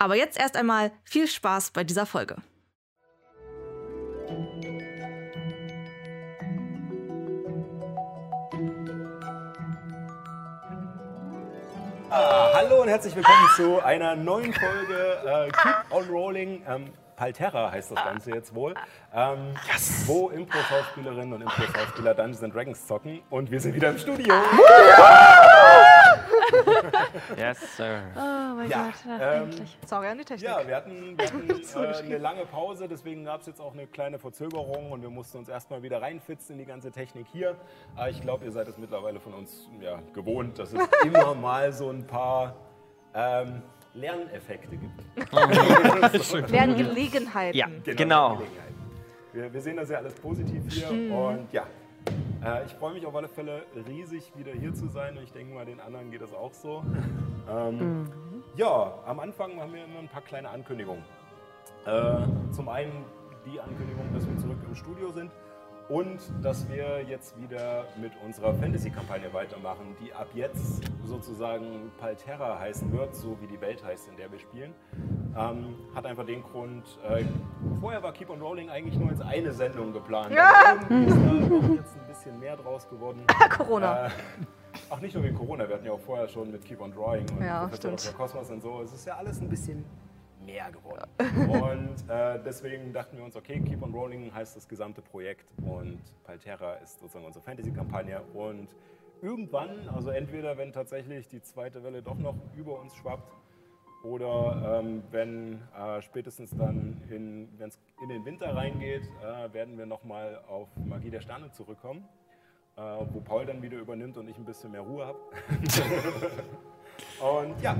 Aber jetzt erst einmal viel Spaß bei dieser Folge. Ah, hallo und herzlich willkommen zu einer neuen Folge äh, Keep on Rolling. Ähm, Palterra heißt das Ganze jetzt wohl. Ähm, yes. Wo Impro-Schauspielerinnen und Impro-Schauspieler Dungeons Dragons zocken. Und wir sind wieder im Studio. Yes, sir. Oh mein Ja, Gott, ach, ähm, endlich. Sorry an die Technik. Ja, wir hatten, wir hatten äh, eine lange Pause, deswegen gab es jetzt auch eine kleine Verzögerung und wir mussten uns erstmal wieder reinfitzen in die ganze Technik hier. Aber ich glaube, ihr seid es mittlerweile von uns ja, gewohnt, dass es immer mal so ein paar ähm, Lerneffekte gibt. Wären Gelegenheiten. Ja, Genau. genau. Wir, wir sehen das ja alles positiv hier und ja. Äh, ich freue mich auf alle Fälle riesig, wieder hier zu sein und ich denke mal, den anderen geht das auch so. Ähm, Ja, am Anfang haben wir immer ein paar kleine Ankündigungen. Äh, zum einen die Ankündigung, dass wir zurück im Studio sind und dass wir jetzt wieder mit unserer Fantasy-Kampagne weitermachen, die ab jetzt sozusagen Palterra heißen wird, so wie die Welt heißt, in der wir spielen. Ähm, hat einfach den Grund, äh, vorher war Keep on Rolling eigentlich nur als eine Sendung geplant. Ja. Irgendwie ist da jetzt ein bisschen mehr draus geworden. Corona. Äh, Ach, nicht nur wegen Corona, wir hatten ja auch vorher schon mit Keep on Drawing und Ja, Professor. Kosmos und so. Es ist ja alles ein bisschen mehr geworden. und äh, deswegen dachten wir uns, okay, Keep on Rolling heißt das gesamte Projekt und Palterra ist sozusagen unsere Fantasy-Kampagne. Und irgendwann, also entweder wenn tatsächlich die zweite Welle doch noch über uns schwappt, oder ähm, wenn äh, spätestens dann, wenn es in den Winter reingeht, äh, werden wir nochmal auf Magie der Sterne zurückkommen, äh, wo Paul dann wieder übernimmt und ich ein bisschen mehr Ruhe habe. und ja,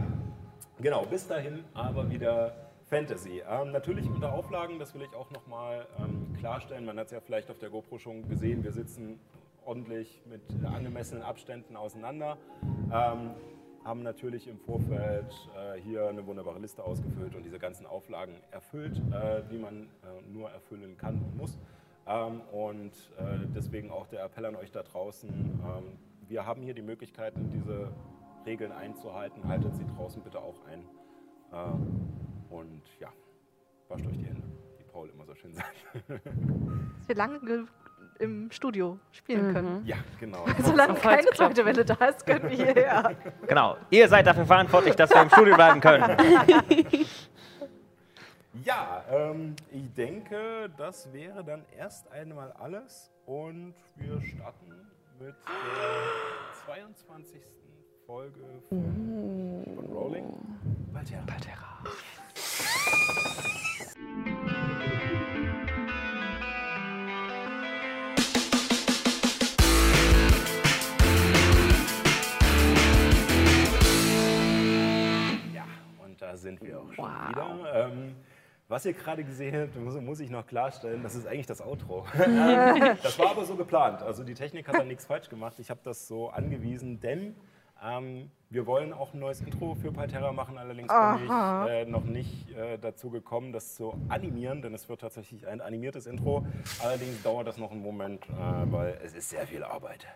genau, bis dahin aber wieder Fantasy. Ähm, natürlich unter Auflagen, das will ich auch nochmal ähm, klarstellen. Man hat es ja vielleicht auf der GoPro schon gesehen, wir sitzen ordentlich mit angemessenen Abständen auseinander. Ähm, haben natürlich im Vorfeld äh, hier eine wunderbare Liste ausgefüllt und diese ganzen Auflagen erfüllt, äh, die man äh, nur erfüllen kann und muss. Ähm, und äh, deswegen auch der Appell an euch da draußen. Ähm, wir haben hier die Möglichkeiten, diese Regeln einzuhalten. Haltet sie draußen bitte auch ein. Äh, und ja, wascht euch die Hände, wie Paul immer so schön sagt. Dass wir lange ge- im Studio spielen können. ja, genau. Solange Auf keine zweite Welle da ist, können wir hierher. Genau. Ihr seid dafür verantwortlich, dass wir im Studio bleiben können. Ja, ähm, ich denke, das wäre dann erst einmal alles und wir starten mit der 22. Folge von, von Rolling. Palterra. Ja, und da sind wir auch schon wieder. Ähm, was ihr gerade gesehen habt, muss, muss ich noch klarstellen, das ist eigentlich das Outro. Das war aber so geplant. Also die Technik hat da nichts falsch gemacht. Ich habe das so angewiesen, denn ähm, wir wollen auch ein neues Intro für Palterra machen. Allerdings bin ich äh, noch nicht äh, dazu gekommen, das zu animieren, denn es wird tatsächlich ein animiertes Intro. Allerdings dauert das noch einen Moment, äh, weil es ist sehr viel Arbeit.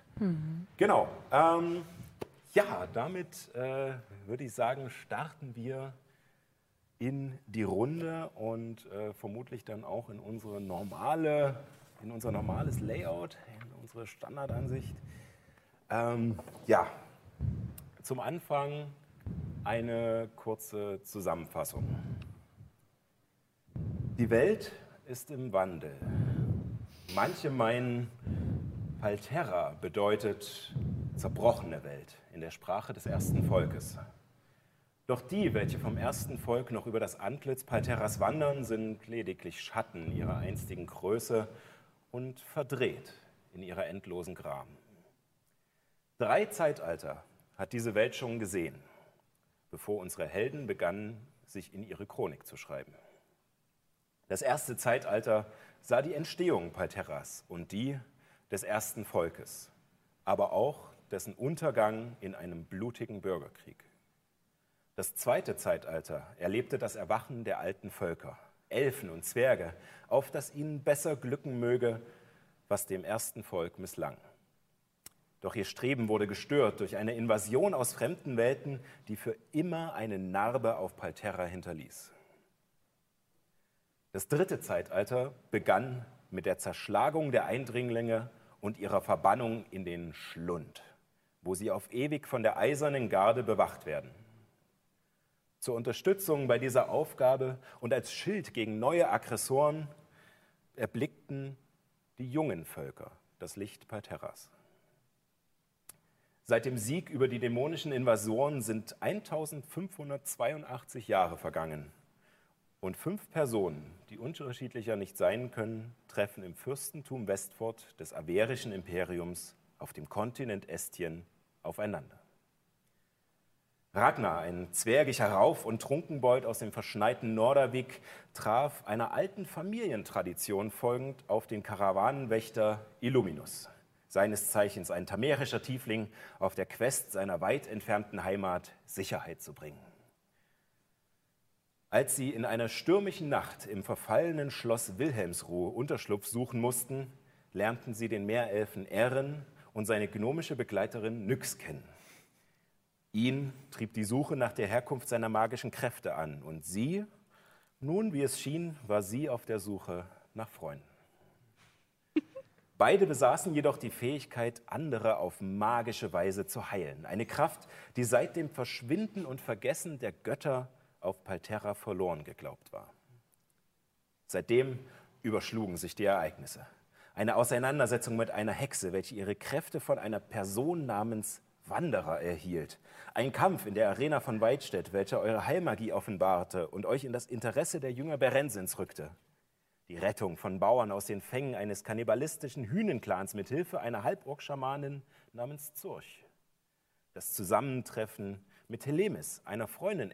Genau. Ähm, ja, damit äh, würde ich sagen, starten wir in die Runde und äh, vermutlich dann auch in unsere normale, in unser normales Layout, in unsere Standardansicht. Ähm, ja, zum Anfang eine kurze Zusammenfassung. Die Welt ist im Wandel. Manche meinen, Palterra bedeutet zerbrochene Welt in der Sprache des ersten Volkes. Doch die, welche vom ersten Volk noch über das Antlitz Palterras wandern, sind lediglich Schatten ihrer einstigen Größe und verdreht in ihrer endlosen Gram. Drei Zeitalter hat diese Welt schon gesehen, bevor unsere Helden begannen, sich in ihre Chronik zu schreiben. Das erste Zeitalter sah die Entstehung Palterras und die des ersten Volkes, aber auch dessen Untergang in einem blutigen Bürgerkrieg. Das zweite Zeitalter erlebte das Erwachen der alten Völker, Elfen und Zwerge, auf das ihnen besser glücken möge, was dem ersten Volk misslang. Doch ihr Streben wurde gestört durch eine Invasion aus fremden Welten, die für immer eine Narbe auf Palterra hinterließ. Das dritte Zeitalter begann mit der Zerschlagung der Eindringlinge und ihrer Verbannung in den Schlund, wo sie auf ewig von der eisernen Garde bewacht werden. Zur Unterstützung bei dieser Aufgabe und als Schild gegen neue Aggressoren erblickten die jungen Völker das Licht Palterras. Seit dem Sieg über die dämonischen Invasoren sind 1582 Jahre vergangen. Und fünf Personen, die unterschiedlicher nicht sein können, treffen im Fürstentum Westford des Averischen Imperiums auf dem Kontinent Estien aufeinander. Ragnar, ein zwergischer Rauf- und Trunkenbold aus dem verschneiten Norderwig, traf einer alten Familientradition folgend auf den Karawanenwächter Illuminus seines Zeichens ein tamerischer Tiefling, auf der Quest seiner weit entfernten Heimat Sicherheit zu bringen. Als sie in einer stürmischen Nacht im verfallenen Schloss Wilhelmsruhe Unterschlupf suchen mussten, lernten sie den Meerelfen Ehren und seine gnomische Begleiterin Nyx kennen. Ihn trieb die Suche nach der Herkunft seiner magischen Kräfte an und sie, nun wie es schien, war sie auf der Suche nach Freunden. Beide besaßen jedoch die Fähigkeit, andere auf magische Weise zu heilen. Eine Kraft, die seit dem Verschwinden und Vergessen der Götter auf Palterra verloren geglaubt war. Seitdem überschlugen sich die Ereignisse. Eine Auseinandersetzung mit einer Hexe, welche ihre Kräfte von einer Person namens Wanderer erhielt. Ein Kampf in der Arena von Weidstedt, welcher eure Heilmagie offenbarte und euch in das Interesse der Jünger Berensins rückte. Die Rettung von Bauern aus den Fängen eines kannibalistischen Hühnenclans mit Hilfe einer Halborg-Schamanin namens Zurch, das Zusammentreffen mit Helemis, einer Freundin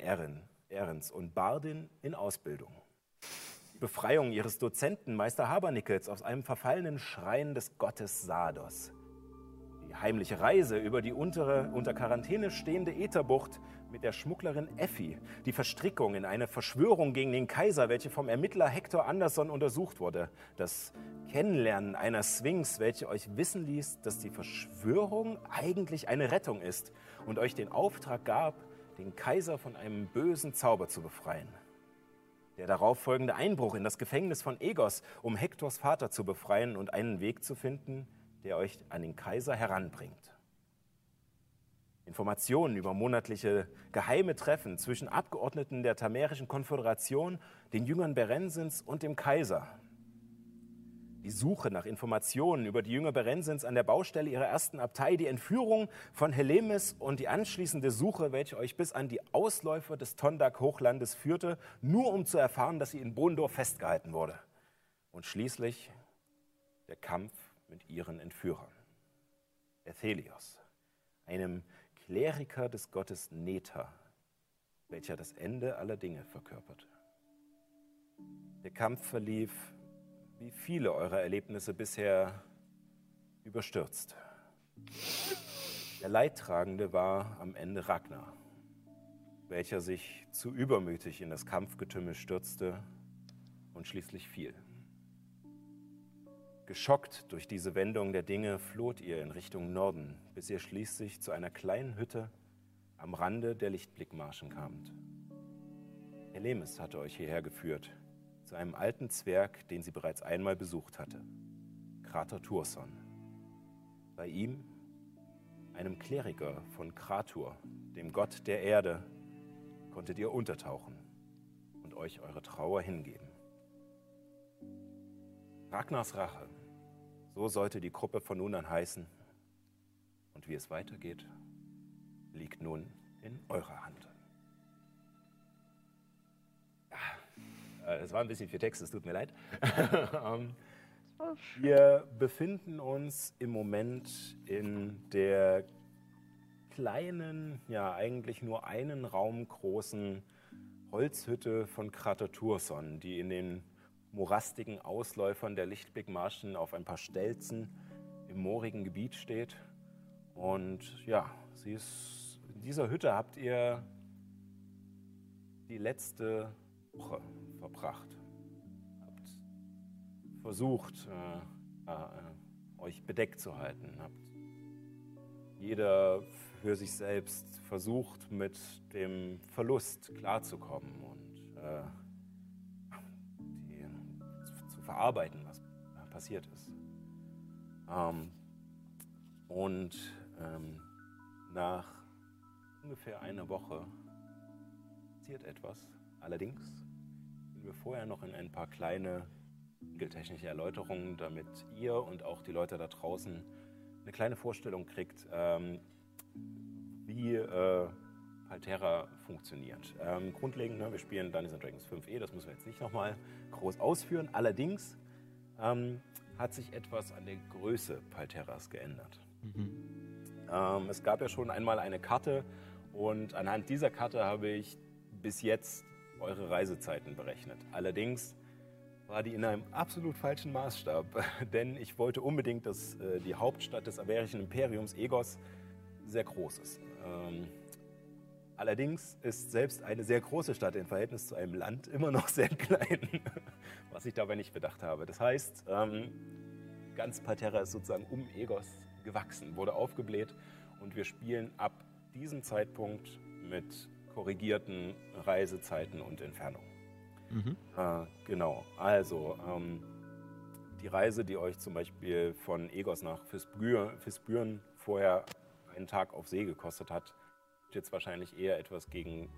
Ehrens und Bardin in Ausbildung, Befreiung ihres Dozenten Meister Habernickels aus einem verfallenen Schrein des Gottes Sados, die heimliche Reise über die untere, unter Quarantäne stehende Ätherbucht mit der Schmugglerin Effi die Verstrickung in eine Verschwörung gegen den Kaiser, welche vom Ermittler Hector Anderson untersucht wurde. Das Kennenlernen einer Sphinx, welche euch wissen ließ, dass die Verschwörung eigentlich eine Rettung ist und euch den Auftrag gab, den Kaiser von einem bösen Zauber zu befreien. Der darauffolgende Einbruch in das Gefängnis von Egos, um Hektors Vater zu befreien und einen Weg zu finden, der euch an den Kaiser heranbringt. Informationen über monatliche geheime Treffen zwischen Abgeordneten der Tamerischen Konföderation, den Jüngern Berensens und dem Kaiser. Die Suche nach Informationen über die Jünger Berensens an der Baustelle ihrer ersten Abtei, die Entführung von Helemis und die anschließende Suche, welche euch bis an die Ausläufer des Tondak-Hochlandes führte, nur um zu erfahren, dass sie in Bondor festgehalten wurde. Und schließlich der Kampf mit ihren Entführern. Ethelios, einem Kleriker des Gottes Neta, welcher das Ende aller Dinge verkörpert. Der Kampf verlief, wie viele eurer Erlebnisse bisher, überstürzt. Der Leidtragende war am Ende Ragnar, welcher sich zu übermütig in das Kampfgetümmel stürzte und schließlich fiel. Geschockt durch diese Wendung der Dinge floht ihr in Richtung Norden, bis ihr schließlich zu einer kleinen Hütte am Rande der Lichtblickmarschen kamt. Elemis hatte euch hierher geführt, zu einem alten Zwerg, den sie bereits einmal besucht hatte, Krater Turson. Bei ihm, einem Kleriker von Kratur, dem Gott der Erde, konntet ihr untertauchen und euch eure Trauer hingeben. Ragnars Rache so sollte die Gruppe von nun an heißen. Und wie es weitergeht, liegt nun in eurer Hand. Es war ein bisschen viel Text, es tut mir leid. Ähm, wir befinden uns im Moment in der kleinen, ja eigentlich nur einen Raum großen Holzhütte von Krater Turson, die in den morastigen Ausläufern der Lichtblickmarschen auf ein paar Stelzen im moorigen Gebiet steht. Und ja, sie ist, in dieser Hütte habt ihr die letzte Woche verbracht. Habt versucht, äh, äh, euch bedeckt zu halten. Habt jeder für sich selbst versucht, mit dem Verlust klarzukommen und äh, verarbeiten, was passiert ist. Ähm, und ähm, nach ungefähr einer Woche passiert etwas. Allerdings wir vorher noch in ein paar kleine regeltechnische Erläuterungen, damit ihr und auch die Leute da draußen eine kleine Vorstellung kriegt, ähm, wie äh, Altera funktioniert. Ähm, grundlegend, ne, wir spielen Dungeons Dragons 5e, das müssen wir jetzt nicht nochmal groß ausführen. Allerdings ähm, hat sich etwas an der Größe Palteras geändert. Mhm. Ähm, es gab ja schon einmal eine Karte und anhand dieser Karte habe ich bis jetzt eure Reisezeiten berechnet. Allerdings war die in einem absolut falschen Maßstab, denn ich wollte unbedingt, dass äh, die Hauptstadt des Averischen Imperiums, Egos, sehr groß ist. Ähm, Allerdings ist selbst eine sehr große Stadt im Verhältnis zu einem Land immer noch sehr klein, was ich dabei nicht bedacht habe. Das heißt, ähm, ganz Parterra ist sozusagen um Egos gewachsen, wurde aufgebläht und wir spielen ab diesem Zeitpunkt mit korrigierten Reisezeiten und Entfernungen. Mhm. Äh, genau, also ähm, die Reise, die euch zum Beispiel von Egos nach Fisbüren vorher einen Tag auf See gekostet hat, jetzt wahrscheinlich eher etwas gegen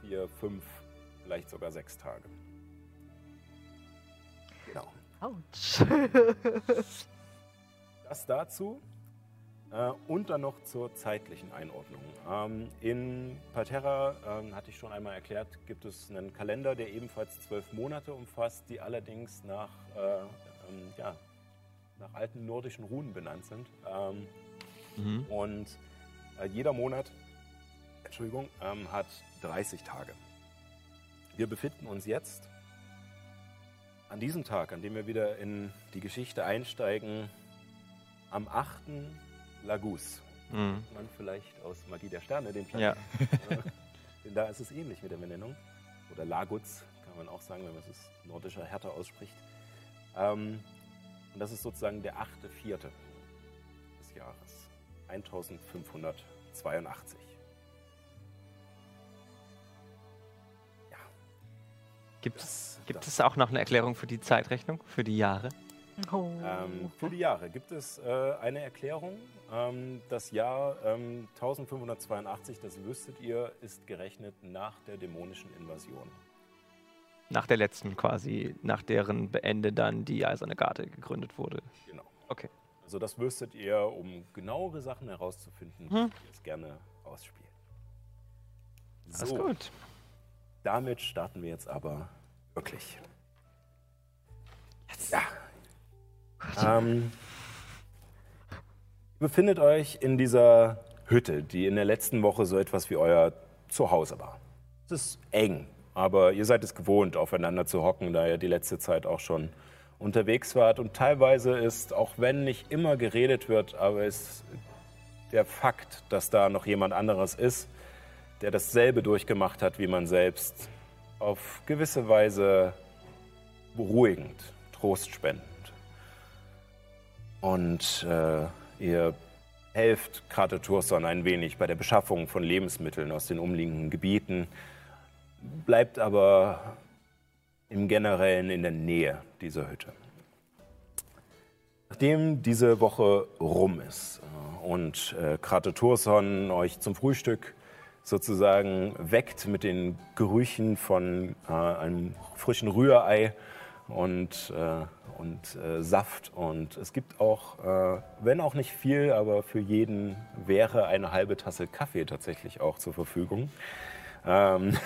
vier, fünf, vielleicht sogar sechs Tage. Genau. Autsch. das dazu. Äh, und dann noch zur zeitlichen Einordnung. Ähm, in Parterra, ähm, hatte ich schon einmal erklärt, gibt es einen Kalender, der ebenfalls zwölf Monate umfasst, die allerdings nach, äh, ähm, ja, nach alten nordischen Runen benannt sind. Mhm. Und äh, jeder Monat Entschuldigung, hat 30 Tage. Wir befinden uns jetzt an diesem Tag, an dem wir wieder in die Geschichte einsteigen, am 8. Lagus. Mhm. Man vielleicht aus Magie der Sterne den Planeten. Ja. Denn da ist es ähnlich mit der Benennung. Oder Laguz kann man auch sagen, wenn man es nordischer härter ausspricht. Ähm, und das ist sozusagen der 8.4. des Jahres. 1582. Gibt es, gibt es auch noch eine Erklärung für die Zeitrechnung, für die Jahre? Oh. Ähm, für die Jahre gibt es äh, eine Erklärung. Ähm, das Jahr ähm, 1582, das wüsstet ihr, ist gerechnet nach der dämonischen Invasion. Nach der letzten quasi, nach deren Beende dann die Eiserne Garde gegründet wurde. Genau. Okay. Also das wüsstet ihr, um genauere Sachen herauszufinden, hm. ihr es gerne ausspielen. So. Alles gut. Damit starten wir jetzt aber wirklich. Jetzt. Ja. Ähm, ihr befindet euch in dieser Hütte, die in der letzten Woche so etwas wie euer Zuhause war. Es ist eng, aber ihr seid es gewohnt, aufeinander zu hocken, da ihr die letzte Zeit auch schon unterwegs wart. Und teilweise ist, auch wenn nicht immer geredet wird, aber ist der Fakt, dass da noch jemand anderes ist, der dasselbe durchgemacht hat wie man selbst, auf gewisse Weise beruhigend, trostspendend. Und äh, ihr helft Krater Turson ein wenig bei der Beschaffung von Lebensmitteln aus den umliegenden Gebieten, bleibt aber im Generellen in der Nähe dieser Hütte. Nachdem diese Woche rum ist äh, und äh, Krater Turson euch zum Frühstück sozusagen weckt mit den Gerüchen von äh, einem frischen Rührei und, äh, und äh, Saft. Und es gibt auch, äh, wenn auch nicht viel, aber für jeden wäre eine halbe Tasse Kaffee tatsächlich auch zur Verfügung. Ähm,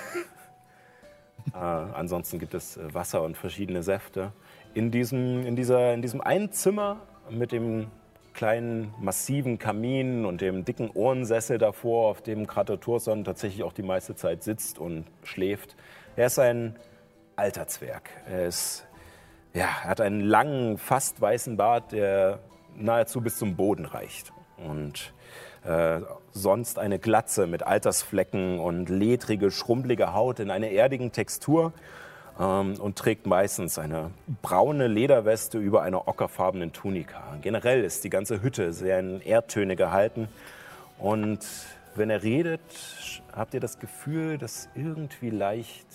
äh, ansonsten gibt es Wasser und verschiedene Säfte. In diesem, in in diesem einen Zimmer mit dem kleinen, massiven Kamin und dem dicken Ohrensessel davor, auf dem Krater Turson tatsächlich auch die meiste Zeit sitzt und schläft, Er ist ein alter Zwerg. Er ist, ja, er hat einen langen, fast weißen Bart, der nahezu bis zum Boden reicht. Und äh, sonst eine Glatze mit Altersflecken und ledrige, schrumpelige Haut in einer erdigen Textur ähm, und trägt meistens eine braune Lederweste über einer ockerfarbenen Tunika. Generell ist die ganze Hütte sehr in Erdtöne gehalten und wenn er redet, habt ihr das Gefühl, dass irgendwie leicht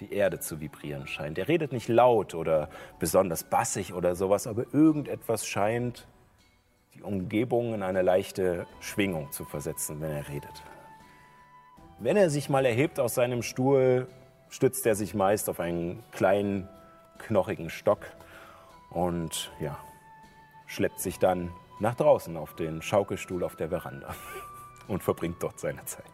die Erde zu vibrieren scheint. Er redet nicht laut oder besonders bassig oder sowas, aber irgendetwas scheint die Umgebung in eine leichte Schwingung zu versetzen, wenn er redet. Wenn er sich mal erhebt aus seinem Stuhl, stützt er sich meist auf einen kleinen, knochigen Stock und ja, schleppt sich dann nach draußen auf den Schaukelstuhl auf der Veranda und verbringt dort seine Zeit.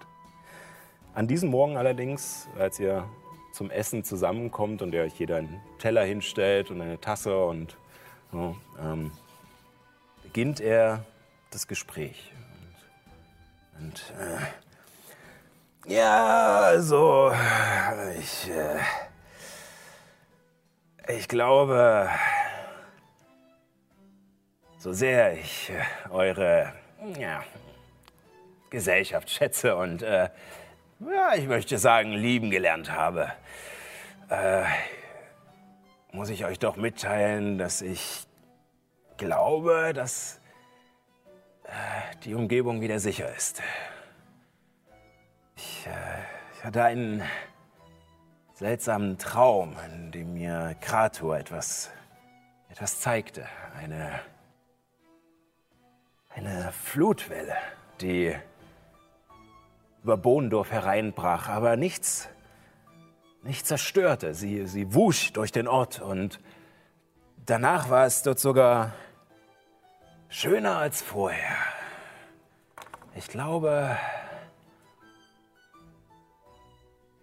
An diesem Morgen allerdings, als ihr zum Essen zusammenkommt und ihr euch jeder einen Teller hinstellt und eine Tasse und so, ähm, beginnt er das Gespräch. Und, und äh, ja, also ich, äh, ich glaube, so sehr ich äh, eure ja, Gesellschaft schätze und äh, ja, ich möchte sagen, lieben gelernt habe, äh, muss ich euch doch mitteilen, dass ich glaube, dass äh, die Umgebung wieder sicher ist. Ich, äh, ich, hatte einen seltsamen Traum, in dem mir Krator etwas, etwas zeigte. Eine, eine Flutwelle, die über Bohndorf hereinbrach, aber nichts, nichts zerstörte. Sie, sie wusch durch den Ort und danach war es dort sogar schöner als vorher. Ich glaube,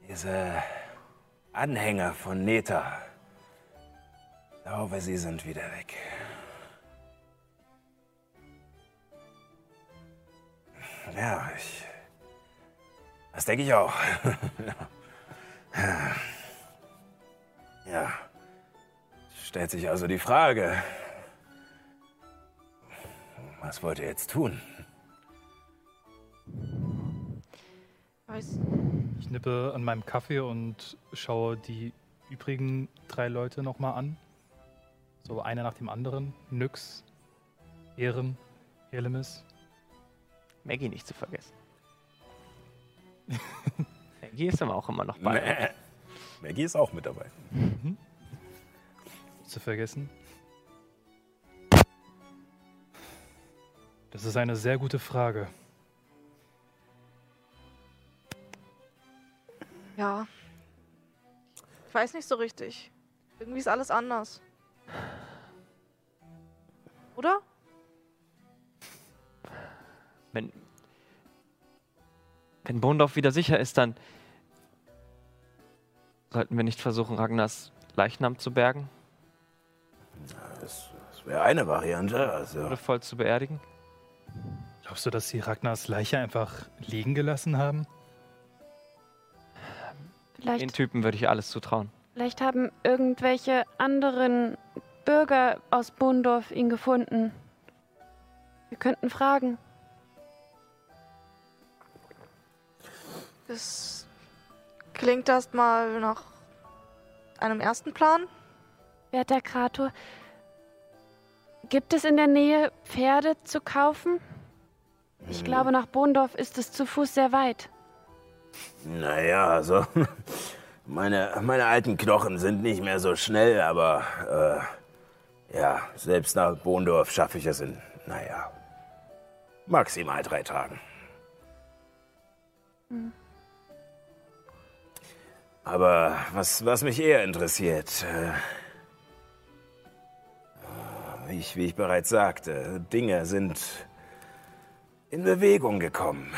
diese Anhänger von Neta, ich glaube, sie sind wieder weg. Ja, ich. Das denke ich auch. ja. Stellt sich also die Frage, was wollt ihr jetzt tun? Weiß. Ich nippe an meinem Kaffee und schaue die übrigen drei Leute nochmal an. So einer nach dem anderen. Nyx, Ehren, Helemis. Maggie nicht zu vergessen. Maggie ist aber auch immer noch bei. Maggie ist auch mit dabei. Mhm. Zu vergessen. Das ist eine sehr gute Frage. Ja. Ich weiß nicht so richtig. Irgendwie ist alles anders. Oder? Wenn, wenn Bohndorf wieder sicher ist, dann sollten wir nicht versuchen, Ragnars Leichnam zu bergen? Das, das wäre eine Variante. Also. Oder voll zu beerdigen? Glaubst du, dass sie Ragnars Leiche einfach liegen gelassen haben? Vielleicht, Den Typen würde ich alles zutrauen. Vielleicht haben irgendwelche anderen Bürger aus Bohndorf ihn gefunden. Wir könnten fragen. Das klingt erstmal nach einem ersten Plan. Werter Krator, gibt es in der Nähe Pferde zu kaufen? Ich hm. glaube, nach Bohndorf ist es zu Fuß sehr weit. Naja, also. Meine, meine alten Knochen sind nicht mehr so schnell, aber. Äh, ja, selbst nach Bohndorf schaffe ich es in. Naja. Maximal drei Tagen. Hm. Aber was, was mich eher interessiert. Äh, wie ich, wie ich bereits sagte, Dinge sind in Bewegung gekommen.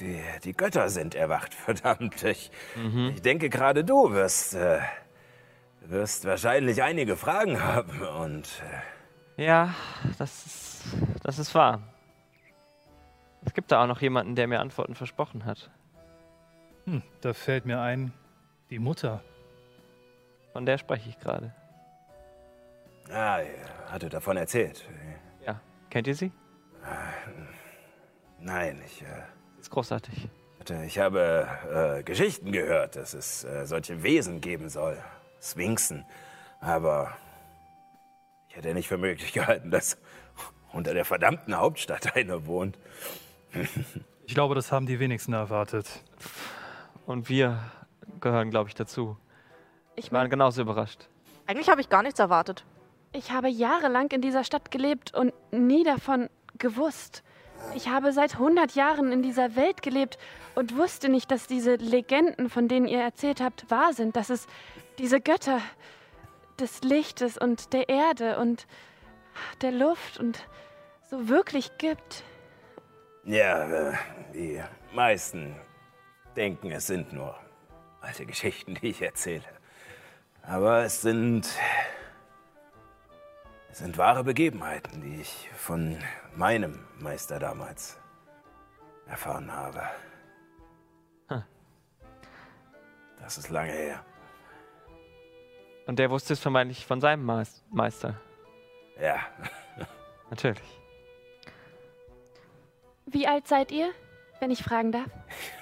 Die, die Götter sind erwacht, verdammt. Ich, mhm. ich denke, gerade du wirst, äh, wirst wahrscheinlich einige Fragen haben und. Äh ja, das ist, das ist wahr. Es gibt da auch noch jemanden, der mir Antworten versprochen hat. Hm, da fällt mir ein, Die Mutter. Von der spreche ich gerade. Ah, er hatte davon erzählt. Ja. Kennt ihr sie? Nein, ich, äh, Ist großartig. ich habe äh, Geschichten gehört, dass es äh, solche Wesen geben soll. Sphinxen. Aber ich hätte nicht für möglich gehalten, dass unter der verdammten Hauptstadt eine wohnt. Ich glaube, das haben die wenigsten erwartet. Und wir gehören, glaube ich, dazu. Ich meine, genauso überrascht. Eigentlich habe ich gar nichts erwartet. ich habe jahrelang in dieser Stadt gelebt und nie davon gewusst. Ich habe seit 100 Jahren in dieser Welt gelebt und wusste nicht, dass diese Legenden, von denen ihr erzählt habt, wahr sind. Dass es diese Götter des Lichtes und der Erde und der Luft und so wirklich gibt. Ja, äh, die meisten denken, es sind nur alte Geschichten, die ich erzähle. Aber es sind. Es sind wahre Begebenheiten, die ich von meinem Meister damals erfahren habe. Hm. Das ist lange her. Und der wusste es vermeintlich von seinem Meis- Meister. Ja, Natürlich. Wie alt seid ihr, wenn ich fragen darf?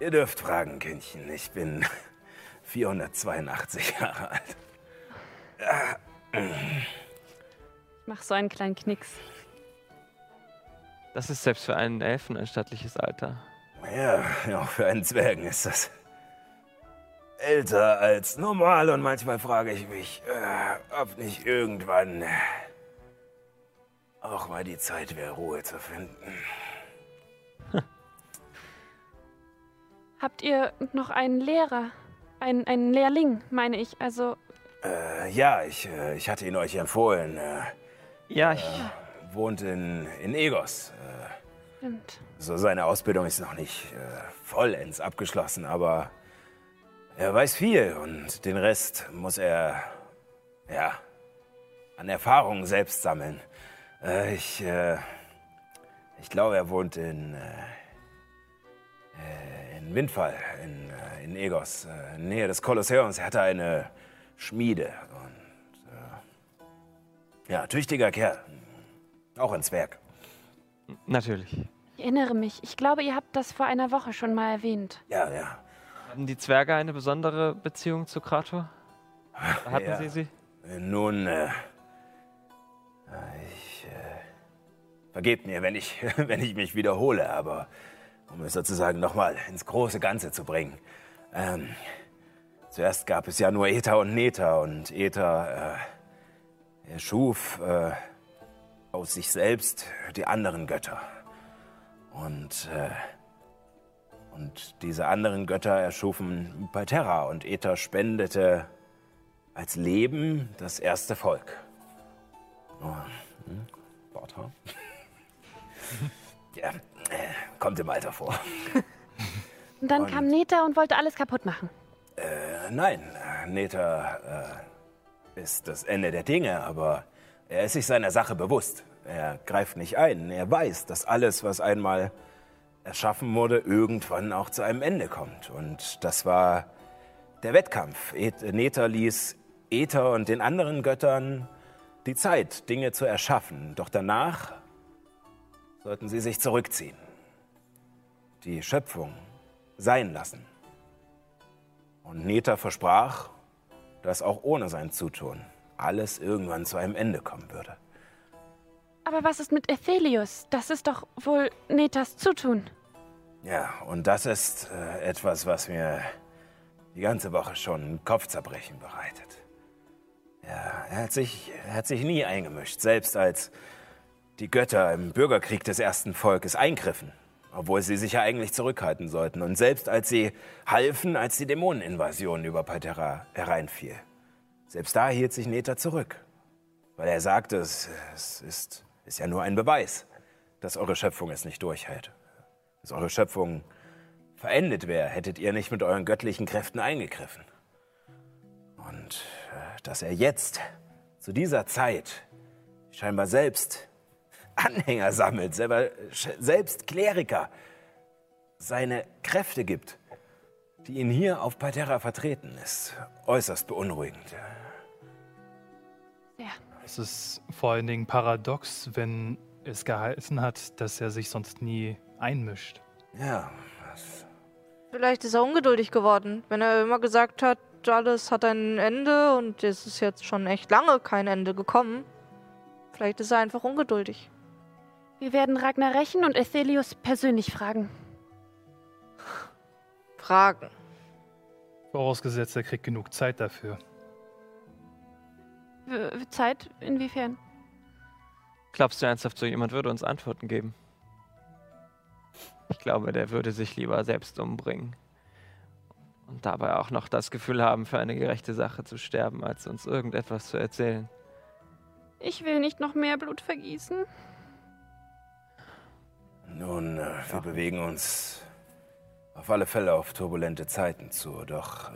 ihr dürft fragen, Kindchen. Ich bin 482 Jahre alt. Ich mach so einen kleinen Knicks. Das ist selbst für einen Elfen ein stattliches Alter. Ja, auch für einen Zwergen ist das älter als normal und manchmal frage ich mich, äh, ob nicht irgendwann auch mal die Zeit wäre, Ruhe zu finden. Habt ihr noch einen Lehrer? Ein, einen Lehrling, meine ich. Also, Äh, ja, ich, äh, ich hatte ihn euch empfohlen. Äh, Ja, ich, wohnt in, in Egos. stimmt. So, seine Ausbildung ist noch nicht äh, vollends abgeschlossen, aber er weiß viel und den Rest muss er, ja, an Erfahrungen selbst sammeln. Äh, ich, äh, ich glaube, er wohnt in, äh, äh, in Windfall, in, äh, in Egos, äh, in Nähe des Kolosseums. Er hatte eine Schmiede und, äh, ja, tüchtiger Kerl. Auch ein Zwerg. natürlich. Ich erinnere mich. Ich glaube, ihr habt das vor einer Woche schon mal erwähnt. Ja, ja. Hatten die Zwerge eine besondere Beziehung zu Krator? Hatten Ja. sie sie? Nun, äh, ich äh, vergebt mir, wenn ich, wenn ich mich wiederhole, aber um es sozusagen nochmal ins große Ganze zu bringen. Ähm, zuerst gab es ja nur Ether und Nether und Ether äh, schuf äh, aus sich selbst die anderen Götter. Und, äh, und diese anderen Götter erschufen Palterra und Ether spendete als Leben das erste Volk. Oh, hm. ja, kommt im Alter vor. Und dann Und- kam Neta und wollte alles kaputt machen. Äh, nein, Neta äh, ist das Ende der Dinge, aber er ist sich seiner Sache bewusst. Er greift nicht ein. Er weiß, dass alles, was einmal erschaffen wurde, irgendwann auch zu einem Ende kommt. Und das war der Wettkampf. Et Neta ließ Ether und den anderen Göttern die Zeit, Dinge zu erschaffen. Doch danach sollten sie sich zurückziehen. Die Schöpfung sein lassen. Und Neta versprach, dass auch ohne sein Zutun alles irgendwann zu einem Ende kommen würde. Aber was ist mit Aethelius? Das ist doch wohl Netas Zutun. Ja, und das ist äh, etwas, was mir die ganze Woche schon Kopfzerbrechen bereitet. Ja, er hat, sich, er hat sich nie eingemischt, selbst als die Götter im Bürgerkrieg des ersten Volkes eingriffen, obwohl sie sich ja eigentlich zurückhalten sollten. Und selbst als sie halfen, als die Dämoneninvasion über Palterra hereinfiel. Selbst da hielt sich Neta zurück, weil er sagte, es, es ist, ist ja nur ein Beweis, dass eure Schöpfung es nicht durchhält dass eure Schöpfung verendet wäre, hättet ihr nicht mit euren göttlichen Kräften eingegriffen. Und äh, dass er jetzt, zu dieser Zeit, scheinbar selbst Anhänger sammelt, selber, sch- selbst Kleriker seine Kräfte gibt, die ihn hier auf Palterra vertreten, ist äußerst beunruhigend. Ja. Es ist vor allen Dingen paradox, wenn es geheißen hat, dass er sich sonst nie einmischt. Ja, was Vielleicht ist er ungeduldig geworden, wenn er immer gesagt hat, alles hat ein Ende und es ist jetzt schon echt lange kein Ende gekommen. Vielleicht ist er einfach ungeduldig. Wir werden Ragnar rächen und Ethelius persönlich fragen. Fragen. Vorausgesetzt, er kriegt genug Zeit dafür. W Zeit? Inwiefern? Glaubst du ernsthaft, so jemand würde uns Antworten geben? Ich glaube, der würde sich lieber selbst umbringen. Und dabei auch noch das Gefühl haben, für eine gerechte Sache zu sterben, als uns irgendetwas zu erzählen. Ich will nicht noch mehr Blut vergießen. Nun, äh, wir bewegen uns auf alle Fälle auf turbulente Zeiten zu, doch äh,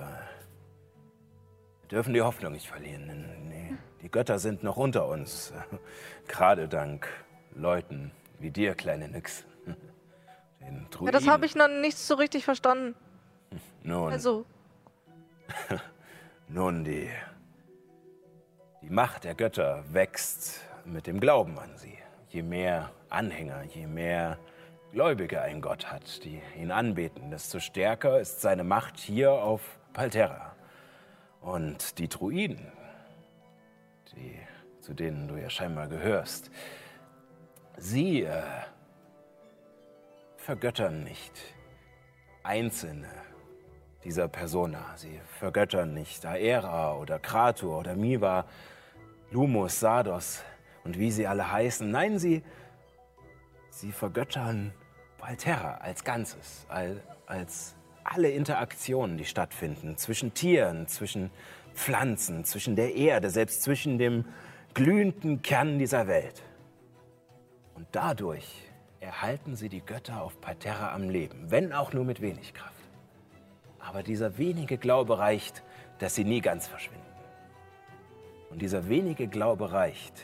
wir dürfen die Hoffnung nicht verlieren. Nee, die Götter sind noch unter uns, gerade dank Leuten wie dir, kleine Nix. Den Ja, Druiden. das habe ich noch nicht so richtig verstanden. Nun, Also, nun die, die Macht der Götter wächst mit dem Glauben an sie. Je mehr Anhänger, je mehr Gläubige ein Gott hat, die ihn anbeten, desto stärker ist seine Macht hier auf Palterra. Und die Druiden, die, zu denen du ja scheinbar gehörst, sie äh, vergöttern nicht einzelne dieser Persona. Sie vergöttern nicht Aera oder Kratur oder Miva, Lumos, Sardos und wie sie alle heißen. Nein, sie, sie vergöttern Palterra als Ganzes, als alle Interaktionen, die stattfinden zwischen Tieren, zwischen Pflanzen, zwischen der Erde, selbst zwischen dem glühenden Kern dieser Welt. Und dadurch erhalten sie die Götter auf Palterra am Leben, wenn auch nur mit wenig Kraft. Aber dieser wenige Glaube reicht, dass sie nie ganz verschwinden. Und dieser wenige Glaube reicht,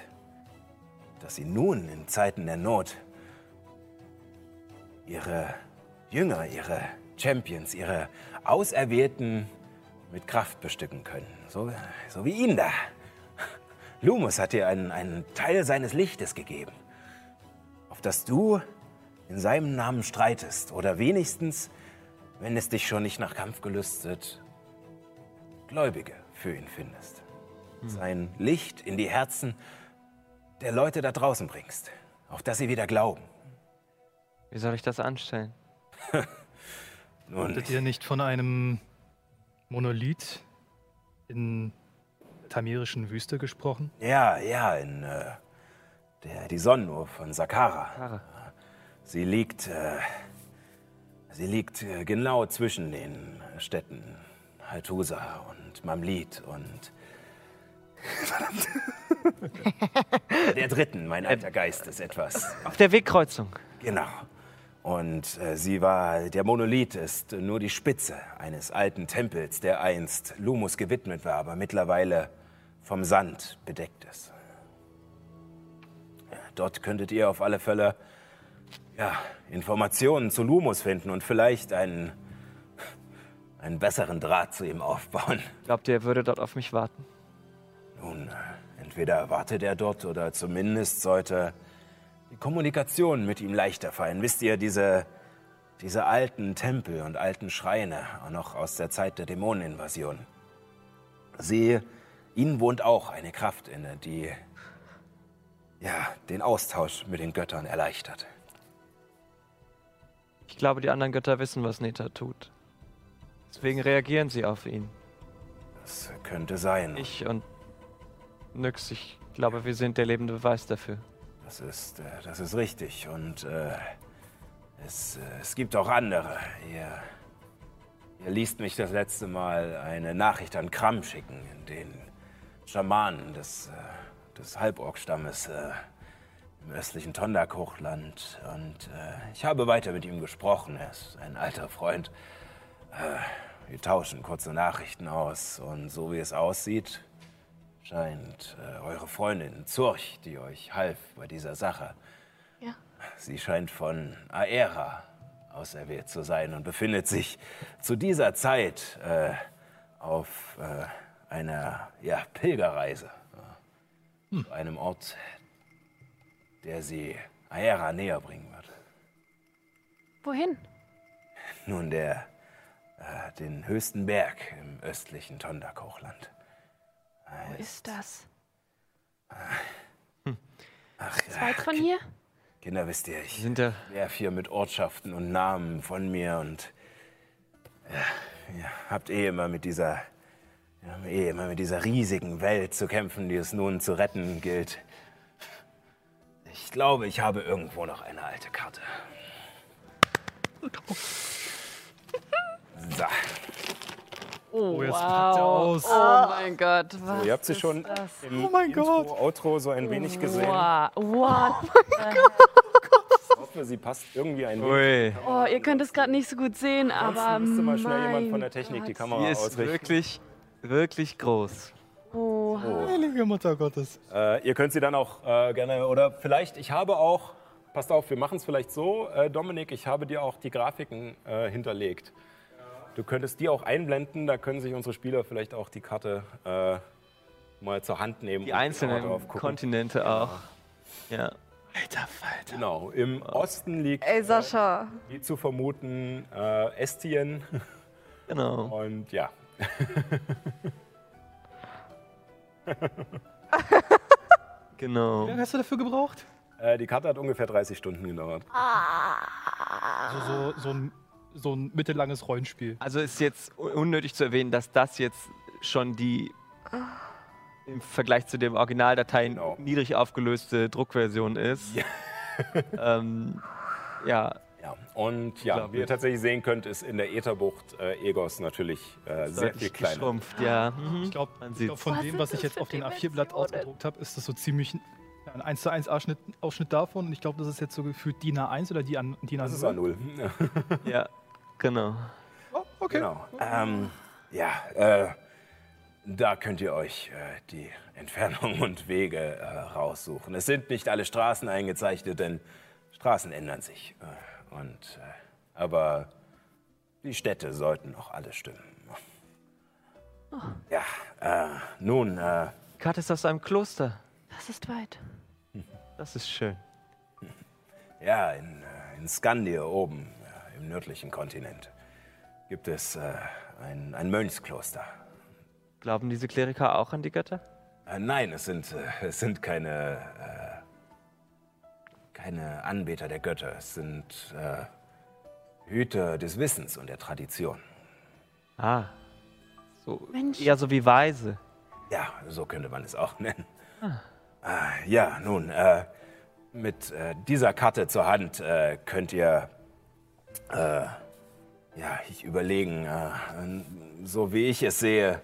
dass sie nun in Zeiten der Not ihre Jünger, ihre Champions, ihre Auserwählten mit Kraft bestücken können. So, so wie ihn da. Lumus hat dir einen, einen Teil seines Lichtes gegeben, auf das du in seinem Namen streitest oder wenigstens wenn es dich schon nicht nach Kampf gelüstet, Gläubige für ihn findest. Sein Licht in die Herzen der Leute da draußen bringst, auf dass sie wieder glauben. Wie soll ich das anstellen? Nun, Hattet ihr nicht von einem Monolith in der tamirischen Wüste gesprochen? ja, ja, in äh, der, die Sonnenuhr von Sakara. Kara. Sie liegt, äh, sie liegt äh, genau zwischen den Städten Haltusa und Mamlit und der dritten, mein alter Geist, ist etwas. Auf der Wegkreuzung. Genau. Und äh, sie war, der Monolith ist nur die Spitze eines alten Tempels, der einst Lumus gewidmet war, aber mittlerweile vom Sand bedeckt ist. Ja, dort könntet ihr auf alle Fälle ja, Informationen zu Lumus finden und vielleicht einen, einen besseren Draht zu ihm aufbauen. Glaubt ihr, er würde dort auf mich warten? Nun, äh, entweder wartet er dort oder zumindest sollte die Kommunikation mit ihm leichter fallen. Wisst ihr, diese, diese alten Tempel und alten Schreine, auch noch aus der Zeit der Dämoneninvasion, sie, ihnen wohnt auch eine Kraft inne, die ja, den Austausch mit den Göttern erleichtert. Ich glaube, die anderen Götter wissen, was Neta tut. Deswegen reagieren sie auf ihn. Das könnte sein. Ich und Nyx, ich glaube, wir sind der lebende Beweis dafür. Das ist, äh, das ist richtig. Und äh, es, äh, es gibt auch andere. Ihr, ihr liest mich das letzte Mal eine Nachricht an Kram schicken, in den Schamanen des, äh, des Halborgstammes äh, im östlichen Tondak-Hochland. Und äh, ich habe weiter mit ihm gesprochen. Er ist ein alter Freund. Wir tauschen kurze Nachrichten aus. Und so wie es aussieht, scheint äh, eure Freundin Zurch, die euch half bei dieser Sache. Ja. Sie scheint von Aera auserwählt zu sein und befindet sich zu dieser Zeit äh, auf äh, einer ja, Pilgerreise hm. zu einem Ort, der sie Aera näher bringen wird. Wohin? Nun, der, äh, den höchsten Berg im östlichen Tondak-Hochland. Wo ist das? Hm. Ach, ja. Weit von hier? Kinder, wisst ihr, ich Sind da werf hier mit Ortschaften und Namen von mir und ja, ihr habt eh immer mit dieser, ja, eh immer mit dieser riesigen Welt zu kämpfen, die es nun zu retten gilt. Ich glaube, ich habe irgendwo noch eine alte Karte. So. Oh, jetzt wow. packt er aus. Oh mein Gott, was So, ihr habt sie schon das? im Oh mein Intro, Gott. Outro so ein wenig gesehen. Wow. What? Ich hoffe, sie passt irgendwie ein wenig. Ui. Oh, ihr könnt es gerade nicht so gut sehen, aber Ansonsten müsste mal schnell jemand von mein der Technik die Gott. Kamera Die ist ausrichten. wirklich, wirklich groß. Oh. Heilige Mutter Gottes. Äh, ihr könnt sie dann auch äh, gerne, oder vielleicht, ich habe auch, passt auf, wir machen es vielleicht so, äh, Dominik, ich habe dir auch die Grafiken äh, hinterlegt. Du könntest die auch einblenden, da können sich unsere Spieler vielleicht auch die Karte äh, mal zur Hand nehmen. Die und einzelnen drauf gucken. Kontinente auch. Ja. Alter Falter. Genau, im Osten liegt, Ey, Sascha. wie zu vermuten, äh, Estien. Genau. Und ja, Genau. Wie lange hast du dafür gebraucht? äh, die Karte hat ungefähr 30 Stunden gedauert. Also so, so, ein, so ein mittellanges Rollenspiel. Also ist jetzt un- unnötig zu erwähnen, dass das jetzt schon die im Vergleich zu den Originaldateien Genau. niedrig aufgelöste Druckversion ist. Ja. ähm, ja, Ja, und ja, wie ihr tatsächlich sehen könnt, ist in der Ätherbucht äh, Egos natürlich äh, sehr viel kleiner. geschrumpft, ja. Mhm. Ich glaube, glaub, von Was dem, was ich jetzt auf den A4-Blatt Dimensionen? ausgedruckt habe, ist das so ziemlich ein ja, ein 1 zu 1 Ausschnitt, Ausschnitt davon. Und ich glaube, das ist jetzt so gefühlt DIN A1 oder DIN DIN Das ist A0. A0. Ja, genau. Oh, okay. Genau. Ähm, ja, äh, da könnt ihr euch äh, die Entfernung und Wege äh, raussuchen. Es sind nicht alle Straßen eingezeichnet, denn Straßen ändern sich. Äh, und, äh, aber die Städte sollten noch alle stimmen. Ja, äh, nun, äh, Karte ist aus einem Kloster. Das ist weit. Das ist schön. ja, in, in Skandir oben, im nördlichen Kontinent, gibt es äh, ein, ein Mönchskloster. Glauben diese Kleriker auch an die Götter? Äh, nein, es sind, äh, es sind keine, äh, keine Anbeter der Götter. Es sind äh, Hüter des Wissens und der Tradition. Ah. So, Mensch. eher so wie Weise. Ja, so könnte man es auch nennen. Äh, ja, nun, äh, mit äh, dieser Karte zur Hand äh, könnt ihr, äh, ja, ich überlegen, äh, so wie ich es sehe,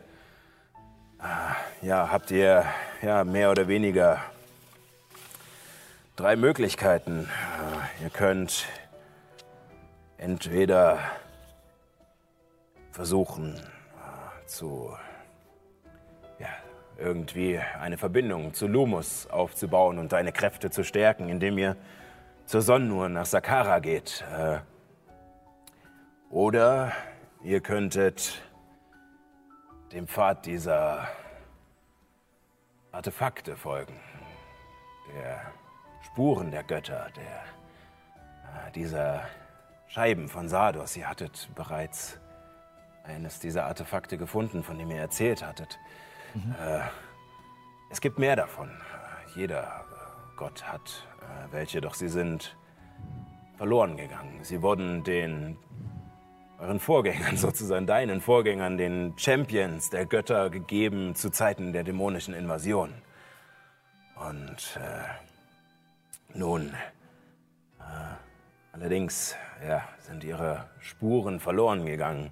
äh, ja, habt ihr ja mehr oder weniger drei Möglichkeiten. Äh, ihr könnt entweder versuchen äh, zu irgendwie eine Verbindung zu Lumus aufzubauen und deine Kräfte zu stärken, indem ihr zur Sonnenuhr nach Sakara geht. Äh, oder ihr könntet dem Pfad dieser Artefakte folgen, der Spuren der Götter, der, äh, dieser Scheiben von Sardos. Ihr hattet bereits eines dieser Artefakte gefunden, von dem ihr erzählt hattet. Äh, es gibt mehr davon. Jeder äh, Gott hat welche, doch sie sind verloren gegangen. Sie wurden den euren Vorgängern sozusagen, deinen Vorgängern, den Champions der Götter gegeben zu Zeiten der dämonischen Invasion. Und äh, nun, äh, allerdings ja, sind ihre Spuren verloren gegangen.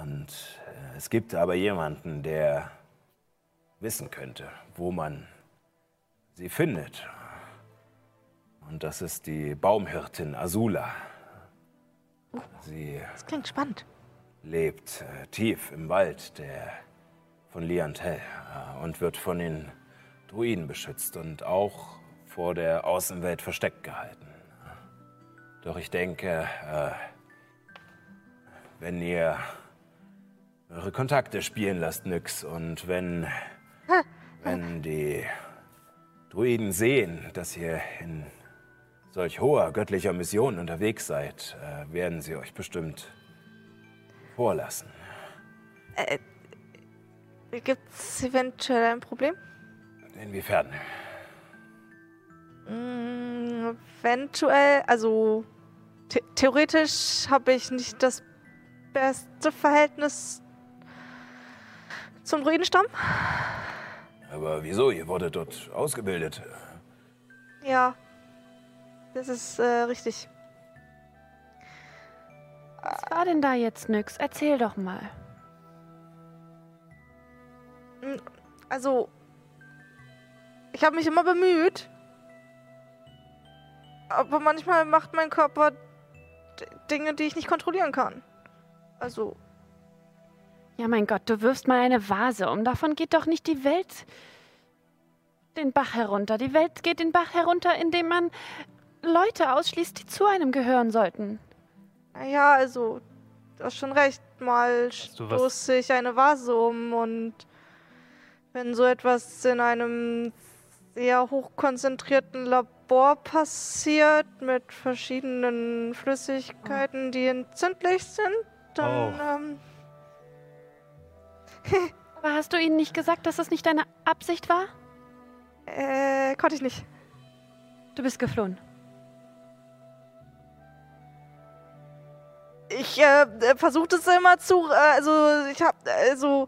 Und äh, es gibt aber jemanden, der wissen könnte, wo man sie findet. Und das ist die Baumhirtin Azula. Sie Das klingt spannend. lebt äh, tief im Wald der, von Liantel äh, und wird von den Druiden beschützt und auch vor der Außenwelt versteckt gehalten. Doch ich denke, äh, wenn ihr eure Kontakte spielen lasst, Nyx, und wenn, wenn die Druiden sehen, dass ihr in solch hoher göttlicher Mission unterwegs seid, äh, werden sie euch bestimmt vorlassen. Äh, Gibt es eventuell ein Problem? Inwiefern? Mm, eventuell, also the theoretisch habe ich nicht das beste Verhältnis zum Druidenstamm. Aber wieso? Ihr wurdet dort ausgebildet. Ja, das ist äh, richtig. Was war denn da jetzt nix? Erzähl doch mal. Also, ich habe mich immer bemüht. Aber manchmal macht mein Körper Dinge, die ich nicht kontrollieren kann. Also, Ja, mein Gott, du wirfst mal eine Vase um. Davon geht doch nicht die Welt den Bach herunter. Die Welt geht den Bach herunter, indem man Leute ausschließt, die zu einem gehören sollten. naja, also, du hast schon recht. Mal stoße ich eine Vase um und wenn so etwas in einem sehr hochkonzentrierten Labor passiert mit verschiedenen Flüssigkeiten, die entzündlich sind, dann Oh. ähm, Aber hast du ihnen nicht gesagt, dass das nicht deine Absicht war? äh, konnte ich nicht. Du bist geflohen. Ich äh, äh, versuchte es immer zu, äh, also ich hab, also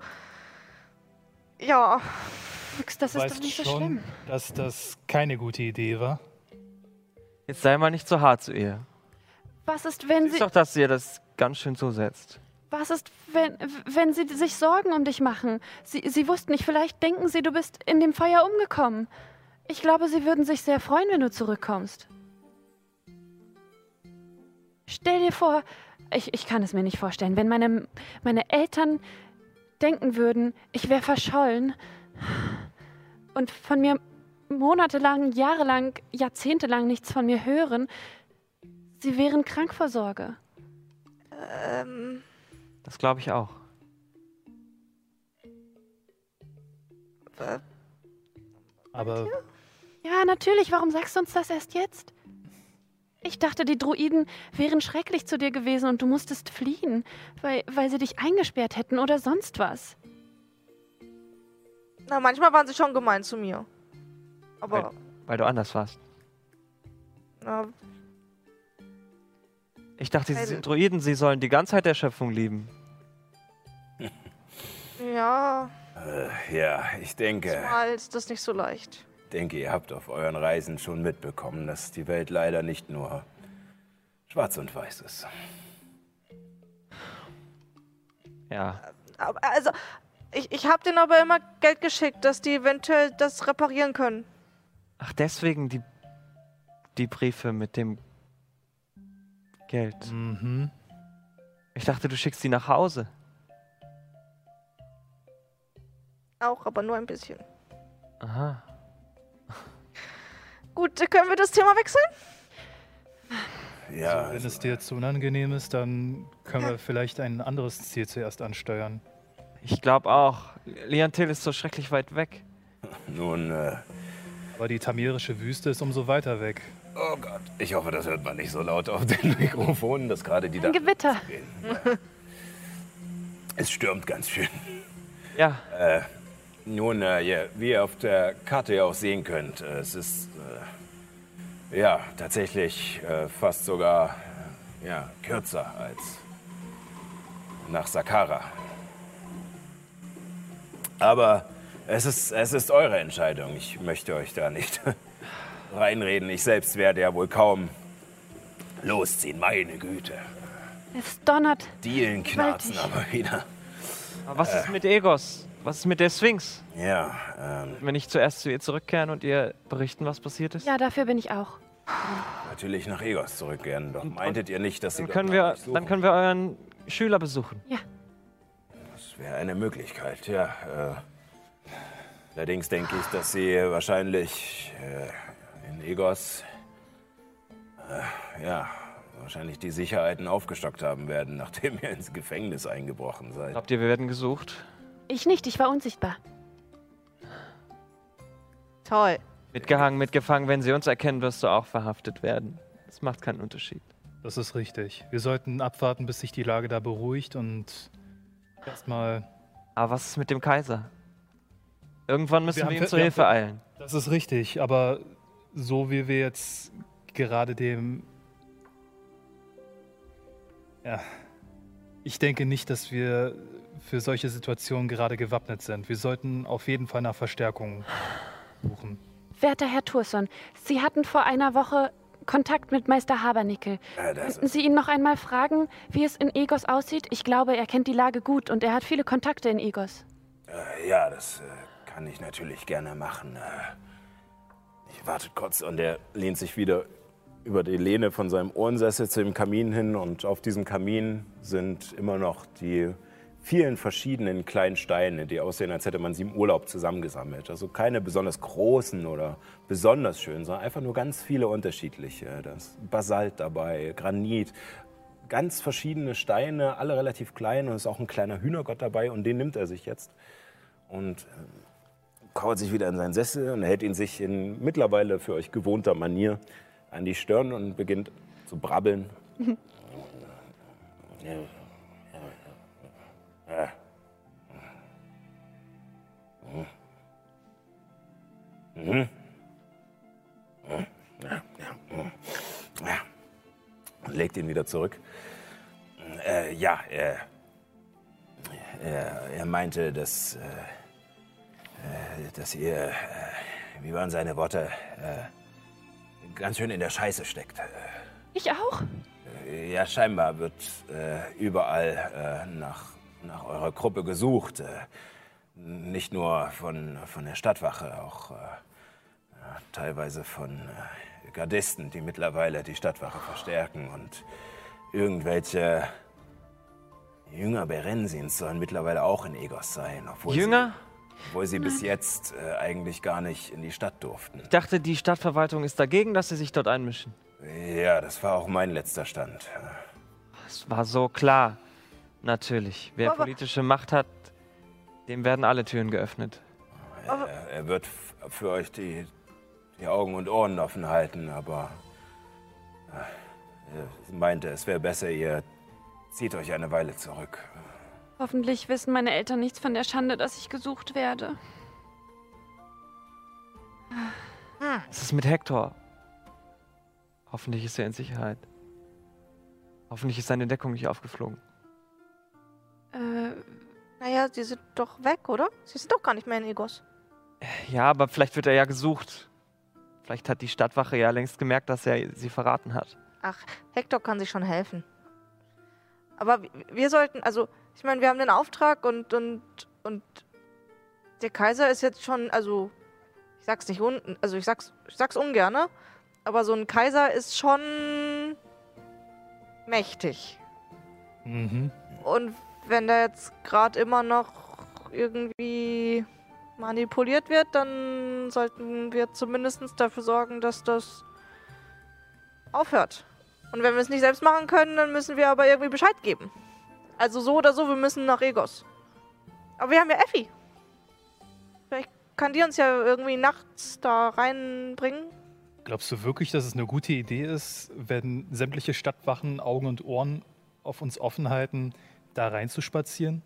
ja, das Du ist weißt doch nicht so schon, schlimm. dass das keine gute Idee war. Jetzt sei mal nicht so hart zu ihr. Was ist, wenn Siehst sie, doch, dass ihr das ganz schön zusetzt. was ist, wenn, wenn sie sich Sorgen um dich machen? Sie, sie wussten nicht, vielleicht denken sie, du bist in dem Feuer umgekommen. Ich glaube, sie würden sich sehr freuen, wenn du zurückkommst. Stell dir vor, ich, ich kann es mir nicht vorstellen, wenn meine, meine Eltern denken würden, ich wäre verschollen und von mir monatelang, jahrelang, jahrzehntelang nichts von mir hören, sie wären krank vor Sorge. ähm, Das glaube ich auch. Aber Ja, natürlich. Warum sagst du uns das erst jetzt? Ich dachte, die Druiden wären schrecklich zu dir gewesen und du musstest fliehen, weil, weil sie dich eingesperrt hätten oder sonst was. na, manchmal waren sie schon gemein zu mir. Aber, Weil du anders warst. na, Ich dachte, sie Weil- sind Druiden, sie sollen die Ganzheit der Schöpfung lieben. ja, Äh, ja, ich denke, mal ist das nicht so leicht. Denke, ihr habt auf euren Reisen schon mitbekommen, dass die Welt leider nicht nur schwarz und weiß ist. Ja. Also, ich, ich habe denen aber immer Geld geschickt, dass die eventuell das reparieren können. Ach, deswegen die, die Briefe mit dem Geld. mhm. Ich dachte, du schickst sie nach Hause. Auch, aber nur ein bisschen. Aha. Gut, können wir das Thema wechseln? Ja, wenn also, es dir zu unangenehm ist, dann können wir vielleicht ein anderes Ziel zuerst ansteuern. Ich glaube auch. Liantil ist so schrecklich weit weg. nun, äh, Aber die tamirische Wüste ist umso weiter weg. oh Gott, ich hoffe, das hört man nicht so laut auf den Mikrofonen, dass gerade die da Ein Gewitter. reden. Es stürmt ganz schön. Ja, Nun, äh, ja, wie ihr auf der Karte ja auch sehen könnt, äh, es ist äh, ja tatsächlich äh, fast sogar äh, ja, kürzer als nach Sakara. Aber es ist, es ist eure Entscheidung. Ich möchte euch da nicht reinreden. Ich selbst werde ja wohl kaum losziehen. Meine Güte. Es donnert. Dielen knarzen aber wieder. aber was ist mit Egos? Was ist mit der Sphinx? Ja, ähm, Wenn ich zuerst zu ihr zurückkehren und ihr berichten, was passiert ist? Ja, dafür bin ich auch. natürlich nach Egos zurückkehren. Doch meintet ihr nicht, dass sie Dann können, wir, dann können wir euren Schüler besuchen. Das wäre eine Möglichkeit, ja. Äh, allerdings denke ich, dass sie wahrscheinlich äh, in Egos äh, ja, wahrscheinlich die Sicherheiten aufgestockt haben werden, nachdem ihr ins Gefängnis eingebrochen seid. Glaubt ihr, wir werden gesucht? Ich nicht, ich war unsichtbar. Toll. Mitgehangen, mitgefangen, wenn sie uns erkennen, wirst du auch verhaftet werden. Das macht keinen Unterschied. Das ist richtig. Wir sollten abwarten, bis sich die Lage da beruhigt und erstmal. Aber was ist mit dem Kaiser? Irgendwann müssen Wir wir, ihm zur Hilfe haben eilen. Das ist richtig, aber so wie wir jetzt gerade dem. Ja. Ich denke nicht, dass wir für solche Situationen gerade gewappnet sind. Wir sollten auf jeden Fall nach Verstärkung suchen. Werter Herr Thurson, Sie hatten vor einer Woche Kontakt mit Meister Habernickel. Ja, Könnten Sie ihn noch einmal fragen, wie es in Egos aussieht? Ich glaube, er kennt die Lage gut und er hat viele Kontakte in Egos. äh, ja, das äh, kann ich natürlich gerne machen. Äh, ich warte kurz und er lehnt sich wieder über die Lehne von seinem Ohrensessel zu dem Kamin hin und auf diesem Kamin sind immer noch die vielen verschiedenen kleinen Steine, die aussehen, als hätte man sie im Urlaub zusammengesammelt. Also keine besonders großen oder besonders schönen, sondern einfach nur ganz viele unterschiedliche. Da ist Basalt dabei, Granit, ganz verschiedene Steine, alle relativ klein und es ist auch ein kleiner Hühnergott dabei und den nimmt er sich jetzt und äh, kauert sich wieder in seinen Sessel und hält ihn sich in mittlerweile für euch gewohnter Manier an die Stirn und beginnt zu brabbeln. Und legt ihn wieder zurück. Äh, ja, er, er, er meinte, dass, äh, äh, dass ihr, äh, wie waren seine Worte, äh, ganz schön in der Scheiße steckt. Ich auch? Äh, Ja, scheinbar wird äh, überall äh, nach, nach eurer Gruppe gesucht. Äh, nicht nur von, von der Stadtwache, auch äh, ja, teilweise von äh, Gardisten, die mittlerweile die Stadtwache verstärken. Und irgendwelche Jünger Berensins sollen mittlerweile auch in Egos sein. Obwohl Jünger? Sie, obwohl sie bis jetzt äh, eigentlich gar nicht in die Stadt durften. Ich dachte, die Stadtverwaltung ist dagegen, dass sie sich dort einmischen. Ja, das war auch mein letzter Stand. Es war so klar. Natürlich. Wer Aber- politische Macht hat, dem werden alle Türen geöffnet. Er, er wird für euch die, die Augen und Ohren offen halten, aber äh, er meinte, es wäre besser, ihr zieht euch eine Weile zurück. Hoffentlich wissen meine Eltern nichts von der Schande, dass ich gesucht werde. Was ist mit Hector? Hoffentlich ist er in Sicherheit. Hoffentlich ist seine Deckung nicht aufgeflogen. Äh, Naja, sie sind doch weg, oder? Sie sind doch gar nicht mehr in Egos. Ja, aber vielleicht wird er ja gesucht. Vielleicht hat die Stadtwache ja längst gemerkt, dass er sie verraten hat. Ach, Hector kann sich schon helfen. Aber wir sollten, also, ich meine, wir haben den Auftrag und, und, und der Kaiser ist jetzt schon, also, ich sag's nicht unten, also ich sag's, ich sag's ungern, ne? aber so ein Kaiser ist schon mächtig. Mhm. Und wenn der jetzt gerade immer noch irgendwie manipuliert wird, dann sollten wir zumindest dafür sorgen, dass das aufhört. Und wenn wir es nicht selbst machen können, dann müssen wir aber irgendwie Bescheid geben. Also so oder so, wir müssen nach Egos. Aber wir haben ja Effi. Vielleicht kann die uns ja irgendwie nachts da reinbringen. Glaubst du wirklich, dass es eine gute Idee ist, wenn sämtliche Stadtwachen Augen und Ohren auf uns offen halten, da reinzuspazieren?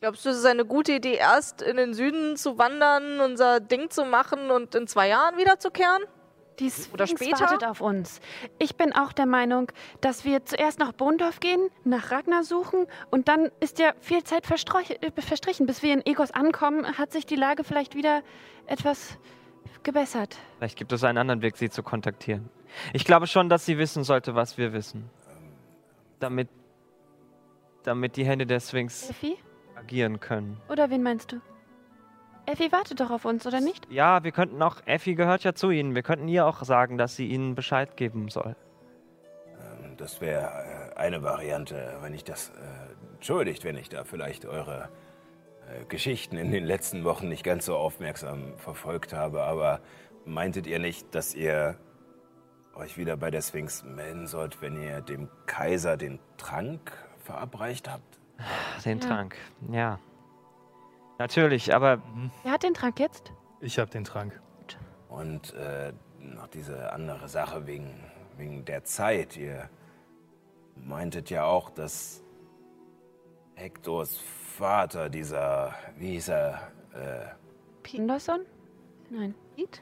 Glaubst du, es ist eine gute Idee, erst in den Süden zu wandern, unser Ding zu machen und in zwei Jahren wiederzukehren? Dies Oder Sphinx später? wartet auf uns. Ich bin auch der Meinung, dass wir zuerst nach Bondorf gehen, nach Ragnar suchen und dann ist ja viel Zeit äh, verstrichen. Bis wir in Egos ankommen, hat sich die Lage vielleicht wieder etwas gebessert. Vielleicht gibt es einen anderen Weg, sie zu kontaktieren. Ich glaube schon, dass sie wissen sollte, was wir wissen. Damit, damit die Hände der Sphinx Effi? agieren können. Oder wen meinst du? Effi wartet doch auf uns, oder nicht? Ja, wir könnten auch, Effi gehört ja zu ihnen. Wir könnten ihr auch sagen, dass sie ihnen Bescheid geben soll. Ähm, Das wäre äh, eine Variante, wenn ich das äh, entschuldigt, wenn ich da vielleicht eure äh, Geschichten in den letzten Wochen nicht ganz so aufmerksam verfolgt habe. Aber meintet ihr nicht, dass ihr euch wieder bei der Sphinx melden sollt, wenn ihr dem Kaiser den Trank verabreicht habt? Den Ja. Trank, ja. Natürlich, aber Wer hat den Trank jetzt? Ich habe den Trank. Und äh, noch diese andere Sache wegen, wegen der Zeit. Ihr meintet ja auch, dass Hektors Vater, dieser, wie hieß er, äh, Anderson? Nein.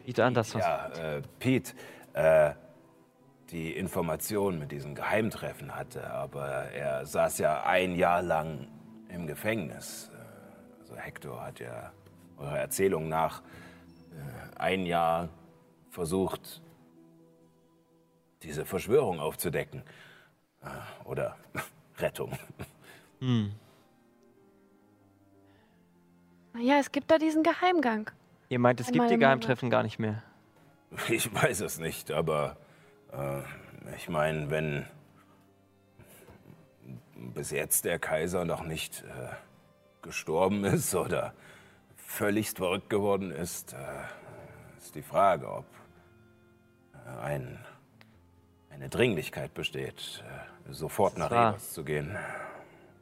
Piet Anderson. ja, äh, Pete, äh, die Information mit diesem Geheimtreffen hatte. Aber er saß ja ein Jahr lang im Gefängnis. Also Hector hat ja eurer Erzählung nach äh, ein Jahr versucht, diese Verschwörung aufzudecken. Äh, Oder Rettung. Naja, es gibt da diesen Geheimgang. Ihr meint, es gibt Einmal die im Geheimtreffen gar nicht mehr. Ich weiß es nicht, aber äh, ich meine, wenn bis jetzt der Kaiser noch nicht äh, gestorben ist oder völligst verrückt geworden ist, äh, ist die Frage, ob äh, ein, eine Dringlichkeit besteht, äh, sofort nach. Evers zu gehen.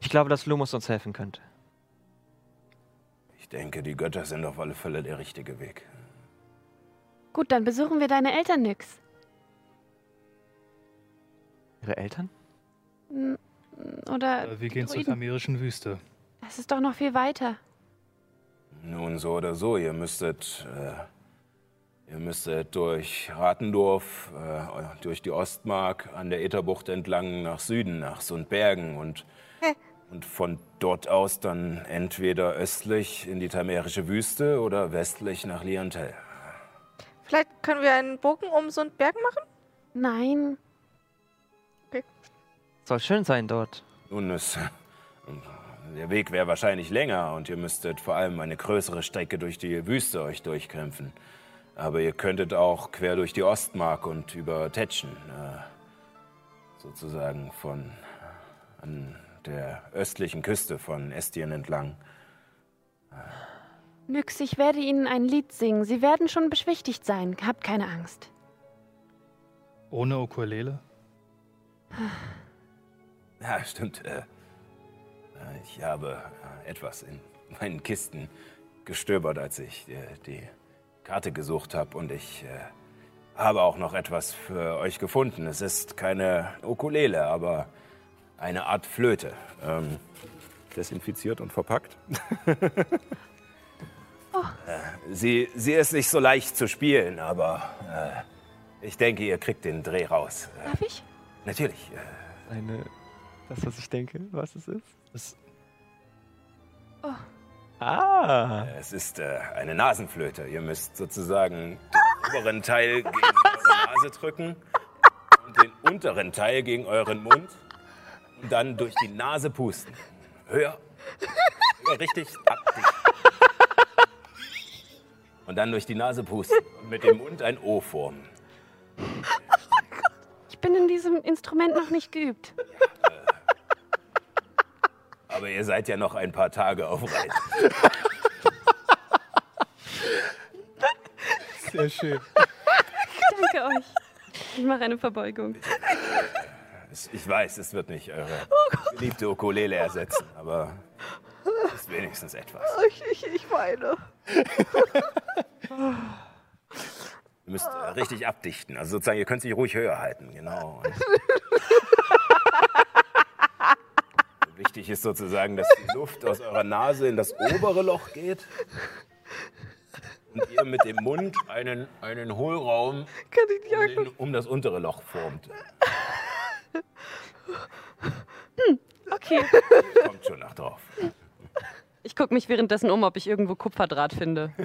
Ich glaube, dass Lumos uns helfen könnte. Ich denke, die Götter sind auf alle Fälle der richtige Weg. Gut, dann besuchen wir deine Eltern nix. Ihre Eltern? Oder wir gehen zur Druiden. tamerischen Wüste. Das ist doch noch viel weiter. Nun, so oder so, ihr müsstet, äh, ihr müsstet durch Ratendorf, äh, durch die Ostmark, an der Etterbucht entlang nach Süden, nach Sundbergen und, und von dort aus dann entweder östlich in die Tamerische Wüste oder westlich nach Liantel. Vielleicht können wir einen Bogen um so einen Berg machen? Nein. Soll schön sein dort. Nun, es, der Weg wäre wahrscheinlich länger und ihr müsstet vor allem eine größere Strecke durch die Wüste euch durchkämpfen. Aber ihr könntet auch quer durch die Ostmark und über Tetschen, äh, sozusagen von an der östlichen Küste von Estien entlang. Nyx, ich werde Ihnen ein Lied singen. Sie werden schon beschwichtigt sein. Habt keine Angst. Ohne Ukulele? Ja, stimmt. Äh, äh, ich habe äh, etwas in meinen Kisten gestöbert, als ich äh, die Karte gesucht habe. Und ich äh, habe auch noch etwas für euch gefunden. Es ist keine Ukulele, aber eine Art Flöte. Ähm, desinfiziert und verpackt. Äh, sie, sie ist nicht so leicht zu spielen, aber äh, ich denke, ihr kriegt den Dreh raus. Äh, Darf ich? natürlich. Äh, Eine. Das, was ich denke, was es ist? Das, Ah! Es ist äh, eine Nasenflöte. Ihr müsst sozusagen den oberen Teil gegen eure Nase drücken und den unteren Teil gegen euren Mund und dann durch die Nase pusten. Höher. Höher richtig abdichten. Und dann durch die Nase pusten und mit dem Mund ein O formen. Ich bin in diesem Instrument noch nicht geübt. Aber ihr seid ja noch ein paar Tage auf Reisen. sehr schön. Danke euch. Ich mache eine Verbeugung. Ich weiß, es wird nicht eure geliebte Ukulele ersetzen, aber es ist wenigstens etwas. Ich, ich, ich weine. Ihr müsst äh, richtig abdichten. Also sozusagen, ihr könnt sich ruhig höher halten, genau. Und Wichtig ist sozusagen, dass die Luft aus eurer Nase in das obere Loch geht und ihr mit dem Mund einen, einen Hohlraum um, den, um das untere Loch formt. Okay. Kommt schon nach drauf. Ich gucke mich währenddessen um, ob ich irgendwo Kupferdraht finde.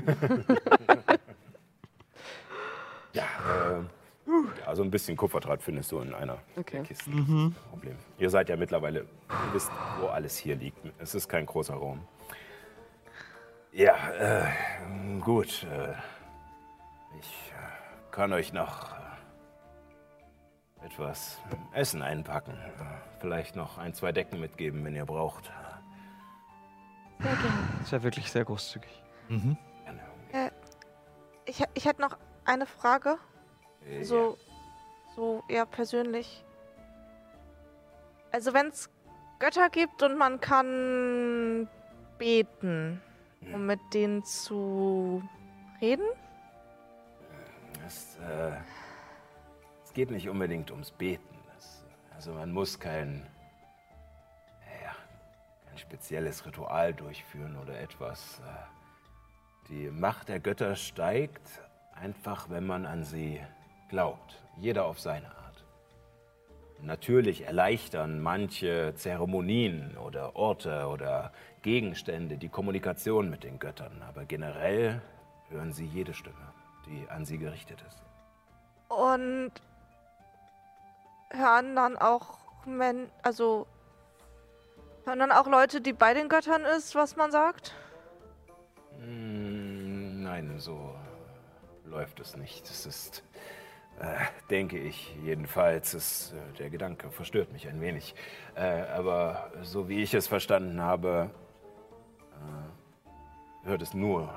Ja, äh, ja, so ein bisschen Kupferdraht findest du in einer Okay. Kiste. Ist kein Problem. Ihr seid ja mittlerweile, ihr wisst, wo alles hier liegt. Es ist kein großer Raum. Ja, äh, gut. Äh, ich äh, kann euch noch äh, etwas Essen einpacken. Äh, vielleicht noch ein, zwei Decken mitgeben, wenn ihr braucht. Sehr gerne. Das wäre wirklich sehr großzügig. Gerne. Ich, ich hätte noch eine Frage. Äh, So, so eher persönlich. Also wenn es Götter gibt und man kann beten, um mit denen zu reden? Es, äh, es geht nicht unbedingt ums Beten. Das, also man muss kein, ja, kein spezielles Ritual durchführen oder etwas. Äh, die Macht der Götter steigt einfach, wenn man an sie glaubt. Jeder auf seine Art. Natürlich erleichtern manche Zeremonien oder Orte oder Gegenstände die Kommunikation mit den Göttern, aber generell hören sie jede Stimme, die an sie gerichtet ist. Und hören dann auch Men also hören dann auch Leute, die bei den Göttern ist, was man sagt? Mm, nein, so läuft es nicht. Es ist denke ich jedenfalls. Ist, äh, der Gedanke verstört mich ein wenig. Äh, aber so wie ich es verstanden habe, äh, hört es nur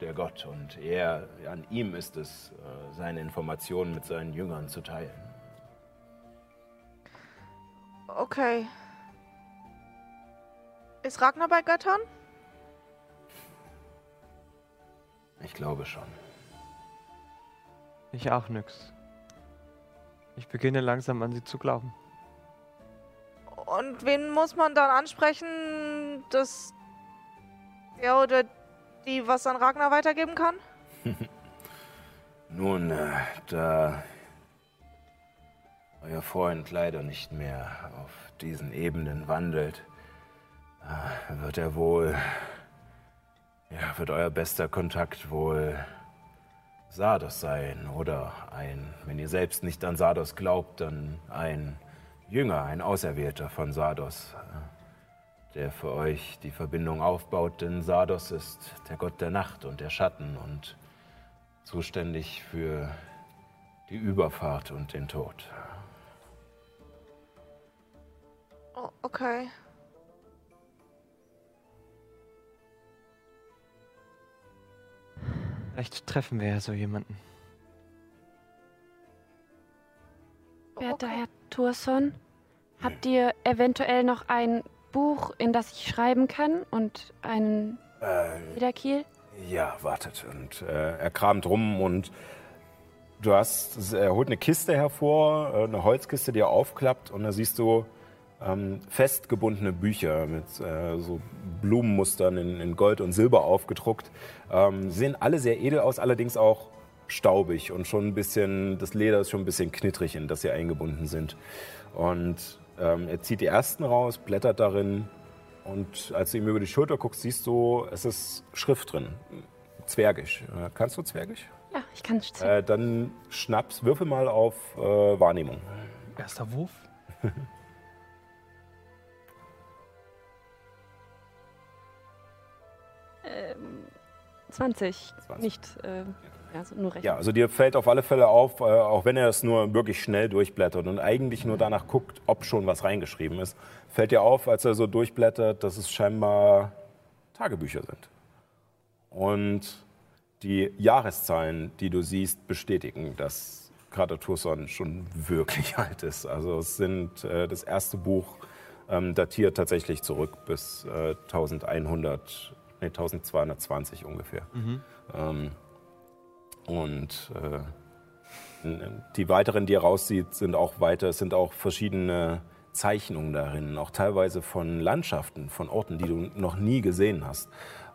der Gott und er, an ihm ist es, äh, seine Informationen mit seinen Jüngern zu teilen. Okay. Ist Ragnar bei Göttern? Ich glaube schon. Ich auch nix. Ich beginne langsam an sie zu glauben. Und wen muss man dann ansprechen, dass der oder die was an Ragnar weitergeben kann? Nun, äh, da euer Freund leider nicht mehr auf diesen Ebenen wandelt, äh, wird er wohl, ja, wird euer bester Kontakt wohl Sardos sein oder ein, wenn ihr selbst nicht an Sardos glaubt, dann ein Jünger, ein Auserwählter von Sardos, äh, der für euch die Verbindung aufbaut, denn Sardos ist der Gott der Nacht und der Schatten und zuständig für die Überfahrt und den Tod. Oh, okay. Vielleicht treffen wir ja so jemanden. Werter Herr Thurson, habt ihr eventuell noch ein Buch, in das ich schreiben kann und einen Äh, Wiederkiel? ja, wartet. Und äh, er kramt rum und du hast, er holt eine Kiste hervor, äh, eine Holzkiste, die er aufklappt und da siehst du ähm, festgebundene Bücher mit äh, so Blumenmustern in, in, Gold und Silber aufgedruckt. Ähm, sehen alle sehr edel aus, allerdings auch staubig und schon ein bisschen, das Leder ist schon ein bisschen knittrig, in das sie eingebunden sind. Und ähm, er zieht die ersten raus, blättert darin und als du ihm über die Schulter guckst, siehst du, es ist Schrift drin. Zwergisch. Äh, kannst du Zwergisch? Ja, ich kann es. Äh, dann schnaps, würfel mal auf äh, Wahrnehmung. Erster Wurf. Ähm, 20. 20. Nicht, äh, ja, so nur recht. Ja, also dir fällt auf alle Fälle auf, äh, auch wenn er es nur wirklich schnell durchblättert und eigentlich nur danach guckt, ob schon was reingeschrieben ist, fällt dir auf, als er so durchblättert, dass es scheinbar Tagebücher sind. Und die Jahreszahlen, die du siehst, bestätigen, dass Krater Tucson schon wirklich alt ist. Also es sind äh, das erste Buch ähm, datiert tatsächlich zurück bis äh, 1100, nee, 1220 ungefähr. Ähm, und äh, die weiteren, die ihr raussieht, sind auch weiter, es sind auch verschiedene Zeichnungen darin, auch teilweise von Landschaften, von Orten, die du noch nie gesehen hast.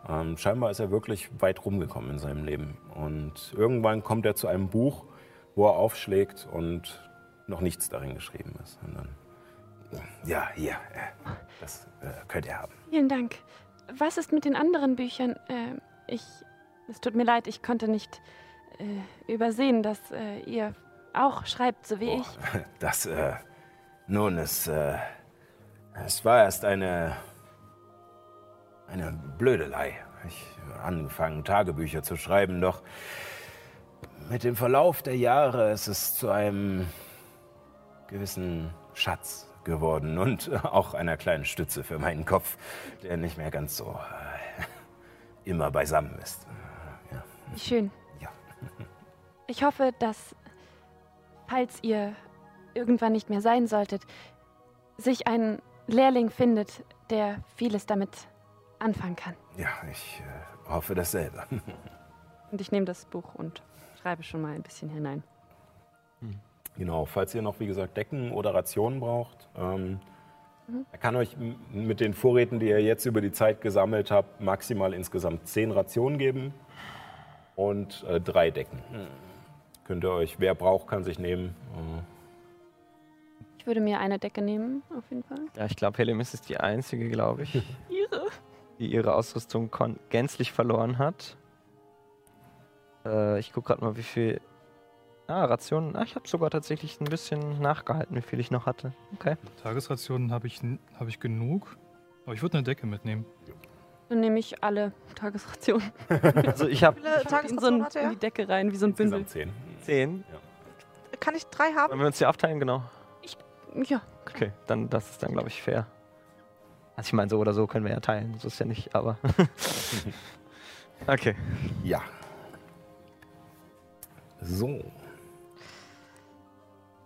Ähm, scheinbar ist er wirklich weit rumgekommen in seinem Leben. Und irgendwann kommt er zu einem Buch, wo er aufschlägt und noch nichts darin geschrieben ist. Und dann, ja, hier, äh, das äh, könnt ihr haben. Vielen Dank. Was ist mit den anderen Büchern? Äh, ich. Es tut mir leid, ich konnte nicht äh, übersehen, dass äh, ihr auch schreibt, so wie Oh, ich. Das, äh, nun, es, äh, es war erst eine, eine Blödelei. Ich habe angefangen, Tagebücher zu schreiben, doch mit dem Verlauf der Jahre ist es zu einem gewissen Schatz geworden und auch einer kleinen Stütze für meinen Kopf, der nicht mehr ganz so äh, immer beisammen ist. Wie schön. Ja. Ich hoffe, dass, falls ihr irgendwann nicht mehr sein solltet, sich einen Lehrling findet, der vieles damit anfangen kann. Ja, ich äh, hoffe dasselbe. Und ich nehme das Buch und schreibe schon mal ein bisschen hinein. Genau, falls ihr noch, wie gesagt, Decken oder Rationen braucht, ähm, er kann euch mit den Vorräten, die ihr jetzt über die Zeit gesammelt habt, maximal insgesamt zehn Rationen geben und äh, drei Decken. Könnt ihr euch, wer braucht, kann sich nehmen. Äh, Ich würde mir eine Decke nehmen, auf jeden Fall. Ja, ich glaube, Helemis ist die einzige, glaube ich, die ihre Ausrüstung gänzlich verloren hat. Äh, ich gucke gerade mal, wie viel. Ah, Rationen. Ah, ich habe sogar tatsächlich ein bisschen nachgehalten, wie viel ich noch hatte. Okay. Tagesrationen habe ich, hab ich genug. Aber ich würde eine Decke mitnehmen. Dann nehme ich alle Tagesrationen. Also ich habe Viele In, so Tagesrationen ein, hatte in die Decke rein, wie so ein Bündel. zehn. zehn. Kann ich drei haben? Wollen wir uns die aufteilen? Genau. Ja, Okay, dann das ist dann, glaube ich, fair. Also ich meine, so oder so können wir ja teilen. So ist ja nicht, aber. okay. Ja. So.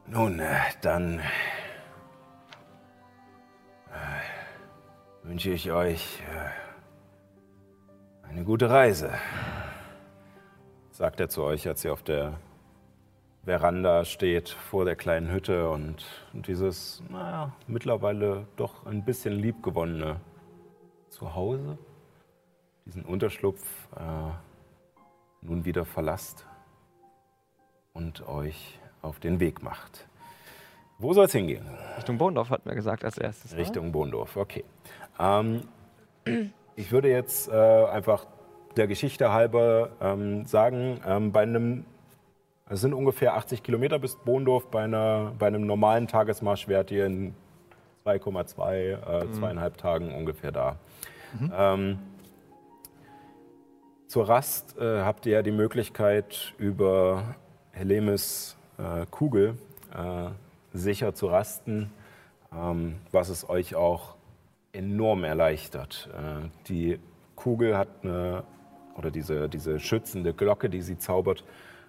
Nun, äh, dann äh, wünsche ich euch äh, eine gute Reise, sagt er zu euch, als ihr auf der Veranda steht vor der kleinen Hütte und, und dieses, naja, mittlerweile doch ein bisschen liebgewonnene Zuhause, diesen Unterschlupf äh, nun wieder verlasst und euch auf den Weg macht. Wo soll es hingehen? Richtung Bohndorf hat mir gesagt als erstes. ne? Richtung Bohndorf, okay. Ähm, ich würde jetzt äh, einfach der Geschichte halber ähm, sagen, ähm, bei einem, es sind ungefähr 80 Kilometer bis Bohndorf, bei, einer, bei einem normalen Tagesmarsch wärt ihr in 2,2, äh, zweieinhalb Tagen ungefähr da. Ähm, zur Rast äh, habt ihr ja die Möglichkeit, über Helemis Kugel äh, sicher zu rasten, ähm, was es euch auch enorm erleichtert. Äh, die Kugel hat eine, oder diese, diese schützende Glocke, die sie zaubert,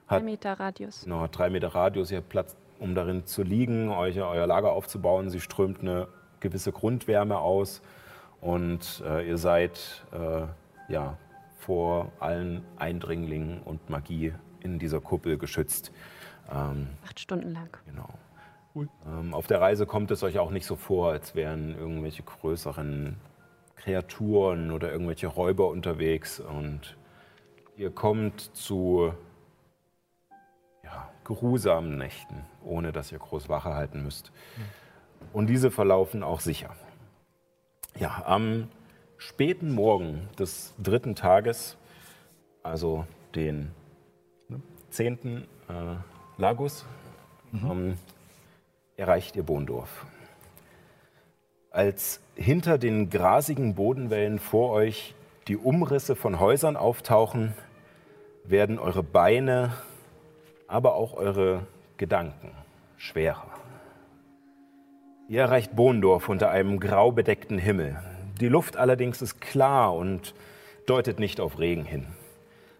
drei hat Meter Radius. Genau, hat drei Meter Radius, ihr habt Platz, um darin zu liegen, euch, euer Lager aufzubauen. Sie strömt eine gewisse Grundwärme aus und äh, ihr seid äh, ja, vor allen Eindringlingen und Magie in dieser Kuppel geschützt. Ähm, Acht Stunden lang. Genau. Ähm, auf der Reise kommt es euch auch nicht so vor, als wären irgendwelche größeren Kreaturen oder irgendwelche Räuber unterwegs. Und ihr kommt zu ja, geruhsamen Nächten, ohne dass ihr groß Wache halten müsst. Und diese verlaufen auch sicher. Ja, am späten Morgen des dritten Tages, also den ne, 10. Äh, Lagus, ähm, erreicht ihr Bohndorf. Als hinter den grasigen Bodenwellen vor euch die Umrisse von Häusern auftauchen, werden eure Beine, aber auch eure Gedanken schwerer. Ihr erreicht Bohndorf unter einem grau bedeckten Himmel. Die Luft allerdings ist klar und deutet nicht auf Regen hin.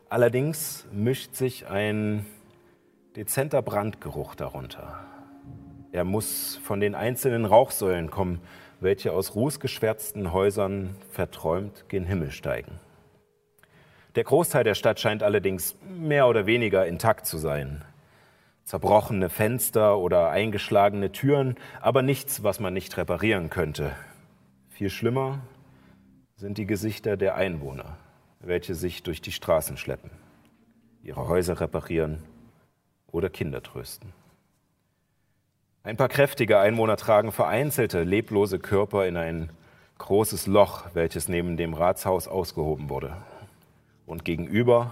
Allerdings mischt sich ein dezenter Brandgeruch darunter. Er muss von den einzelnen Rauchsäulen kommen, welche aus rußgeschwärzten Häusern verträumt gen Himmel steigen. Der Großteil der Stadt scheint allerdings mehr oder weniger intakt zu sein. Zerbrochene Fenster oder eingeschlagene Türen, aber nichts, was man nicht reparieren könnte. Viel schlimmer sind die Gesichter der Einwohner, welche sich durch die Straßen schleppen, ihre Häuser reparieren oder Kinder trösten. Ein paar kräftige Einwohner tragen vereinzelte, leblose Körper in ein großes Loch, welches neben dem Ratshaus ausgehoben wurde. Und gegenüber,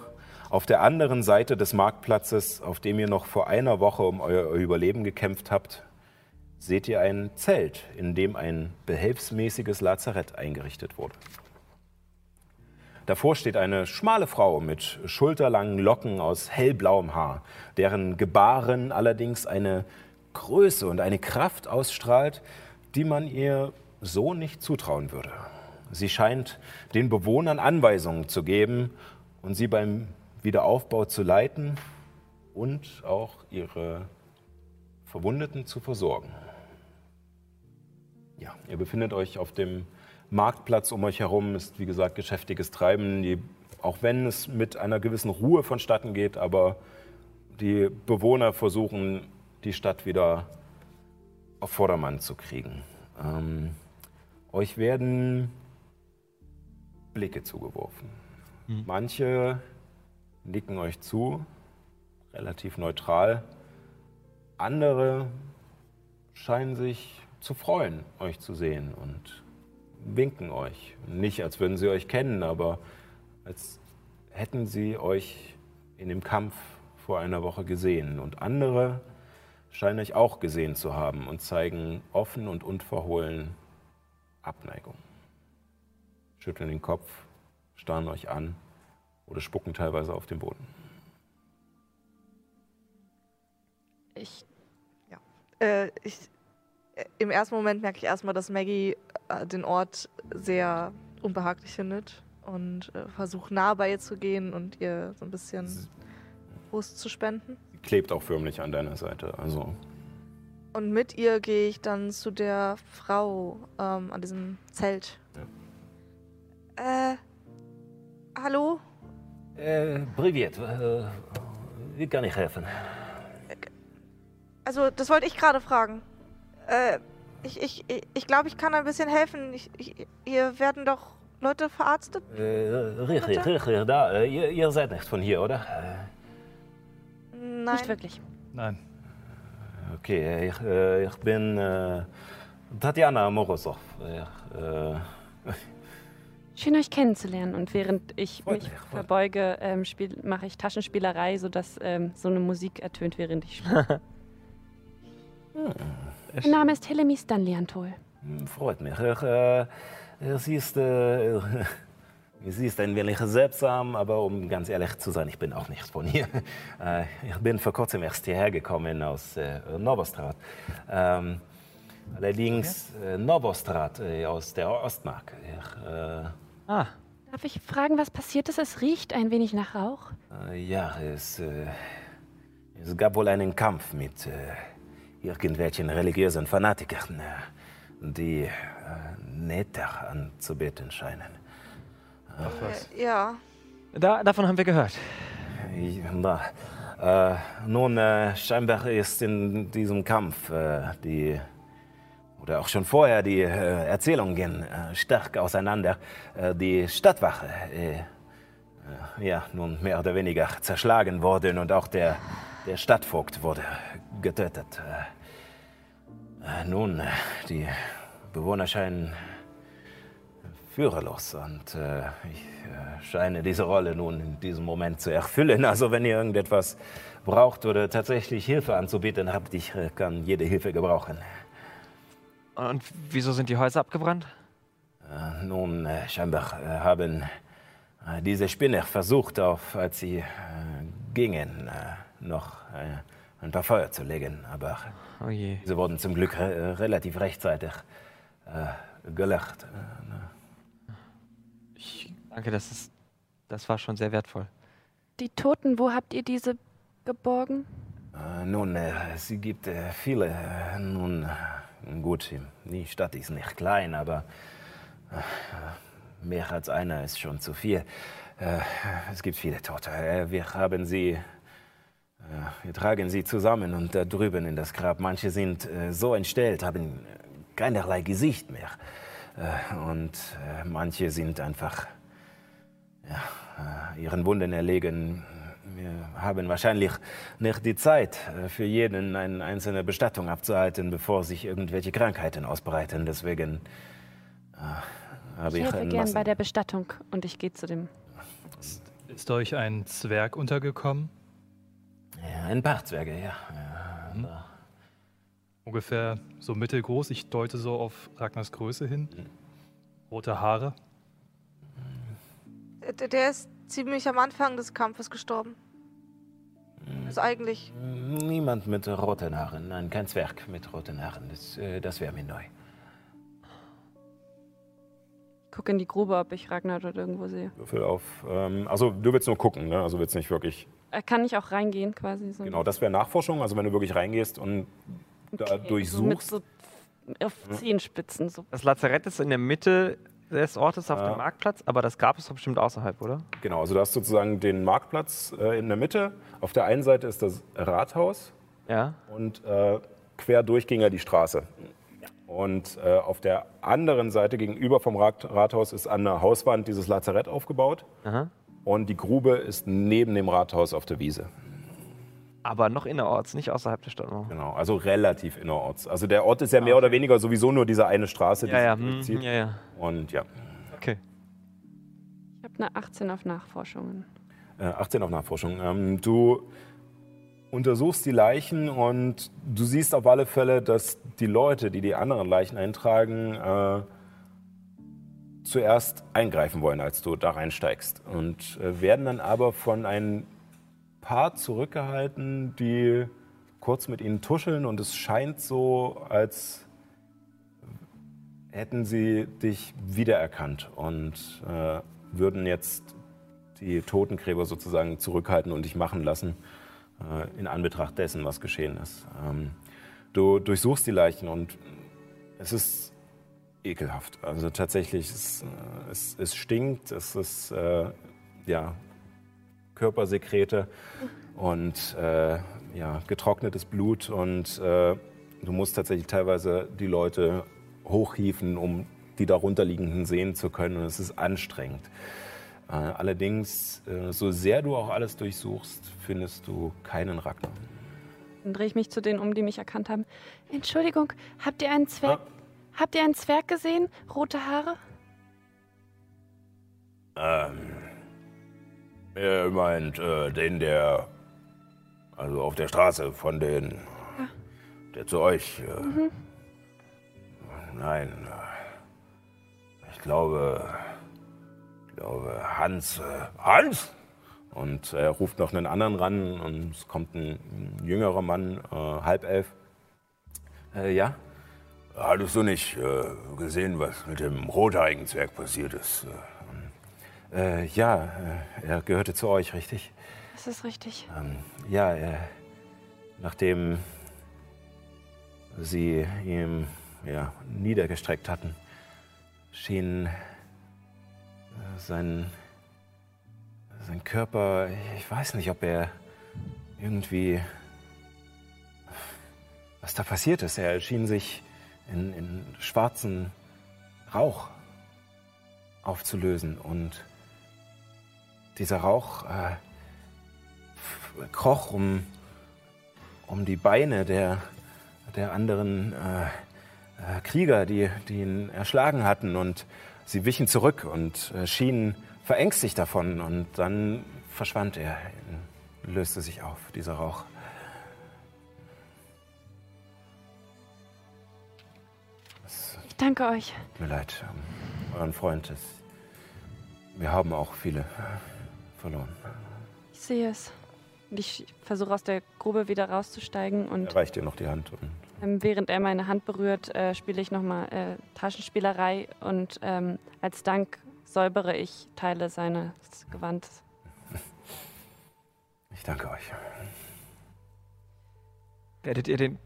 auf der anderen Seite des Marktplatzes, auf dem ihr noch vor einer Woche um euer Überleben gekämpft habt, seht ihr ein Zelt, in dem ein behelfsmäßiges Lazarett eingerichtet wurde. Davor steht eine schmale Frau mit schulterlangen Locken aus hellblauem Haar, deren Gebaren allerdings eine Größe und eine Kraft ausstrahlt, die man ihr so nicht zutrauen würde. Sie scheint den Bewohnern Anweisungen zu geben und sie beim Wiederaufbau zu leiten und auch ihre Verwundeten zu versorgen. Ja, ihr befindet euch auf dem Marktplatz um euch herum, ist wie gesagt geschäftiges Treiben, die, auch wenn es mit einer gewissen Ruhe vonstatten geht, aber die Bewohner versuchen, die Stadt wieder auf Vordermann zu kriegen. Ähm, euch werden Blicke zugeworfen. Mhm. Manche nicken euch zu, relativ neutral. Andere scheinen sich zu freuen, euch zu sehen und winken euch. Nicht, als würden sie euch kennen, aber als hätten sie euch in dem Kampf vor einer Woche gesehen. Und andere scheinen euch auch gesehen zu haben und zeigen offen und unverhohlen Abneigung. Schütteln den Kopf, starren euch an oder spucken teilweise auf den Boden. Ich, ja, äh, ich, äh, im ersten Moment merke ich erstmal, dass Maggie den Ort sehr unbehaglich findet und äh, versucht nah bei ihr zu gehen und ihr so ein bisschen Brust zu spenden. Sie klebt auch förmlich an deiner Seite, also. Und mit ihr gehe ich dann zu der Frau ähm, an diesem Zelt. Ja. Äh, hallo? Äh, Privet, äh, wie kann ich helfen? Also, das wollte ich gerade fragen. Äh, ich, ich, ich glaube, ich kann ein bisschen helfen. Ich, ich, hier werden doch Leute verarztet? Äh, richtig, richtig, da. Äh, ihr, ihr, seid nicht von hier, oder? Nein. Nicht wirklich. Nein. Okay, ich, äh, ich bin äh, Tatjana Morozov. Äh, Schön euch kennenzulernen. Und während ich mich verbeuge, ähm, mache ich Taschenspielerei, sodass ähm, so eine Musik ertönt, während ich spiele. hm. Mein Name ist Helemi Stanliantol. Hm, freut mich. Ich, äh, sie, ist, äh, sie ist ein wenig seltsam, aber um ganz ehrlich zu sein, ich bin auch nicht von hier. Äh, ich bin vor kurzem erst hierher gekommen aus äh, Novostrat. Ähm, allerdings äh, Novostrat äh, aus der Ostmark. Ich, äh, ah. Darf ich fragen, was passiert ist? Es riecht ein wenig nach Rauch. Äh, ja, es, äh, es gab wohl einen Kampf mit irgendwelchen religiösen Fanatikern, die äh, Nether anzubeten scheinen. Ach was. Äh, ja. Da, davon haben wir gehört. Ja, äh, nun, äh, scheinbar ist in diesem Kampf äh, die, oder auch schon vorher die äh, Erzählungen äh, stark auseinander. die Stadtwache, ja, nun mehr oder weniger zerschlagen worden und auch der, der Stadtvogt wurde getötet. Nun, die Bewohner scheinen führerlos und äh, ich äh, scheine diese Rolle nun in diesem Moment zu erfüllen. Also wenn ihr irgendetwas braucht oder tatsächlich Hilfe anzubieten habt, ich äh, kann jede Hilfe gebrauchen. Und wieso sind die Häuser abgebrannt? Nun, scheinbar haben diese Spinner versucht, auf, als sie gingen, noch ein paar Feuer zu legen. Aber oh sie wurden zum Glück re relativ rechtzeitig äh, gelöscht. Ich danke, das, ist, das war schon sehr wertvoll. Die Toten, wo habt ihr diese geborgen? Äh, nun, äh, es gibt äh, viele. Äh, nun, gut, die Stadt ist nicht klein, aber äh, mehr als einer ist schon zu viel. Äh, es gibt viele Tote. wir haben sie wir tragen sie zusammen und da drüben in das Grab. Manche sind äh, so entstellt, haben keinerlei Gesicht mehr. Äh, und äh, manche sind einfach ja, äh, ihren Wunden erlegen. Wir haben wahrscheinlich nicht die Zeit, äh, für jeden eine einzelne Bestattung abzuhalten, bevor sich irgendwelche Krankheiten ausbreiten. Deswegen äh, habe ich. Ich helfe gern bei der Bestattung und ich gehe zu dem. Ist euch ein Zwerg untergekommen? Ja, ein paar Zwerge, ja. ja mhm. Ungefähr so mittelgroß. Ich deute so auf Ragnars Größe hin. Mhm. Rote Haare. Der, der ist ziemlich am Anfang des Kampfes gestorben. Mhm. Also eigentlich. Niemand mit roten Haaren. Nein, kein Zwerg mit roten Haaren. Das, äh, das wäre mir neu. Guck in die Grube, ob ich Ragnar dort irgendwo sehe. Würfel auf. Ähm, also, du willst nur gucken, ne? Also, willst nicht wirklich Äh, Kann ich auch reingehen quasi? So Genau, das wäre Nachforschung, also wenn du wirklich reingehst und da Okay, so mit durchsuchst. so auf Zehenspitzen. So. Das Lazarett ist in der Mitte des Ortes auf Ja. dem Marktplatz, aber das gab es doch bestimmt außerhalb, oder? Genau, also du hast sozusagen den Marktplatz äh, in der Mitte. Auf der einen Seite ist das Rathaus Ja. und äh, quer durch ging ja die Straße. Und äh, auf der anderen Seite gegenüber vom Rat Rathaus ist an der Hauswand dieses Lazarett aufgebaut. Aha. Und die Grube ist neben dem Rathaus auf der Wiese. Aber noch innerorts, nicht außerhalb der Stadtmauer. Genau, also relativ innerorts. Also der Ort ist ja mehr oder weniger sowieso nur diese eine Straße, die Ja, ja, sich hm, durchzieht. ja, ja. Und ja, Okay. Ich habe eine 18 auf Nachforschungen. äh, 18 auf Nachforschung. Ähm, du untersuchst die Leichen und du siehst auf alle Fälle, dass die Leute, die die anderen Leichen eintragen, äh, zuerst eingreifen wollen, als du da reinsteigst. Und äh, werden dann aber von ein paar zurückgehalten, die kurz mit ihnen tuscheln und es scheint so, als hätten sie dich wiedererkannt und äh, würden jetzt die Totengräber sozusagen zurückhalten und dich machen lassen, äh, in Anbetracht dessen, was geschehen ist. Ähm, du durchsuchst die Leichen und es ist ekelhaft. Also tatsächlich, es, äh, es, es stinkt, es ist äh, ja, Körpersekrete und äh, ja, getrocknetes Blut und äh, du musst tatsächlich teilweise die Leute hochhieven, um die darunterliegenden sehen zu können und es ist anstrengend. Äh, allerdings, äh, so sehr du auch alles durchsuchst, findest du keinen Ragnar. Dann drehe ich mich zu denen um, die mich erkannt haben. Entschuldigung, habt ihr einen Zwerg? Habt ihr einen Zwerg gesehen? Rote Haare? Ähm, ihr meint äh, den, der, also auf der Straße von den, der zu euch, äh, nein, äh, ich glaube, ich glaube Hans, äh, Hans? Und er ruft noch einen anderen ran und es kommt ein, ein jüngerer Mann, äh, halb elf. Äh, ja? Hattest du nicht äh, gesehen, was mit dem rothaarigen Zwerg passiert ist? Äh, ja, äh, er gehörte zu euch, richtig? Das ist richtig. Ähm, ja, äh, nachdem sie ihn ja, niedergestreckt hatten, schien äh, sein, sein Körper, ich weiß nicht, ob er irgendwie, was da passiert ist. Er schien sich in, in schwarzen Rauch aufzulösen und dieser Rauch äh, kroch um, um die Beine der, der anderen äh, äh, Krieger, die, die ihn erschlagen hatten. Und sie wichen zurück und äh, schienen verängstigt davon. Und dann verschwand er, löste sich auf, dieser Rauch. Danke euch. Tut mir leid, ähm, euren Freund. Es, wir haben auch viele äh, verloren. Ich sehe es. Und ich versuche aus der Grube wieder rauszusteigen und Er reicht dir noch die Hand. Und ähm, während er meine Hand berührt, äh, spiele ich nochmal äh, Taschenspielerei und ähm, als Dank säubere ich Teile seines Gewandes. ich danke euch. Werdet ihr den,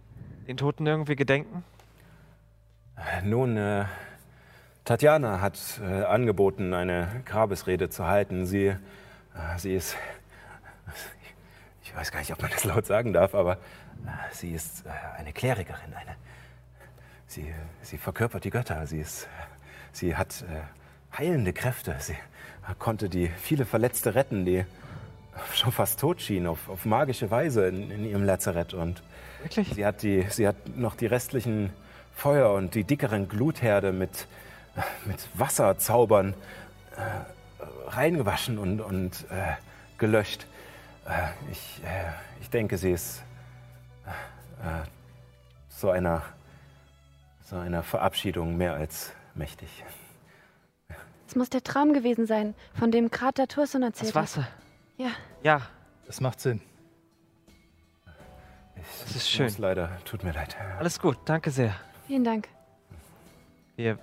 den Toten irgendwie gedenken? Nun, äh, Tatjana hat äh, angeboten, eine Grabesrede zu halten. Sie, äh, sie ist, ich weiß gar nicht, ob man das laut sagen darf, aber äh, sie ist äh, eine Klerikerin. Eine, sie, sie verkörpert die Götter. Sie, ist, sie hat äh, heilende Kräfte. Sie konnte die viele Verletzte retten, die schon fast tot schienen, auf, auf magische Weise in, in ihrem Lazarett. Und Wirklich? Sie hat, die, sie hat noch die restlichen Feuer und die dickeren Glutherde mit, mit Wasserzaubern äh, reingewaschen und, und äh, gelöscht. Äh, ich, äh, ich denke, sie ist äh, so, einer, so einer Verabschiedung mehr als mächtig. Es muss der Traum gewesen sein, von dem Krater Turson erzählt Das Wasser. Ja, Ja, Das macht Sinn. Ich Das ist schön. Leider, tut mir leid. alles gut. Danke sehr. Vielen Dank. Wir,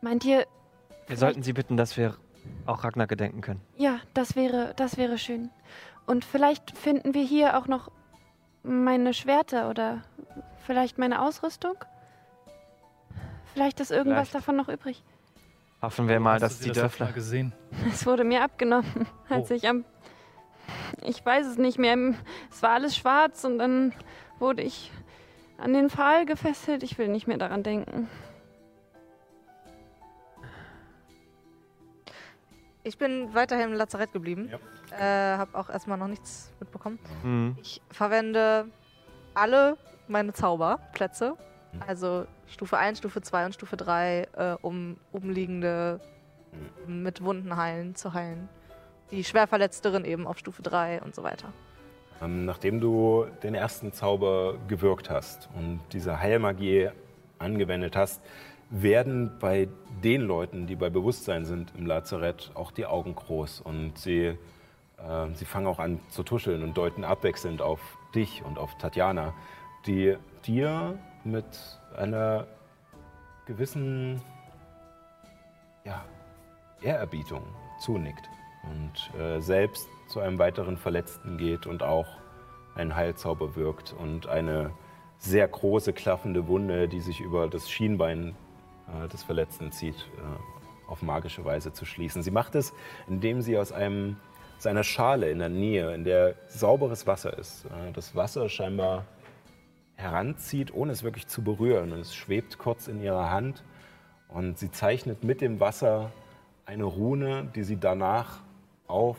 Meint ihr, wir sollten Sie bitten, dass wir auch Ragnar gedenken können. ja, das wäre, das wäre schön. Und vielleicht finden wir hier auch noch meine Schwerter oder vielleicht meine Ausrüstung. Vielleicht ist irgendwas Vielleicht. davon noch übrig. Hoffen wir mal, Hast dass du die sie das Dörfler. Gesehen? Es wurde mir abgenommen, als Oh. ich am. Ich weiß es nicht mehr. Es war alles schwarz und dann wurde ich an den Pfahl gefesselt. Ich will nicht mehr daran denken. Ich bin weiterhin im Lazarett geblieben. Ja. Äh, habe auch erstmal noch nichts mitbekommen. Hm. Ich verwende alle meine Zauberplätze, also Stufe 1, Stufe 2 und Stufe 3, äh, um umliegende mit Wunden heilen zu heilen. Die Schwerverletzteren eben auf Stufe 3 und so weiter. Ähm, nachdem du den ersten Zauber gewirkt hast und diese Heilmagie angewendet hast, werden bei den Leuten, die bei Bewusstsein sind im Lazarett, auch die Augen groß. Und sie, äh, sie fangen auch an zu tuscheln und deuten abwechselnd auf dich und auf Tatjana, die dir mit einer gewissen ja, Ehrerbietung zunickt und äh, selbst zu einem weiteren Verletzten geht und auch einen Heilzauber wirkt und eine sehr große klaffende Wunde, die sich über das Schienbein äh, des Verletzten zieht, äh, auf magische Weise zu schließen. Sie macht es, indem sie aus einem aus Schale in der Nähe, in der sauberes Wasser ist, äh, das Wasser scheinbar heranzieht, ohne es wirklich zu berühren. Und es schwebt kurz in ihrer Hand und sie zeichnet mit dem Wasser eine Rune, die sie danach auf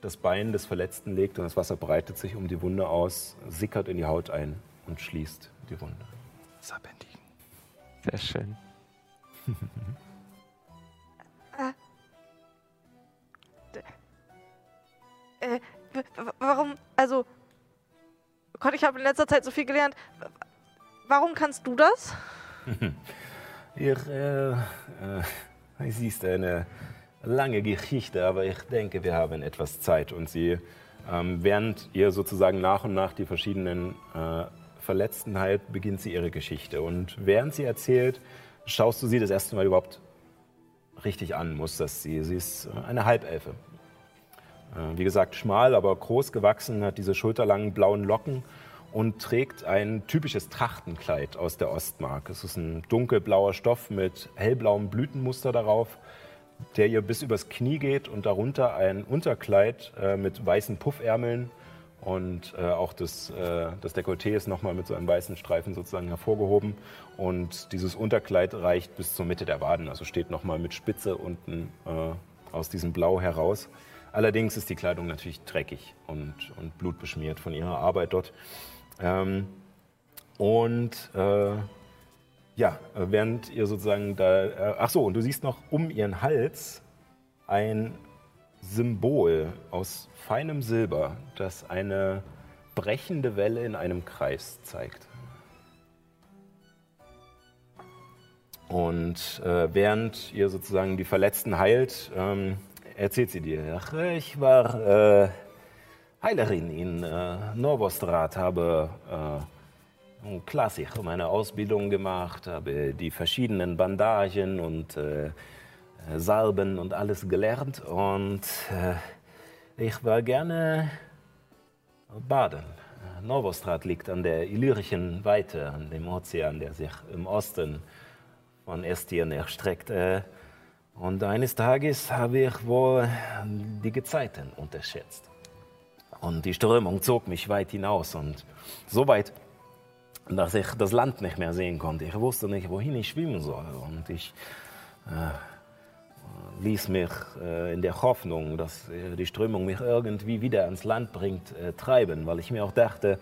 das Bein des Verletzten legt und das Wasser breitet sich um die Wunde aus, sickert in die Haut ein und schließt die Wunde. Serpentin. Sehr schön. Äh, w- warum, also, Gott, ich habe in letzter Zeit so viel gelernt. Warum kannst du das? Ihr, äh, äh, es ist eine lange Geschichte, aber ich denke, wir haben etwas Zeit. Und sie, ähm, während ihr sozusagen nach und nach die verschiedenen äh, Verletzten heilt, beginnt sie ihre Geschichte. Und während sie erzählt, schaust du sie das erste Mal überhaupt richtig an, musterst sie. Sie ist äh, eine Halbelfe. Äh, Wie gesagt, schmal, aber groß gewachsen, hat diese schulterlangen blauen Locken und trägt ein typisches Trachtenkleid aus der Ostmark. Es ist ein dunkelblauer Stoff mit hellblauem Blütenmuster darauf, der ihr bis übers Knie geht und darunter ein Unterkleid äh, mit weißen Puffärmeln und äh, auch das, äh, das Dekolleté ist nochmal mit so einem weißen Streifen sozusagen hervorgehoben und dieses Unterkleid reicht bis zur Mitte der Waden, also steht nochmal mit Spitze unten äh, aus diesem Blau heraus. Allerdings ist die Kleidung natürlich dreckig und, und blutbeschmiert von ihrer Arbeit dort. Ähm, und äh, ja, während ihr sozusagen da. Äh, ach so, und du siehst noch um ihren Hals ein Symbol aus feinem Silber, das eine brechende Welle in einem Kreis zeigt. Und äh, während ihr sozusagen die Verletzten heilt, ähm, erzählt sie dir, ach, ich war äh, Heilerin in äh, Novostrad, habe äh, klassisch meine Ausbildung gemacht, habe die verschiedenen Bandagen und äh, Salben und alles gelernt und äh, ich war gerne baden. Novostrad liegt an der Illyrischen Weite, an dem Ozean, der sich im Osten von Estien erstreckt. Äh, und eines Tages habe ich wohl die Gezeiten unterschätzt. Und die Strömung zog mich weit hinaus und so weit, dass ich das Land nicht mehr sehen konnte. Ich wusste nicht, wohin ich schwimmen soll. Und ich äh, ließ mich äh, in der Hoffnung, dass äh, die Strömung mich irgendwie wieder ans Land bringt, äh, treiben, weil ich mir auch dachte,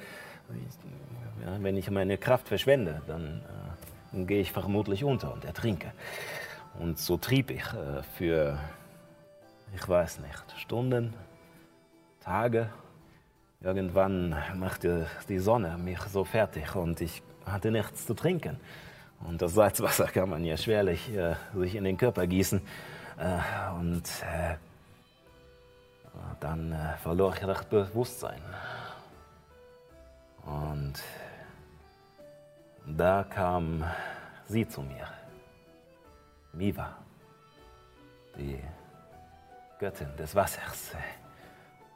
ja, wenn ich meine Kraft verschwende, dann, äh, dann gehe ich vermutlich unter und ertrinke. Und so trieb ich äh, für, ich weiß nicht, Stunden, Tage. Irgendwann machte die Sonne mich so fertig und ich hatte nichts zu trinken. Und das Salzwasser kann man ja schwerlich äh, sich in den Körper gießen. Äh, und äh, dann äh, verlor ich das Bewusstsein. Und da kam sie zu mir. Miva, die Göttin des Wassers.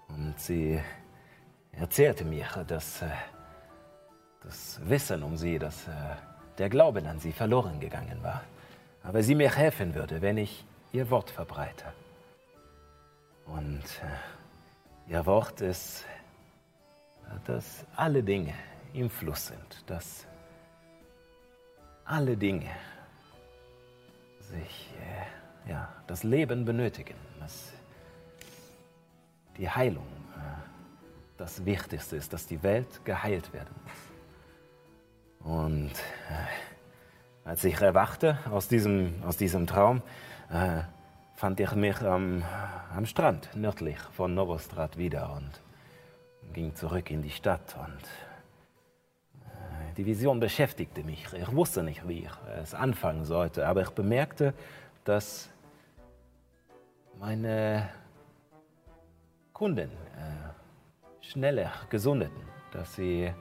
Und sie erzählte mir, dass äh, das Wissen um sie, dass äh, der Glauben an sie verloren gegangen war. Aber sie mir helfen würde, wenn ich ihr Wort verbreite. Und äh, ihr Wort ist, dass alle Dinge im Fluss sind, dass alle Dinge sich, ja, das Leben benötigen, dass die Heilung das Wichtigste ist, dass die Welt geheilt werden muss. Und äh, als ich erwachte aus diesem, aus diesem Traum, äh, fand ich mich am, am Strand nördlich von Novostrad wieder und ging zurück in die Stadt. Und äh, die Vision beschäftigte mich. Ich wusste nicht, wie ich es anfangen sollte, aber ich bemerkte, dass meine Kunden äh, schneller gesundeten, dass sie,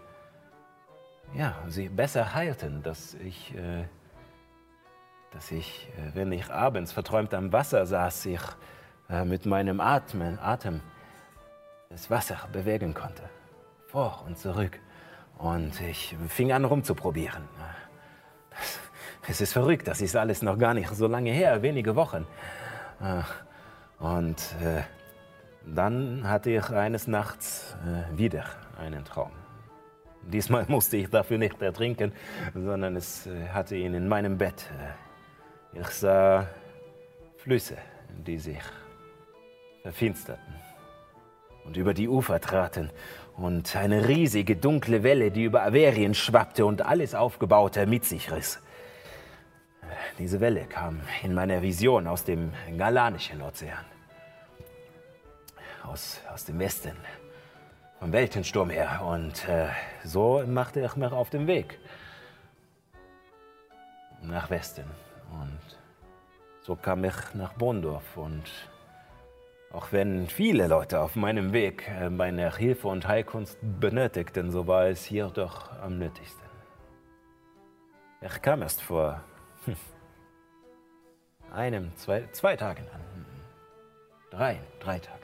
ja, sie besser heilten, dass ich, äh, dass ich, äh, wenn ich abends verträumt am Wasser saß, ich äh, mit meinem Atmen, Atem das Wasser bewegen konnte, vor und zurück. Und ich fing an rumzuprobieren. Es ist verrückt, das ist alles noch gar nicht so lange her, wenige Wochen. Äh, und äh, dann hatte ich eines Nachts äh, wieder einen Traum. Diesmal musste ich dafür nicht ertrinken, sondern es äh, hatte ihn in meinem Bett. Äh, ich sah Flüsse, die sich verfinsterten und über die Ufer traten und eine riesige dunkle Welle, die über Averien schwappte und alles Aufgebaute mit sich riss. Diese Welle kam in meiner Vision aus dem Galanischen Ozean aus, aus dem Westen, vom Weltensturm her. Und äh, so machte ich mich auf den Weg nach Westen. Und so kam ich nach Bondorf. Und auch wenn viele Leute auf meinem Weg äh, meine Hilfe und Heilkunst benötigten, so war es hier doch am nötigsten. Ich kam erst vor hm, einem, zwei, zwei Tagen an. Drei, drei Tage.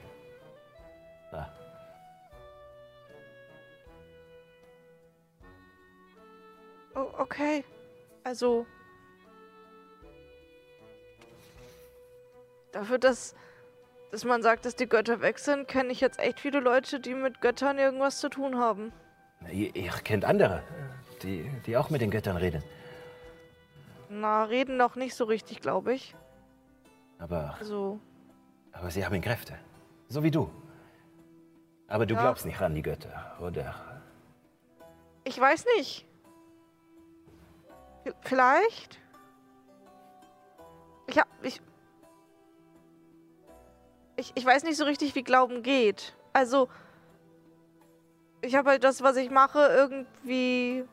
Oh, okay. Also. Dafür, dass, dass man sagt, dass die Götter weg sind, kenne ich jetzt echt viele Leute, die mit Göttern irgendwas zu tun haben. Ihr, ihr kennt andere, die, die auch mit den Göttern reden. Na, reden noch nicht so richtig, glaube ich. Aber, Also, aber sie haben Kräfte. So wie du. Aber du Ja. glaubst nicht an die Götter, oder? ich weiß nicht. Vielleicht? Ich hab. Ich, ich, ich weiß nicht so richtig, wie Glauben geht. Also. Ich habe halt das, was ich mache, irgendwie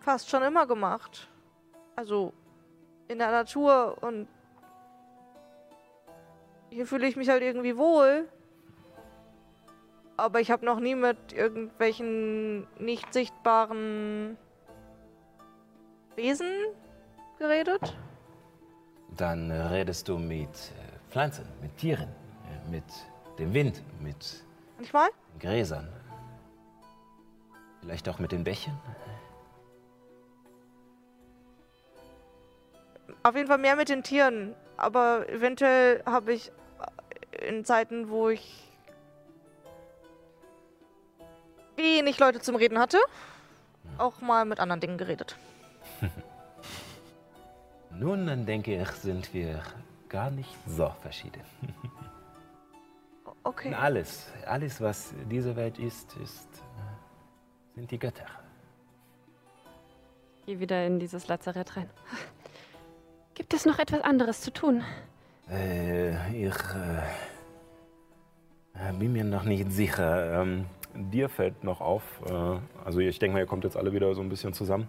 fast schon immer gemacht. Also in der Natur und hier fühle ich mich halt irgendwie wohl. Aber ich habe noch nie mit irgendwelchen nicht sichtbaren Wesen geredet. Dann redest du mit äh, Pflanzen, mit Tieren, äh, mit dem Wind, mit Manchmal? Gräsern. Vielleicht auch mit den Bächen? Auf jeden Fall mehr mit den Tieren. Aber eventuell habe ich äh, in Zeiten, wo ich wenig Leute zum Reden hatte, auch mal mit anderen Dingen geredet. Nun, dann denke ich, sind wir gar nicht so verschieden. Okay. Alles, alles, was diese Welt ist, ist, äh, sind die Götter. Geh wieder in dieses Lazarett rein. Gibt es noch etwas anderes zu tun? Äh, ich äh, bin mir noch nicht sicher. Ähm, dir fällt noch auf, äh, also ich denke mal, ihr kommt jetzt alle wieder so ein bisschen zusammen.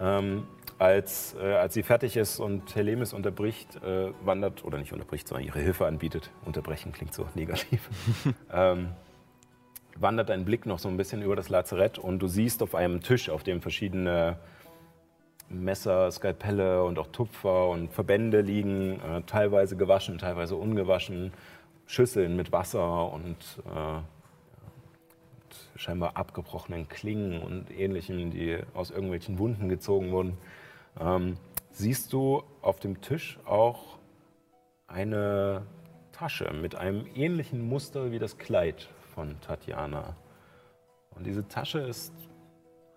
Ähm, als, äh, als sie fertig ist und Helemis unterbricht, äh, wandert, oder nicht unterbricht, sondern ihre Hilfe anbietet, unterbrechen klingt so negativ, ähm, wandert dein Blick noch so ein bisschen über das Lazarett und du siehst auf einem Tisch, auf dem verschiedene Messer, Skalpelle und auch Tupfer und Verbände liegen, äh, teilweise gewaschen, teilweise ungewaschen, Schüsseln mit Wasser und äh, scheinbar abgebrochenen Klingen und ähnlichen, die aus irgendwelchen Wunden gezogen wurden. Ähm, siehst du auf dem Tisch auch eine Tasche mit einem ähnlichen Muster wie das Kleid von Tatjana. Und diese Tasche ist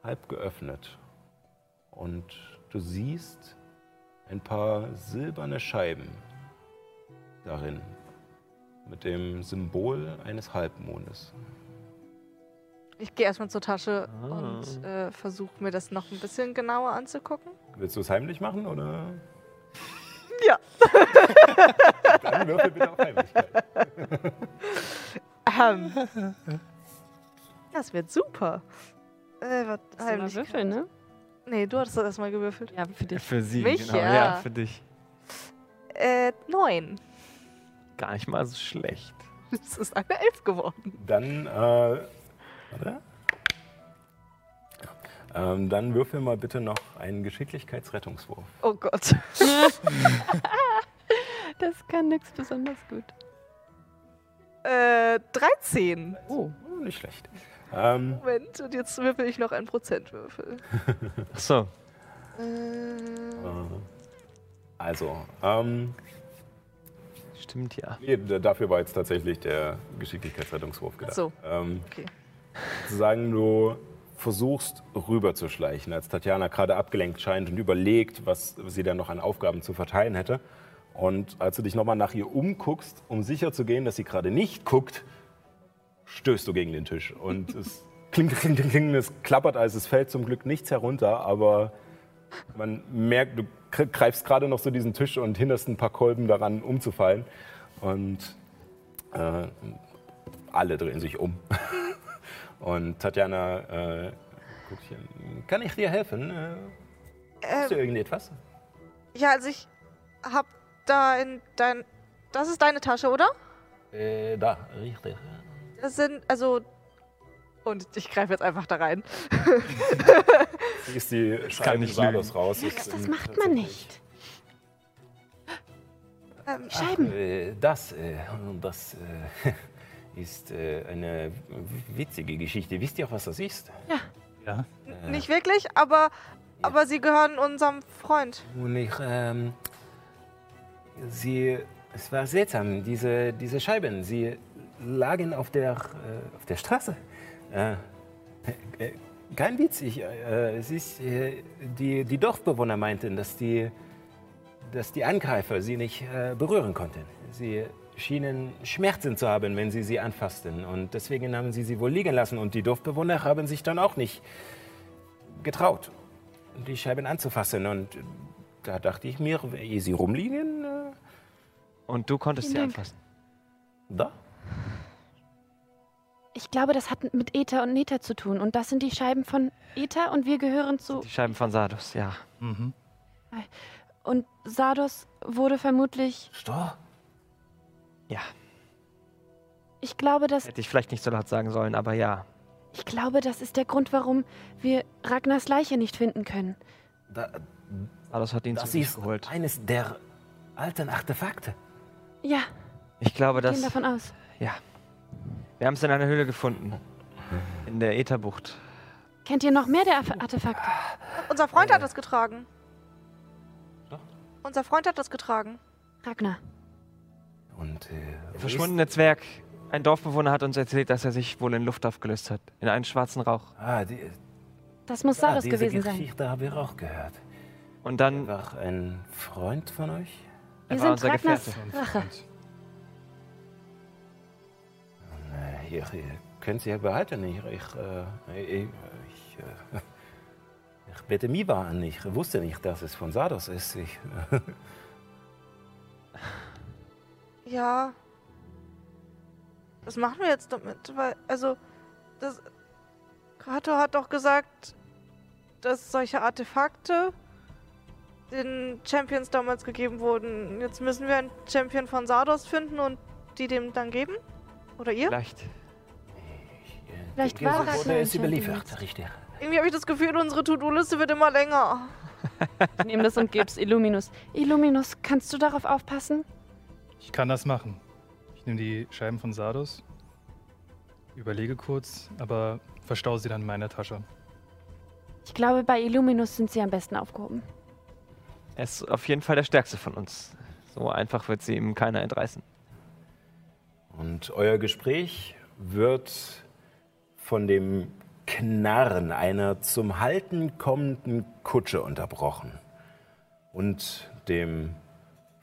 halb geöffnet. Und du siehst ein paar silberne Scheiben darin mit dem Symbol eines Halbmondes. Ich gehe erstmal zur Tasche ah. und äh, versuche mir das noch ein bisschen genauer anzugucken. Willst du es heimlich machen oder? Ja. Dann würfel bitte auf Heimlichkeit. ähm, das wird super. Äh, was, Heimlichkeit. Würfeln, ne? Nee, du hattest das erstmal gewürfelt. Ja, für dich. Für sie, Mich, genau. Ja. ja, für dich. Äh, neun. Gar nicht mal so schlecht. Es ist eine Elf geworden. Dann, äh, warte. Ähm, dann würfel mal bitte noch einen Geschicklichkeitsrettungswurf. Oh Gott. das kann nichts besonders gut. Äh, 13. Oh, nicht schlecht. Ähm, Moment, und jetzt würfel ich noch einen Prozentwürfel. Ach so. Äh, also, ähm, Stimmt ja. Nee, dafür war jetzt tatsächlich der Geschicklichkeitsrettungswurf gedacht. Ach so. Ähm, okay. Sozusagen, du versuchst rüberzuschleichen, als Tatjana gerade abgelenkt scheint und überlegt, was sie dann noch an Aufgaben zu verteilen hätte. Und als du dich nochmal nach ihr umguckst, um sicher zu gehen, dass sie gerade nicht guckt, stößt du gegen den Tisch. Und es klingt, klingt, klingt, es klappert, als es fällt zum Glück nichts herunter, aber man merkt, du greifst gerade noch so diesen Tisch und hinderst ein paar Kolben daran, umzufallen. Und äh, alle drehen sich um. Und Tatjana, äh, kann ich dir helfen? Äh, hast du ähm, irgendetwas? Ja, also ich hab da in dein. Das ist deine Tasche, oder? Äh, da, richtig. Das sind, also. Und ich greife jetzt einfach da rein. Sie ist die Scheiben Salos raus. Max, das macht man nicht. Ähm, Scheiben. Ach, äh, das, äh, das, äh, ist äh, eine witzige Geschichte. Wisst ihr auch, was das ist? Ja. Ja. Äh, Nicht wirklich, aber, ja. aber sie gehören unserem Freund. Und ich, ähm, sie, es war seltsam, diese, diese Scheiben, sie lagen auf der, äh, auf der Straße. Äh, äh kein Witz, ich, äh, es ist, äh, die, die Dorfbewohner meinten, dass die, dass die Angreifer sie nicht berühren konnten. Sie schienen Schmerzen zu haben, wenn sie sie anfassten. Und deswegen haben sie sie wohl liegen lassen. Und die Dorfbewohner haben sich dann auch nicht getraut, die Scheiben anzufassen. Und da dachte ich mir, ehe sie rumliegen. Äh und du konntest sie anfassen? Da? Ich glaube, das hat mit Ether und Nether zu tun. Und das sind die Scheiben von Ether und wir gehören zu. Die Scheiben von Sardos, ja. Mhm. Und Sardos wurde vermutlich. Stor? Ja. Ich glaube, dass. Hätte ich vielleicht nicht so laut sagen sollen, aber ja. Ich glaube, das ist der Grund, warum wir Ragnars Leiche nicht finden können. Da, Alos hat ihn das zu ist geholt. eines der alten Artefakte. Ja. Ich glaube, wir dass. Gehen davon aus. Ja. Wir haben es in einer Höhle gefunden. In der Ätherbucht. Kennt ihr noch mehr der Artefakte? Unser Freund hat es getragen. Doch? Unser Freund hat es getragen. Ragnar. Und, äh, Verschwundene Zwerg. Ein Dorfbewohner hat uns erzählt, dass er sich wohl in Luft aufgelöst hat. In einen schwarzen Rauch. Ah, die, das muss Sarus ja, gewesen sein. Geschichte haben wir auch gehört. Und dann. Er war ein Freund von euch? Wir er sind unser Gefährte. Rache. Äh, ihr, ihr könnt sie ja behalten. Ich, ich, äh, ich, ich, äh, ich bete Miba an. Ich wusste nicht, dass es von Sardos ist. Ich, Ja. Was machen wir jetzt damit? Weil, also, das. Kato hat doch gesagt, dass solche Artefakte den Champions damals gegeben wurden. Jetzt müssen wir einen Champion von Sardos finden und die dem dann geben? Oder ihr? Vielleicht. Vielleicht war das wurde es überliefert, richtig. Irgendwie habe ich das Gefühl, unsere To-Do-Liste wird immer länger. Ich nehme das und gebe es Illuminus. Illuminus, kannst du darauf aufpassen? Ich kann das machen. Ich nehme die Scheiben von Sardos Überlege kurz, aber verstaue sie dann in meiner Tasche. Ich glaube, bei Illuminus sind sie am besten aufgehoben. Er ist auf jeden Fall der stärkste von uns. So einfach wird sie ihm keiner entreißen. Und euer Gespräch wird von dem Knarren einer zum Halten kommenden Kutsche unterbrochen und dem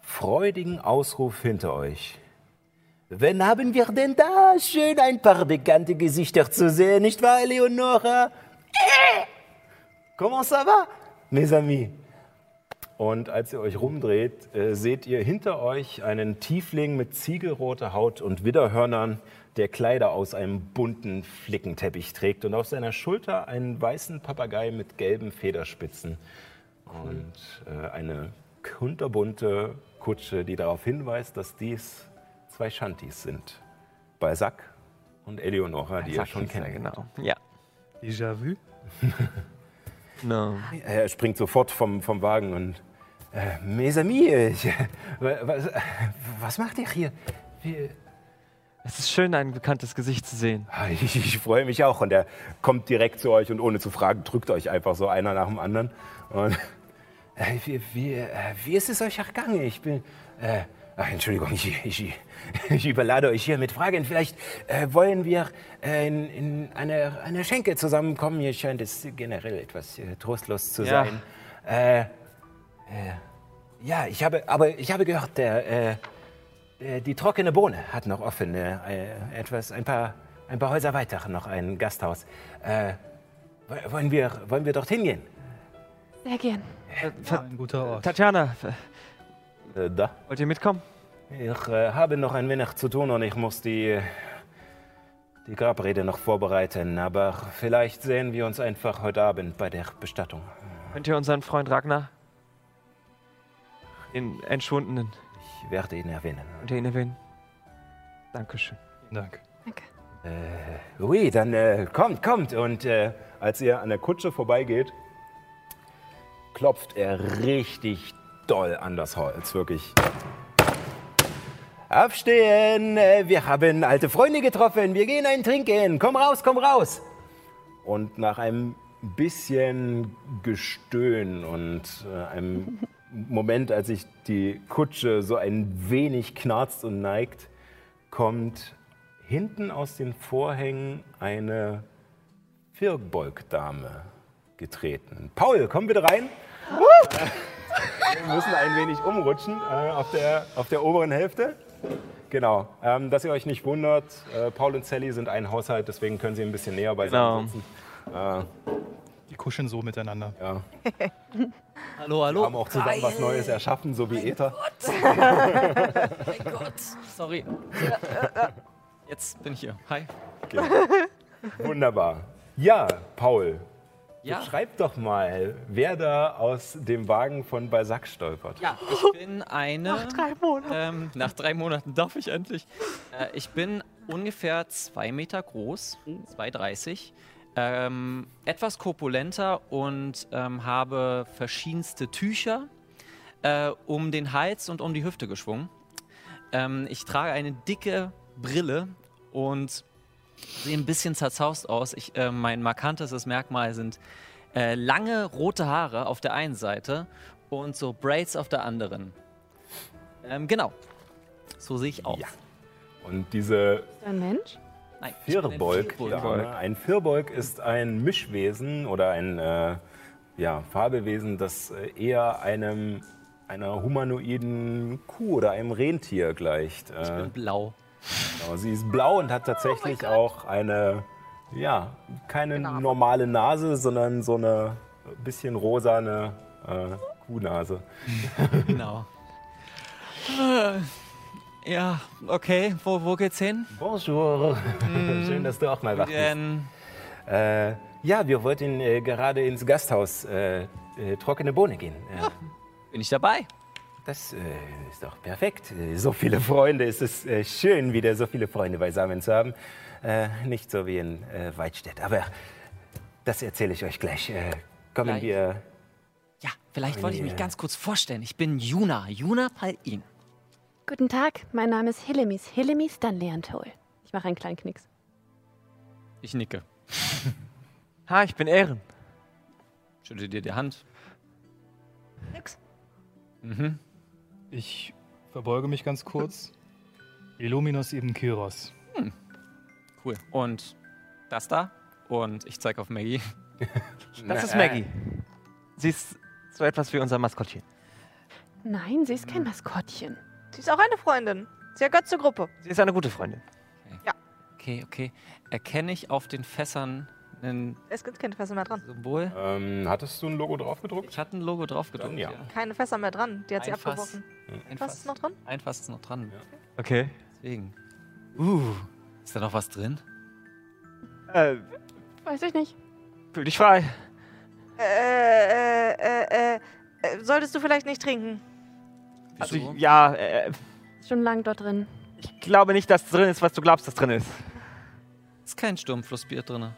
freudigen Ausruf hinter euch. Wen haben wir denn da? Schön ein paar bekannte Gesichter zu sehen, nicht wahr, Eleonora? Comment ça va, mes amis? Und als ihr euch rumdreht, äh, seht ihr hinter euch einen Tiefling mit ziegelroter Haut und Widderhörnern, der Kleider aus einem bunten Flickenteppich trägt und auf seiner Schulter einen weißen Papagei mit gelben Federspitzen und äh, eine kunterbunte Kutsche, die darauf hinweist, dass dies zwei Shantis sind. Balzac und Eleonora, die ihr schon kennt. Genau. Ja. Déjà vu? No. Er springt sofort vom, vom Wagen und. Äh, mes amis, ich, was, was macht ihr hier? Wie, Es ist schön, ein bekanntes Gesicht zu sehen. Ah, Ich, ich freue mich auch. Und er kommt direkt zu euch und ohne zu fragen, drückt euch einfach so einer nach dem anderen. Und, äh, wie, wie, äh, wie ist es euch ergangen? Ich bin. Äh, ach, Entschuldigung, ich, ich, ich überlade euch hier mit Fragen. Vielleicht äh, wollen wir äh, in, in eine, eine Schenke zusammenkommen. Hier scheint es generell etwas äh, trostlos zu Ja. sein. Äh, äh, ja, ich habe, aber ich habe gehört, der. Äh, äh, Die trockene Bohne hat noch offen. Äh, äh, etwas, ein paar, ein paar Häuser weiter noch ein Gasthaus. Äh, wo- wollen, wir, wollen wir dorthin gehen? Sehr gern. Ja, ein guter Ort. Tatjana, Äh, da. wollt ihr mitkommen? Ich äh, habe noch ein wenig zu tun und ich muss die, die Grabrede noch vorbereiten. Aber vielleicht sehen wir uns einfach heute Abend bei der Bestattung. Könnt ihr unseren Freund Ragnar, den Entschwundenen, Ich werde ihn erwähnen. unter ihn erwähnen? Dankeschön. Vielen Dank. Danke. Äh, ui, dann äh, kommt, kommt. Und äh, als ihr an der Kutsche vorbeigeht, klopft er richtig doll an das Holz. Wirklich. Aufstehen! Äh, wir haben alte Freunde getroffen. Wir gehen ein Trinken. Komm raus, komm raus! Und nach einem bisschen Gestöhn und äh, einem Moment, als sich die Kutsche so ein wenig knarzt und neigt, kommt hinten aus den Vorhängen eine Firbolg-Dame getreten. Paul, komm bitte rein. Wir müssen ein wenig umrutschen äh, auf, der, auf der oberen Hälfte. Genau, ähm, dass ihr euch nicht wundert, äh, Paul und Sally sind ein Haushalt, deswegen können sie ein bisschen näher beisammen Genau. sitzen. Äh, Die kuscheln so miteinander. ja. Hallo, Wir hallo. haben auch zusammen was Neues erschaffen, so wie Ether. Mein Gott, sorry. Jetzt bin ich hier. Hi. Wunderbar. Ja, Paul, Ja, beschreib doch mal, wer da aus dem Wagen von Balzac stolpert. ja ich bin eine. Nach drei Monaten. Ähm, nach drei Monaten darf ich endlich. Äh, ich bin ungefähr zwei Meter groß, 2,30. Ähm, etwas korpulenter und ähm, habe verschiedenste Tücher äh, um den Hals und um die Hüfte geschwungen. Ähm, ich trage eine dicke Brille und sehe ein bisschen zerzaust aus. Ich, äh, mein markantestes Merkmal sind äh, lange rote Haare auf der einen Seite und so Braids auf der anderen. Ähm, genau. So sehe ich aus. Ja. Und diese Ein Mensch? Nein, ich Firbolg, ja, ein Firbolg ist ein Mischwesen oder ein äh, ja, Fabelwesen, das äh, eher einem einer humanoiden Kuh oder einem Rentier gleicht. Ich Äh, bin blau. Genau, sie ist blau und hat tatsächlich auch eine, ja, keine normale Nase, sondern so eine bisschen rosane äh, Kuhnase. Genau. Äh, ja, okay. Wo, wo geht's hin? Bonjour. Schön, dass du auch mal wach bist. Äh, ja, wir wollten äh, gerade ins Gasthaus äh, äh, trockene Bohne gehen. Äh, bin ich dabei? Das äh, ist doch perfekt. Äh, So viele Freunde. Es ist äh, schön, wieder so viele Freunde beisammen zu haben. Äh, nicht so wie in äh, Weidstedt. Aber das erzähle ich euch gleich. Äh, kommen Gleich? wir. Ja, vielleicht wollte ich mich Ja. ganz kurz vorstellen. Ich bin Juna, Juna Palin. Guten Tag, mein Name ist Hillemis, Hillemis Danleantol. Ich mache einen kleinen Knicks. Ich nicke. Ha, ich bin Ehren. Schüttel dir die Hand. Nix. Mhm. Ich verbeuge mich ganz kurz. Illuminus eben Kyros. Cool. Und das da? Und ich zeige auf Maggie. Das ist Maggie. Sie ist so etwas wie unser Maskottchen. Nein, sie ist kein Maskottchen. Sie ist auch eine Freundin. Sie gehört zur Gruppe. Sie ist eine gute Freundin. Okay, okay. Erkenne ich auf den Fässern ein Es gibt keine Fässer mehr dran. Symbol? Ähm, hattest du ein Logo drauf gedruckt? Ich hatte ein Logo drauf gedrückt. Dann ja. Keine Fässer mehr dran. Die hat sie Ein Fass. abgeworfen. Ein Was ist noch dran? Ein Fass ist noch dran. Okay. Deswegen. Uh, ist da noch was drin? Äh, Weiß ich nicht. fühl dich frei. Äh, äh, äh, äh, äh, solltest du vielleicht nicht trinken? Also, Wieso? ja, äh, Ist schon lang dort drin. ich glaube nicht, dass drin ist, was du glaubst, dass drin ist. Ist kein Sturmflussbier drin.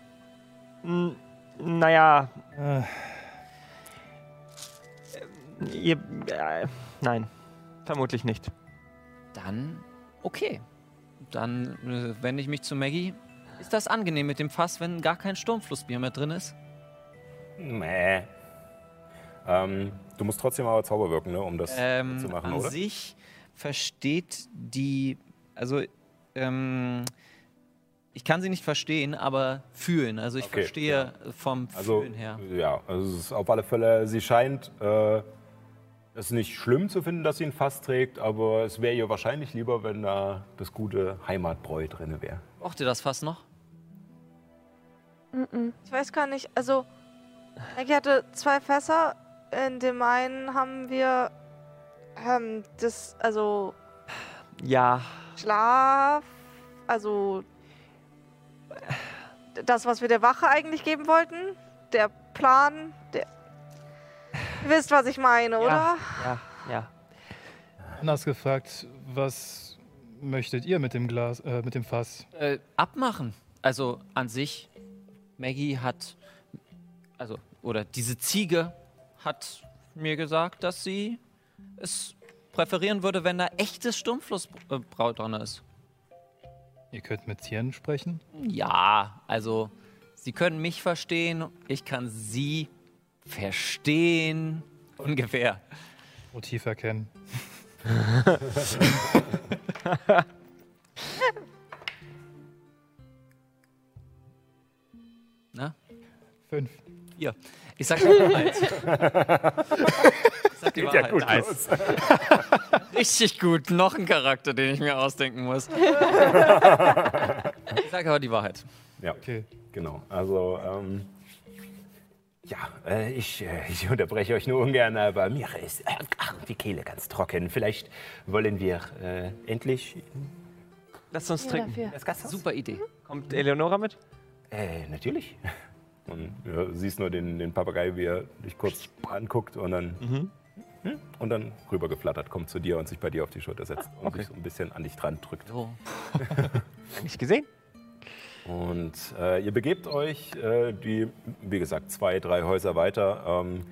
Naja, Äh, ihr, äh, nein, vermutlich nicht. Dann okay. Dann äh, wende ich mich zu Maggie. Ist das angenehm mit dem Fass, wenn gar kein Sturmflussbier mehr drin ist? Nee. Ähm, du musst trotzdem aber Zauber wirken, ne, um das Ähm, zu machen, an oder? sich versteht die, also ähm, ich kann sie nicht verstehen, aber fühlen. Also ich Okay, verstehe vom Also, Fühlen her. ja, also es ist auf alle Fälle, sie scheint äh, es nicht schlimm zu finden, dass sie ein Fass trägt, aber es wäre ihr wahrscheinlich lieber, wenn da das gute Heimatbräu drin wäre. Braucht ihr das Fass noch? Ich weiß gar nicht. Also, Maggie hatte zwei Fässer. In dem einen haben wir ähm, das, also Ja, Schlaf, also das, was wir der Wache eigentlich geben wollten. Der Plan, der. Ihr wisst, was ich meine, oder? ja, ja, ja. anders gefragt, was möchtet ihr mit dem Glas, äh, mit dem Fass? Äh, abmachen. Also an sich, Maggie hat, also, oder diese Ziege hat mir gesagt, dass sie es präferieren würde, wenn da echtes Sturmflussbrau drin ist. Ihr könnt mit Tieren sprechen? Ja, also, sie können mich verstehen, ich kann sie verstehen. Ungefähr. Motiv erkennen. Na? Fünf. Hier. Ich sag die Wahrheit. Sag die Wahrheit. nice. Richtig gut. Noch ein Charakter, den ich mir ausdenken muss. ich sag aber die Wahrheit. Ja, Okay. genau. Also, ähm, ja, äh, ich, äh, ich unterbreche euch nur ungern, aber mir ist äh, ach, die Kehle ganz trocken. Vielleicht wollen wir äh, endlich Lass uns Ja, trinken. dafür. das Gasthaus? Super Idee. Kommt Eleonora mit? Äh, natürlich. Und ja, siehst nur den, den Papagei, wie er dich kurz anguckt und dann, hm? und dann rübergeflattert, kommt zu dir und sich bei dir auf die Schulter setzt und okay. sich so ein bisschen an dich dran drückt. So. Nicht gesehen? Und äh, ihr begebt euch, äh, die, wie gesagt, zwei, drei Häuser weiter, ähm,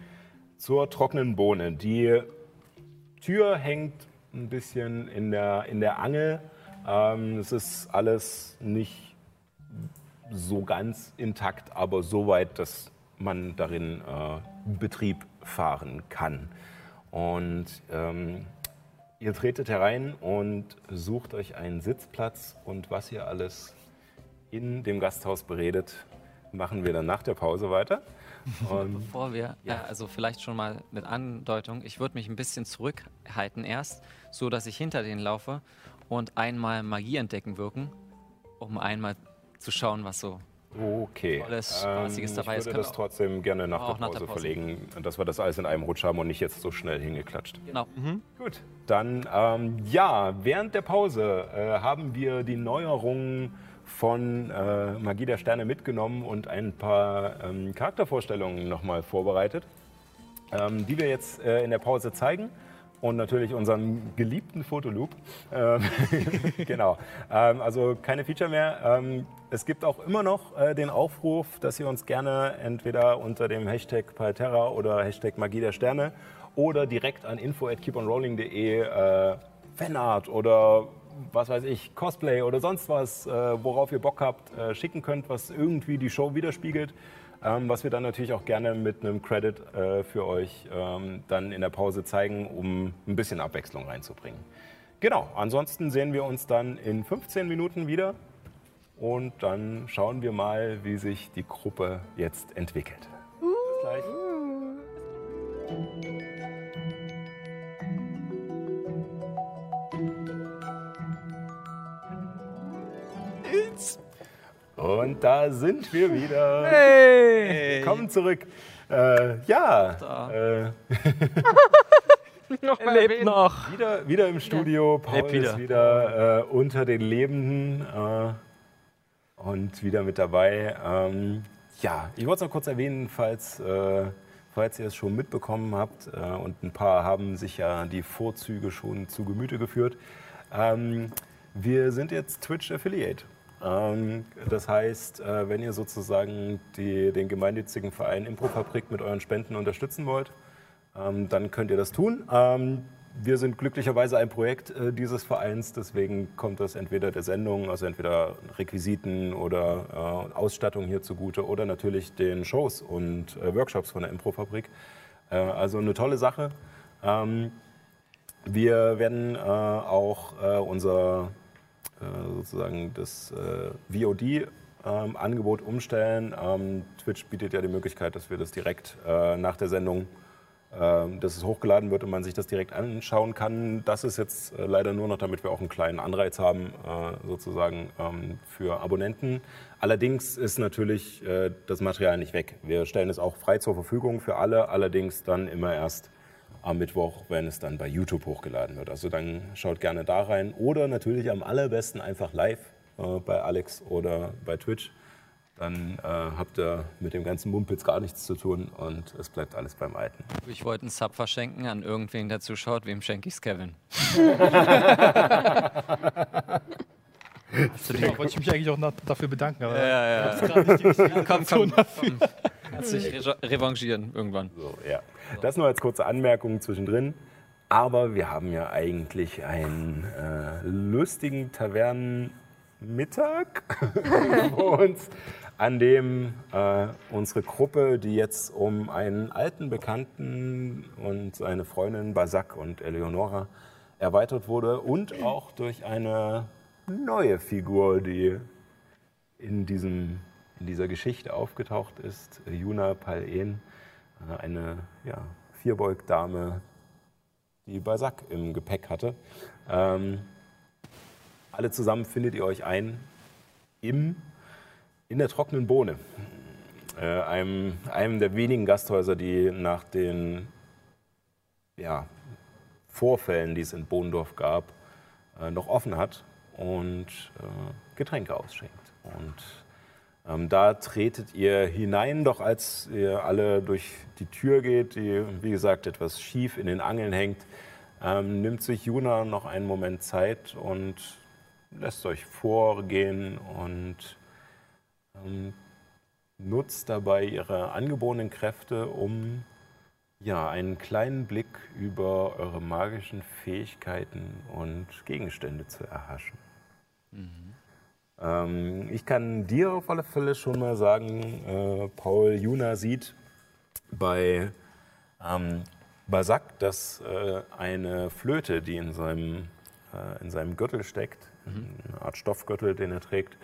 zur trockenen Bohne. Die Tür hängt ein bisschen in der, in der Angel. Ähm, es ist alles nicht so ganz intakt, aber so weit, dass man darin äh, Betrieb fahren kann. Und ähm, ihr tretet herein und sucht euch einen Sitzplatz und was ihr alles in dem Gasthaus beredet, machen wir dann nach der Pause weiter. Und Bevor wir, ja. also vielleicht schon mal mit Andeutung, ich würde mich ein bisschen zurückhalten erst, so dass ich hinter denen laufe und einmal Magie entdecken wirken, um einmal zu schauen, was so. Okay. Tolles, Spaßiges dabei. Ich Es würde kann das trotzdem gerne nach der nach Pause der Pause. verlegen, dass wir das alles in einem Rutsch haben und nicht jetzt so schnell hingeklatscht. Genau. Gut, dann ähm, ja, während der Pause äh, haben wir die Neuerungen von äh, Magie der Sterne mitgenommen und ein paar ähm, Charaktervorstellungen nochmal vorbereitet, ähm, die wir jetzt äh, in der Pause zeigen. Und natürlich unseren geliebten Fotoloop. Ähm, genau. Ähm, also keine Feature mehr. Ähm, es gibt auch immer noch äh, den Aufruf, dass ihr uns gerne entweder unter dem Hashtag Palterra oder Hashtag Magie der Sterne oder direkt an info at keeponrolling.de äh, Fanart oder was weiß ich, Cosplay oder sonst was, äh, worauf ihr Bock habt, äh, schicken könnt, was irgendwie die Show widerspiegelt. Ähm, was wir dann natürlich auch gerne mit einem Credit äh, für euch ähm, dann in der Pause zeigen, um ein bisschen Abwechslung reinzubringen. Genau, ansonsten sehen wir uns dann in 15 Minuten wieder und dann schauen wir mal, wie sich die Gruppe jetzt entwickelt. Bis gleich. Und da sind wir wieder. Hey! Kommen zurück. Äh, ja. Äh, er lebt noch. Wieder, wieder im Studio. Paul Lebt wieder. ist wieder äh, unter den Lebenden äh, und wieder mit dabei. Ähm, ja, ich wollte es noch kurz erwähnen, falls, äh, falls ihr es schon mitbekommen habt äh, und ein paar haben sich ja die Vorzüge schon zu Gemüte geführt. Ähm, wir sind jetzt Twitch Affiliate. Ähm, das heißt, äh, wenn ihr sozusagen die, den gemeinnützigen Verein Improfabrik mit euren Spenden unterstützen wollt, ähm, dann könnt ihr das tun. Ähm, wir sind glücklicherweise ein Projekt äh, dieses Vereins, deswegen kommt das entweder der Sendung, also entweder Requisiten oder äh, Ausstattung hier zugute oder natürlich den Shows und Workshops von der Improfabrik. Also eine tolle Sache. Wir werden auch unser sozusagen das äh, VOD-Angebot umstellen. Ähm, Twitch bietet ja die Möglichkeit, dass wir das direkt äh, nach der Sendung, ähm, dass es hochgeladen wird und man sich das direkt anschauen kann. Das ist jetzt äh, leider nur noch, damit wir auch einen kleinen Anreiz haben, äh, sozusagen ähm, für Abonnenten. Allerdings ist natürlich äh, das Material nicht weg. Wir stellen es auch frei zur Verfügung für alle, allerdings dann immer erst am Mittwoch, wenn es dann bei YouTube hochgeladen wird. Also dann schaut gerne da rein oder natürlich am allerbesten einfach live äh, bei Alex oder bei Twitch. Dann äh, habt ihr mit dem ganzen Mumpitz gar nichts zu tun und es bleibt alles beim Alten. Ich wollte einen Sub verschenken an irgendwen, der zuschaut. Wem schenke ich's, Kevin? Da wollte ich mich eigentlich auch noch dafür bedanken. Aber Ja, ja, ja. ich hab's gerade nicht die richtige Komm, komm, dafür. komm. Kannst dich re revanchieren irgendwann. So, ja. Das nur als kurze Anmerkung zwischendrin. Aber wir haben ja eigentlich einen äh, lustigen Tavernenmittag vor uns, an dem äh, unsere Gruppe, die jetzt um einen alten Bekannten und seine Freundin Basak und Eleonora erweitert wurde und auch durch eine neue Figur, die in, diesem, in dieser Geschichte aufgetaucht ist, Juna Pal-En, äh, eine ja, Vierbeugdame, die Basak im Gepäck hatte. Ähm, alle zusammen findet ihr euch ein im, in der trockenen Bohne, äh, einem, einem der wenigen Gasthäuser, die nach den ja, Vorfällen, die es in Bohndorf gab, äh, noch offen hat und äh, Getränke ausschenkt. Und ähm, da tretet ihr hinein, doch als ihr alle durch die Tür geht, die wie gesagt etwas schief in den Angeln hängt, ähm, nimmt sich Juna noch einen Moment Zeit und lässt euch vorgehen und ähm, nutzt dabei ihre angeborenen Kräfte, um ja, einen kleinen Blick über eure magischen Fähigkeiten und Gegenstände zu erhaschen. Ähm, ich kann dir auf alle Fälle schon mal sagen, äh, Paul Juna sieht bei ähm, Basak, dass äh, eine Flöte, die in seinem, äh, in seinem Gürtel steckt, eine Art Stoffgürtel, den er trägt,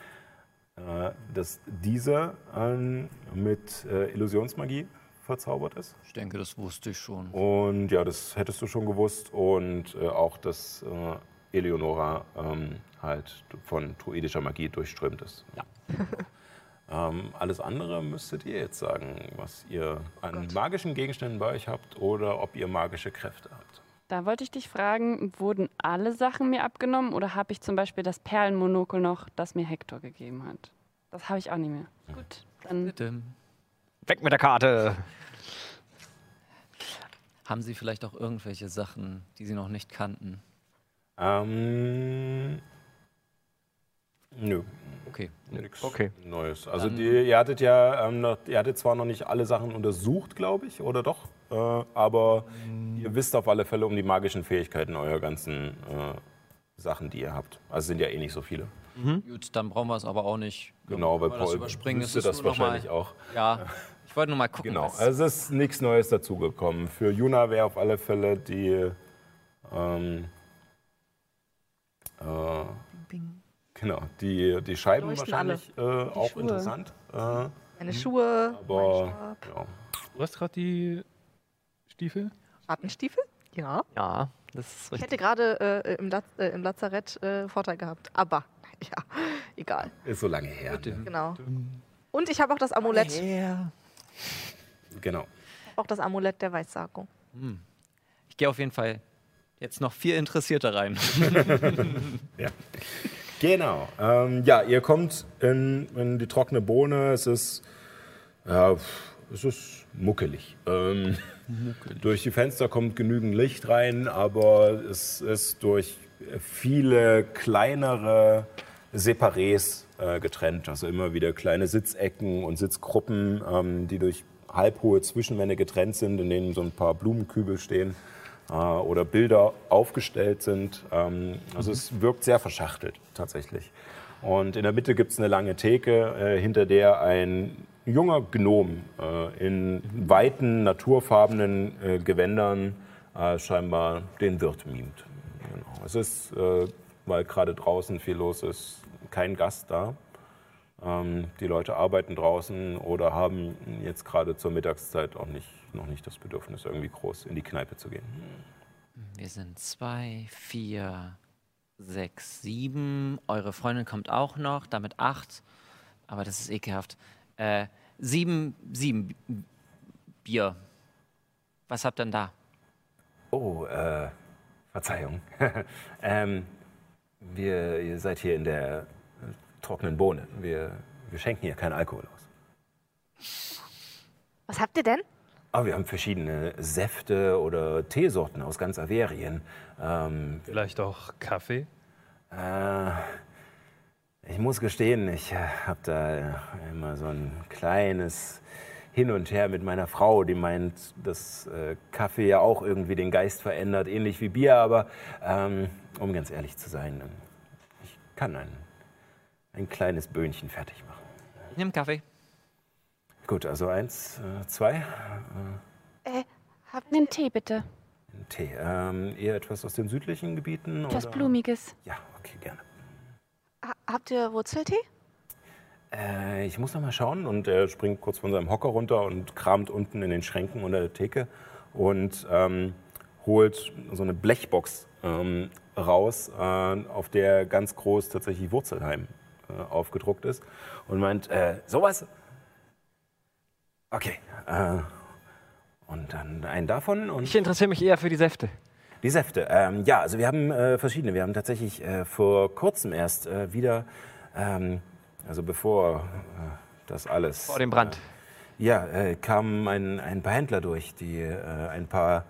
äh, dass dieser ähm, mit äh, Illusionsmagie verzaubert ist. Ich denke, das wusste ich schon. Und ja, das hättest du schon gewusst. Und äh, auch, dass äh, Eleonora ähm, halt von druidischer Magie durchströmt ist. Ja. ähm, alles andere müsstet ihr jetzt sagen, was ihr an magischen Gegenständen bei euch habt oder ob ihr magische Kräfte habt. Da wollte ich dich fragen, wurden alle Sachen mir abgenommen oder habe ich zum Beispiel das Perlenmonokel noch, das mir Hector gegeben hat? Das habe ich auch nicht mehr. Gut, dann Bitte. Weg mit der Karte! Haben Sie vielleicht auch irgendwelche Sachen, die Sie noch nicht kannten? Ähm, nö, Okay. nichts Okay. Neues. Also Dann- die, ihr hattet ja, ähm, noch, ihr hattet zwar noch nicht alle Sachen untersucht, glaube ich, oder doch? Äh, aber ihr wisst auf alle Fälle um die magischen Fähigkeiten eurer ganzen äh, Sachen, die ihr habt. Also sind ja eh nicht so viele. Gut, dann brauchen wir es aber auch nicht. Genau, weil Paul überspringen. Ist das noch mal- wahrscheinlich auch. Ja, ich wollte nur mal gucken. Genau, also es ist nichts Neues dazugekommen. Für Juna wäre auf alle Fälle die. Ähm, äh, genau, die, die Scheiben Leuchten wahrscheinlich äh, auch Schuhe. interessant. Äh, Meine Schuhe, aber Stab. ja. Du hast gerade die Stiefel? Rattenstiefel? Ja. Ja, das ist Ich richtig. hätte gerade äh, im, Laz äh, im Lazarett äh, Vorteil gehabt. Aber, ja, egal. ist so lange her. Ne? Genau. Und ich habe auch das Amulett. Genau. Auch das Amulett der Weissagung. Ich gehe auf jeden Fall jetzt noch viel interessierter rein. Ja. Genau. Ähm, ja, ihr kommt in, in die trockene Bohne. Es ist, ja, es ist muckelig. Ähm, Durch die Fenster kommt genügend Licht rein, aber es ist durch viele kleinere Separés äh, getrennt. Also immer wieder kleine Sitzecken und Sitzgruppen, ähm, die durch halbhohe Zwischenwände getrennt sind, in denen so ein paar Blumenkübel stehen äh, oder Bilder aufgestellt sind. Ähm, also es wirkt sehr verschachtelt tatsächlich. Und in der Mitte gibt es eine lange Theke, äh, hinter der ein junger Gnom äh, in weiten, naturfarbenen äh, Gewändern äh, scheinbar den Wirt mimt. Genau. Es ist, äh, weil gerade draußen viel los ist, kein Gast da. Ähm, die Leute arbeiten draußen oder haben jetzt gerade zur Mittagszeit auch nicht, noch nicht das Bedürfnis, irgendwie groß in die Kneipe zu gehen. Wir sind zwei, vier, sechs, sieben. Eure Freundin kommt auch noch, damit acht. Aber das ist ekelhaft. Äh, sieben, sieben Bier. Was habt ihr denn da? Oh, äh, Verzeihung. ähm, wir, ihr seid hier in der äh, trockenen Bohne. Wir, wir schenken hier keinen Alkohol aus. Was habt ihr denn? Aber wir haben verschiedene Säfte oder Teesorten aus ganz Averien. Ähm, Vielleicht auch Kaffee? äh, ich muss gestehen, ich äh, habe da äh, immer so ein kleines Hin und Her mit meiner Frau, die meint, dass äh, Kaffee ja auch irgendwie den Geist verändert, ähnlich wie Bier. Aber ähm, um ganz ehrlich zu sein, äh, ich kann ein, ein kleines Böhnchen fertig machen. Ich nehme Kaffee. Gut, also eins, äh, zwei. Äh, habt einen Tee bitte. Ein Tee. Ähm, eher etwas aus den südlichen Gebieten? Etwas oder? Blumiges. Ja, okay, gerne. Ha habt ihr Wurzeltee? Äh, ich muss noch mal schauen. Und er springt kurz von seinem Hocker runter und kramt unten in den Schränken unter der Theke und ähm, holt so eine Blechbox ähm, raus, äh, auf der ganz groß tatsächlich Wurzelheim äh, aufgedruckt ist. Und meint, äh, sowas? Okay. Äh, und dann einen davon und Ich interessiere mich eher für die Säfte. die Säfte. Ähm, ja, also wir haben äh, verschiedene. Wir haben tatsächlich äh, vor kurzem erst äh, wieder, ähm, also bevor äh, das alles. Vor dem Brand. Äh, ja, äh, kamen ein, ein paar Händler durch, die äh, ein paar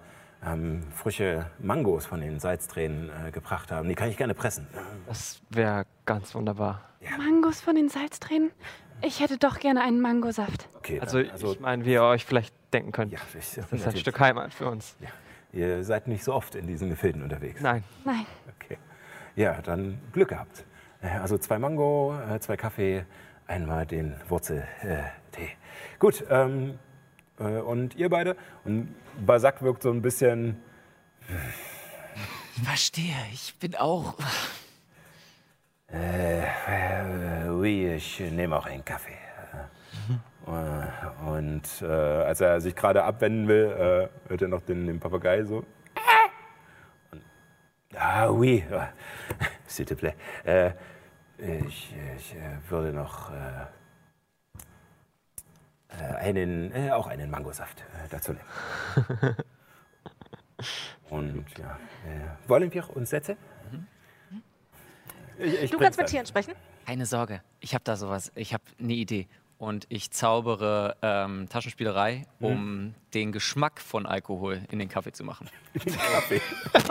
ähm, frische Mangos von den Salztränen äh, gebracht haben. Die kann ich gerne pressen. Das wäre ganz wunderbar. Mangos von den Salztränen? Ich hätte doch gerne einen Mangosaft. Okay, Also, dann, ich meine, wie ihr euch vielleicht denken könnt. ja, ich, das ist ein Stück Heimat für uns. Ja. Ihr seid nicht so oft in diesen Gefilden unterwegs. Nein. Nein. Okay. Ja, dann Glück gehabt. Äh, Also zwei Mango, äh, zwei Kaffee, einmal den Wurzeltee. Tee. Gut, ähm, äh, und ihr beide? Und Basak wirkt so ein bisschen. Ich verstehe, ich bin auch. Äh, oui, ich nehme auch einen Kaffee. Äh, Und äh, als er sich gerade abwenden will, äh, hört er noch den, den Papagei so. Und, ah, oui, äh, s'il te plaît. Äh, ich ich äh, würde noch äh, äh, einen, äh, auch einen Mangosaft äh, dazu nehmen. Und ja, äh, wollen wir uns setzen? Ich, ich Du kannst mit. Tieren sprechen? Keine Sorge, ich habe da sowas. Ich habe eine Idee. Und ich zaubere ähm, Taschenspielerei, um den Geschmack von Alkohol in den Kaffee zu machen. Kaffee.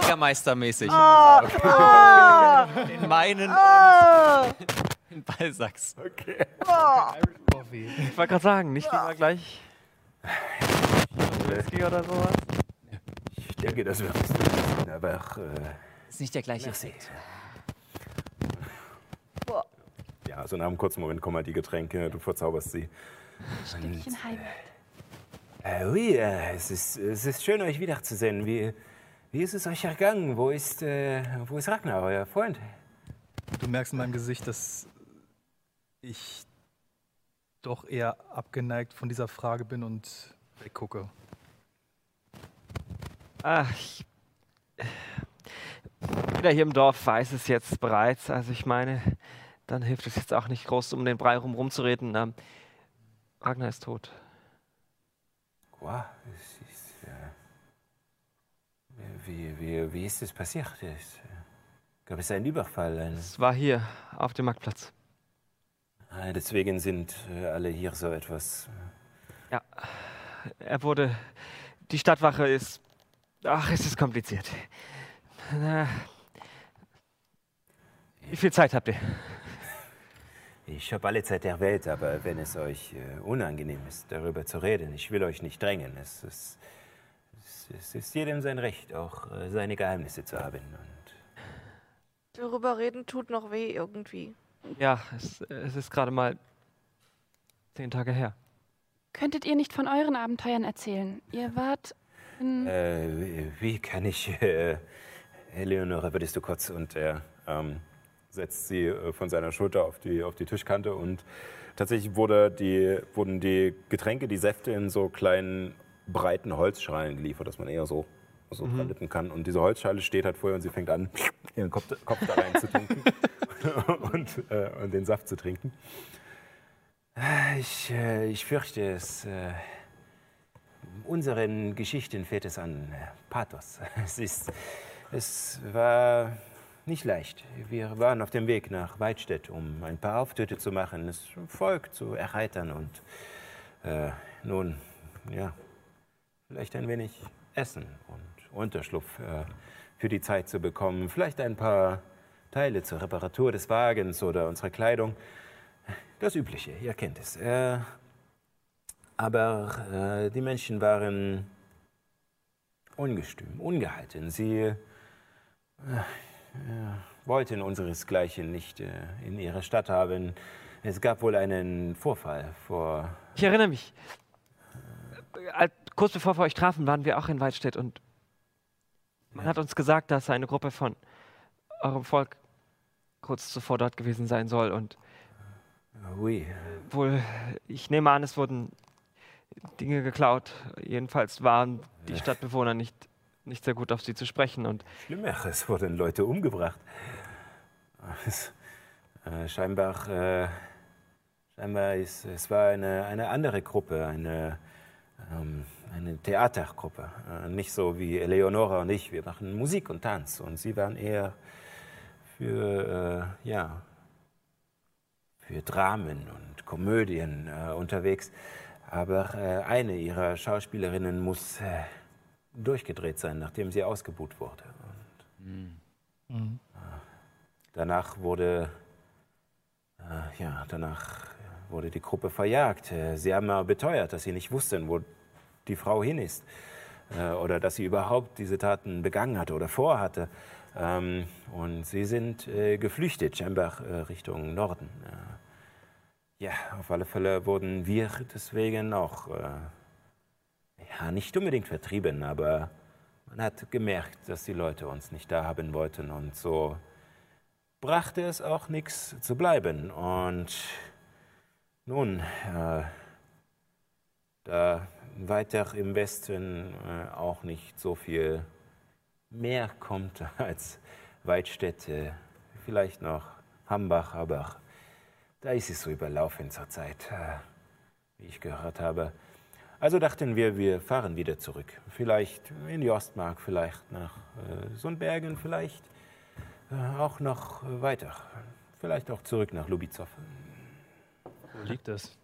Jägermeistermäßig. In meinen und in Balsacks. Okay. Coffee. Ich wollte gerade sagen, nicht lieber gleich. Whisky oder sowas. Ich denke, das wird es. Aber äh, Ist nicht der gleiche merci. Effekt. Ja, also nach einem kurzen Moment kommen die Getränke, du verzauberst sie. Stückchen Heimat. Äh, oui, äh, es, ist, es ist schön, euch wiederzusehen. Wie, wie ist es euch ergangen? Wo ist, äh, wo ist Ragnar, euer Freund? Du merkst in meinem Gesicht, dass ich doch eher abgeneigt von dieser Frage bin und weggucke. Ach, ich, jeder hier im Dorf weiß es jetzt bereits. Also ich meine, dann hilft es jetzt auch nicht groß, um den Brei rum rumzureden. Ähm, Ragnar ist tot. Wow, es ist, äh, wie, wie, wie ist es passiert? Es, äh, gab es einen Überfall? Ein, Es war hier auf dem Marktplatz. Ah, deswegen sind äh, alle hier so etwas. Ja, er wurde. Die Stadtwache ist. Ach, es ist kompliziert. Na, wie viel Zeit habt ihr? Ich habe alle Zeit der Welt, aber wenn es euch äh, unangenehm ist, darüber zu reden, ich will euch nicht drängen. Es ist, es, es ist jedem sein Recht, auch äh, seine Geheimnisse zu haben. Und Darüber reden tut noch weh irgendwie. Ja, es, es ist gerade mal zehn Tage her. Könntet ihr nicht von euren Abenteuern erzählen? Ihr wart in. äh, wie, wie kann ich. Äh, Eleonora, würdest du kurz und er ähm, setzt sie äh, von seiner Schulter auf die, auf die Tischkante und tatsächlich wurde die, wurden die Getränke, die Säfte in so kleinen, breiten Holzschalen geliefert, dass man eher so, so dran lippen kann. Und diese Holzschale steht halt vorher und sie fängt an, ihren Kopf, Kopf da rein zu tunken und, äh, und den Saft zu trinken. Ich, äh, ich fürchte es. Äh, unseren Geschichten fehlt es an äh, Pathos. Es ist, es war nicht leicht. Wir waren auf dem Weg nach Weidstedt, um ein paar Auftritte zu machen, das Volk zu erheitern und äh, nun, ja, vielleicht ein wenig Essen und Unterschlupf äh, für die Zeit zu bekommen. Vielleicht ein paar Teile zur Reparatur des Wagens oder unserer Kleidung. Das Übliche, ihr kennt es. Äh, aber äh, die Menschen waren ungestüm, ungehalten. Sie äh, wollten unseresgleichen nicht äh, in ihrer Stadt haben. Es gab wohl einen Vorfall vor. Ich erinnere mich. Äh, Kurz bevor wir euch trafen, waren wir auch in Waldstedt und man hat uns gesagt, dass eine Gruppe von eurem Volk kurz zuvor dort gewesen sein soll und Ui, wohl, ich nehme an, es wurden Dinge geklaut. Jedenfalls waren die Stadtbewohner nicht, nicht sehr gut auf sie zu sprechen und schlimmer, es wurden Leute umgebracht. Äh, scheinbar, äh, scheinbar ist, es war eine, eine andere Gruppe, eine, ähm, eine Theatergruppe. Äh, nicht so wie Eleonora und ich. Wir machen Musik und Tanz und sie waren eher für, äh, ja, für Dramen und Komödien äh, unterwegs. Aber eine ihrer Schauspielerinnen muss durchgedreht sein, nachdem sie ausgebuht wurde. Und danach wurde, äh, ja, danach wurde die Gruppe verjagt. Äh, Sie haben aber beteuert, dass sie nicht wussten, wo die Frau hin ist äh, oder dass sie überhaupt diese Taten begangen hatte oder vorhatte. Ähm, und sie sind äh, geflüchtet, scheinbar äh, Richtung Norden. Äh, ja, auf alle Fälle wurden wir deswegen auch ja, nicht unbedingt vertrieben, aber man hat gemerkt, dass die Leute uns nicht da haben wollten und so brachte es auch nichts zu bleiben. Und nun, äh, da weiter im Westen äh, auch nicht so viel mehr kommt als Weidstätte, vielleicht noch Hambach, aber da ist es so überlaufen zurzeit, äh, wie ich gehört habe. Also dachten wir, wir fahren wieder zurück. Vielleicht in die Ostmark, vielleicht nach äh, Sundbergen, vielleicht äh, auch noch äh, weiter. Vielleicht auch zurück nach Lubitzow. Wo liegt es?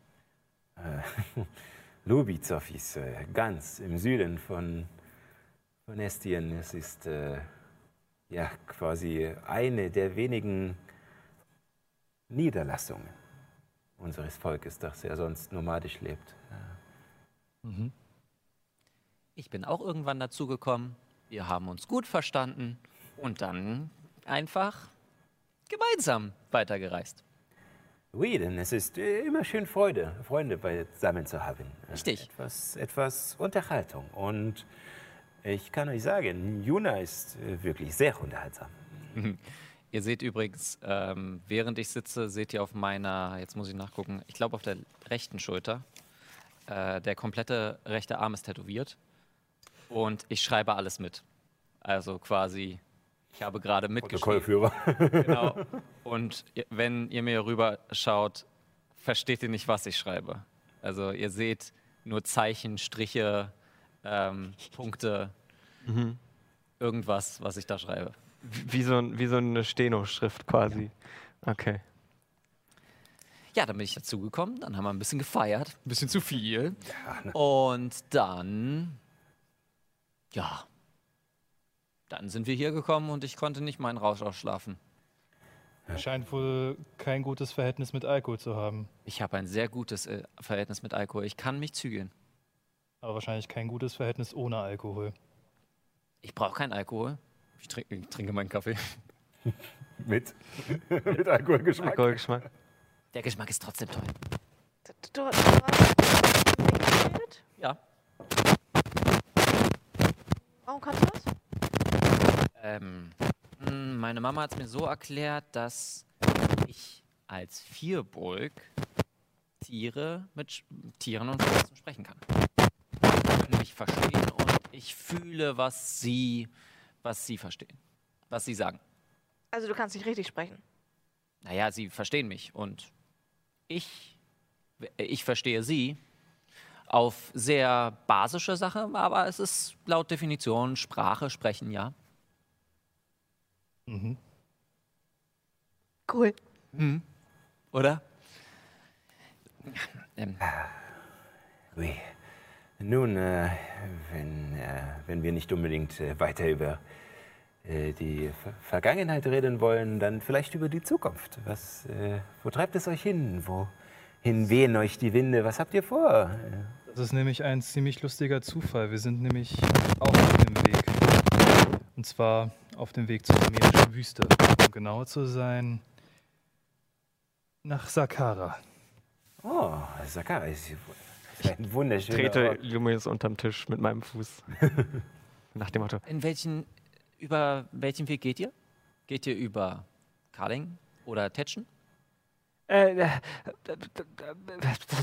Äh, Lubitzow ist äh, ganz im Süden von, von Estien. Es ist äh, ja quasi eine der wenigen Niederlassungen unseres Volkes, das ja sonst nomadisch lebt. Ich bin auch irgendwann dazugekommen. Wir haben uns gut verstanden und dann einfach gemeinsam weitergereist. Oui, denn es ist äh, immer schön Freude, Freunde beisammen zu haben. Äh, Richtig. Etwas, etwas Unterhaltung. Und ich kann euch sagen, Juna ist äh, wirklich sehr unterhaltsam. Ihr seht übrigens, ähm, während ich sitze, seht ihr auf meiner, jetzt muss ich nachgucken, ich glaube auf der rechten Schulter, äh, der komplette rechte Arm ist tätowiert. Und ich schreibe alles mit. Also quasi, ich habe gerade mitgeschrieben. Protokollführer. Genau. Und wenn ihr mir rüber schaut, versteht ihr nicht, was ich schreibe. Also ihr seht nur Zeichen, Striche, ähm, Punkte, irgendwas, was ich da schreibe. Wie so, ein- wie so eine Steno-Schrift quasi. Okay. Ja, dann bin ich dazugekommen, dann haben wir ein bisschen gefeiert, ein bisschen zu viel. Und dann, ja, dann sind wir hier gekommen und ich konnte nicht meinen Rausch ausschlafen. Er scheint wohl kein gutes Verhältnis mit Alkohol zu haben. Ich habe ein sehr gutes äh, Verhältnis mit Alkohol. Ich kann mich zügeln. Aber wahrscheinlich kein gutes Verhältnis ohne Alkohol. Ich brauche keinen Alkohol. Ich trinke, ich trinke meinen Kaffee. Mit, mit Alkoholgeschmack. Alkoholgeschmack. Der Geschmack ist trotzdem toll. Du, du, du hast geredet? Ja. Warum kannst du das? Ähm, meine Mama hat es mir so erklärt, dass ich als Vierburg Tiere mit Tieren und Pflanzen sprechen kann. Sie können mich verstehen und ich fühle, was sie, was sie verstehen, was sie sagen. Also du kannst nicht richtig sprechen. Naja, sie verstehen mich und ich, ich verstehe sie auf sehr basische Sache, aber es ist laut Definition Sprache sprechen, ja. Mhm. Cool. Oder? Ähm, Oui. Nun, äh, wenn, äh, wenn wir nicht unbedingt äh, weiter über äh, die Ver Vergangenheit reden wollen, dann vielleicht über die Zukunft. Was, äh, wo treibt es euch hin? Wohin wehen euch die Winde? Was habt ihr vor? Äh, Das ist nämlich ein ziemlich lustiger Zufall. Wir sind nämlich auch auf dem Weg. Und zwar auf dem Weg zur sumerischen Wüste. Um genauer zu sein, nach Saqqara. Oh, Sakara ist ein wunderschöner Trete Ort. Lumius unterm Tisch mit meinem Fuß. Nach dem Motto. in welchen, über welchen Weg geht ihr? Geht ihr über Karling oder Tetschen? Äh, äh,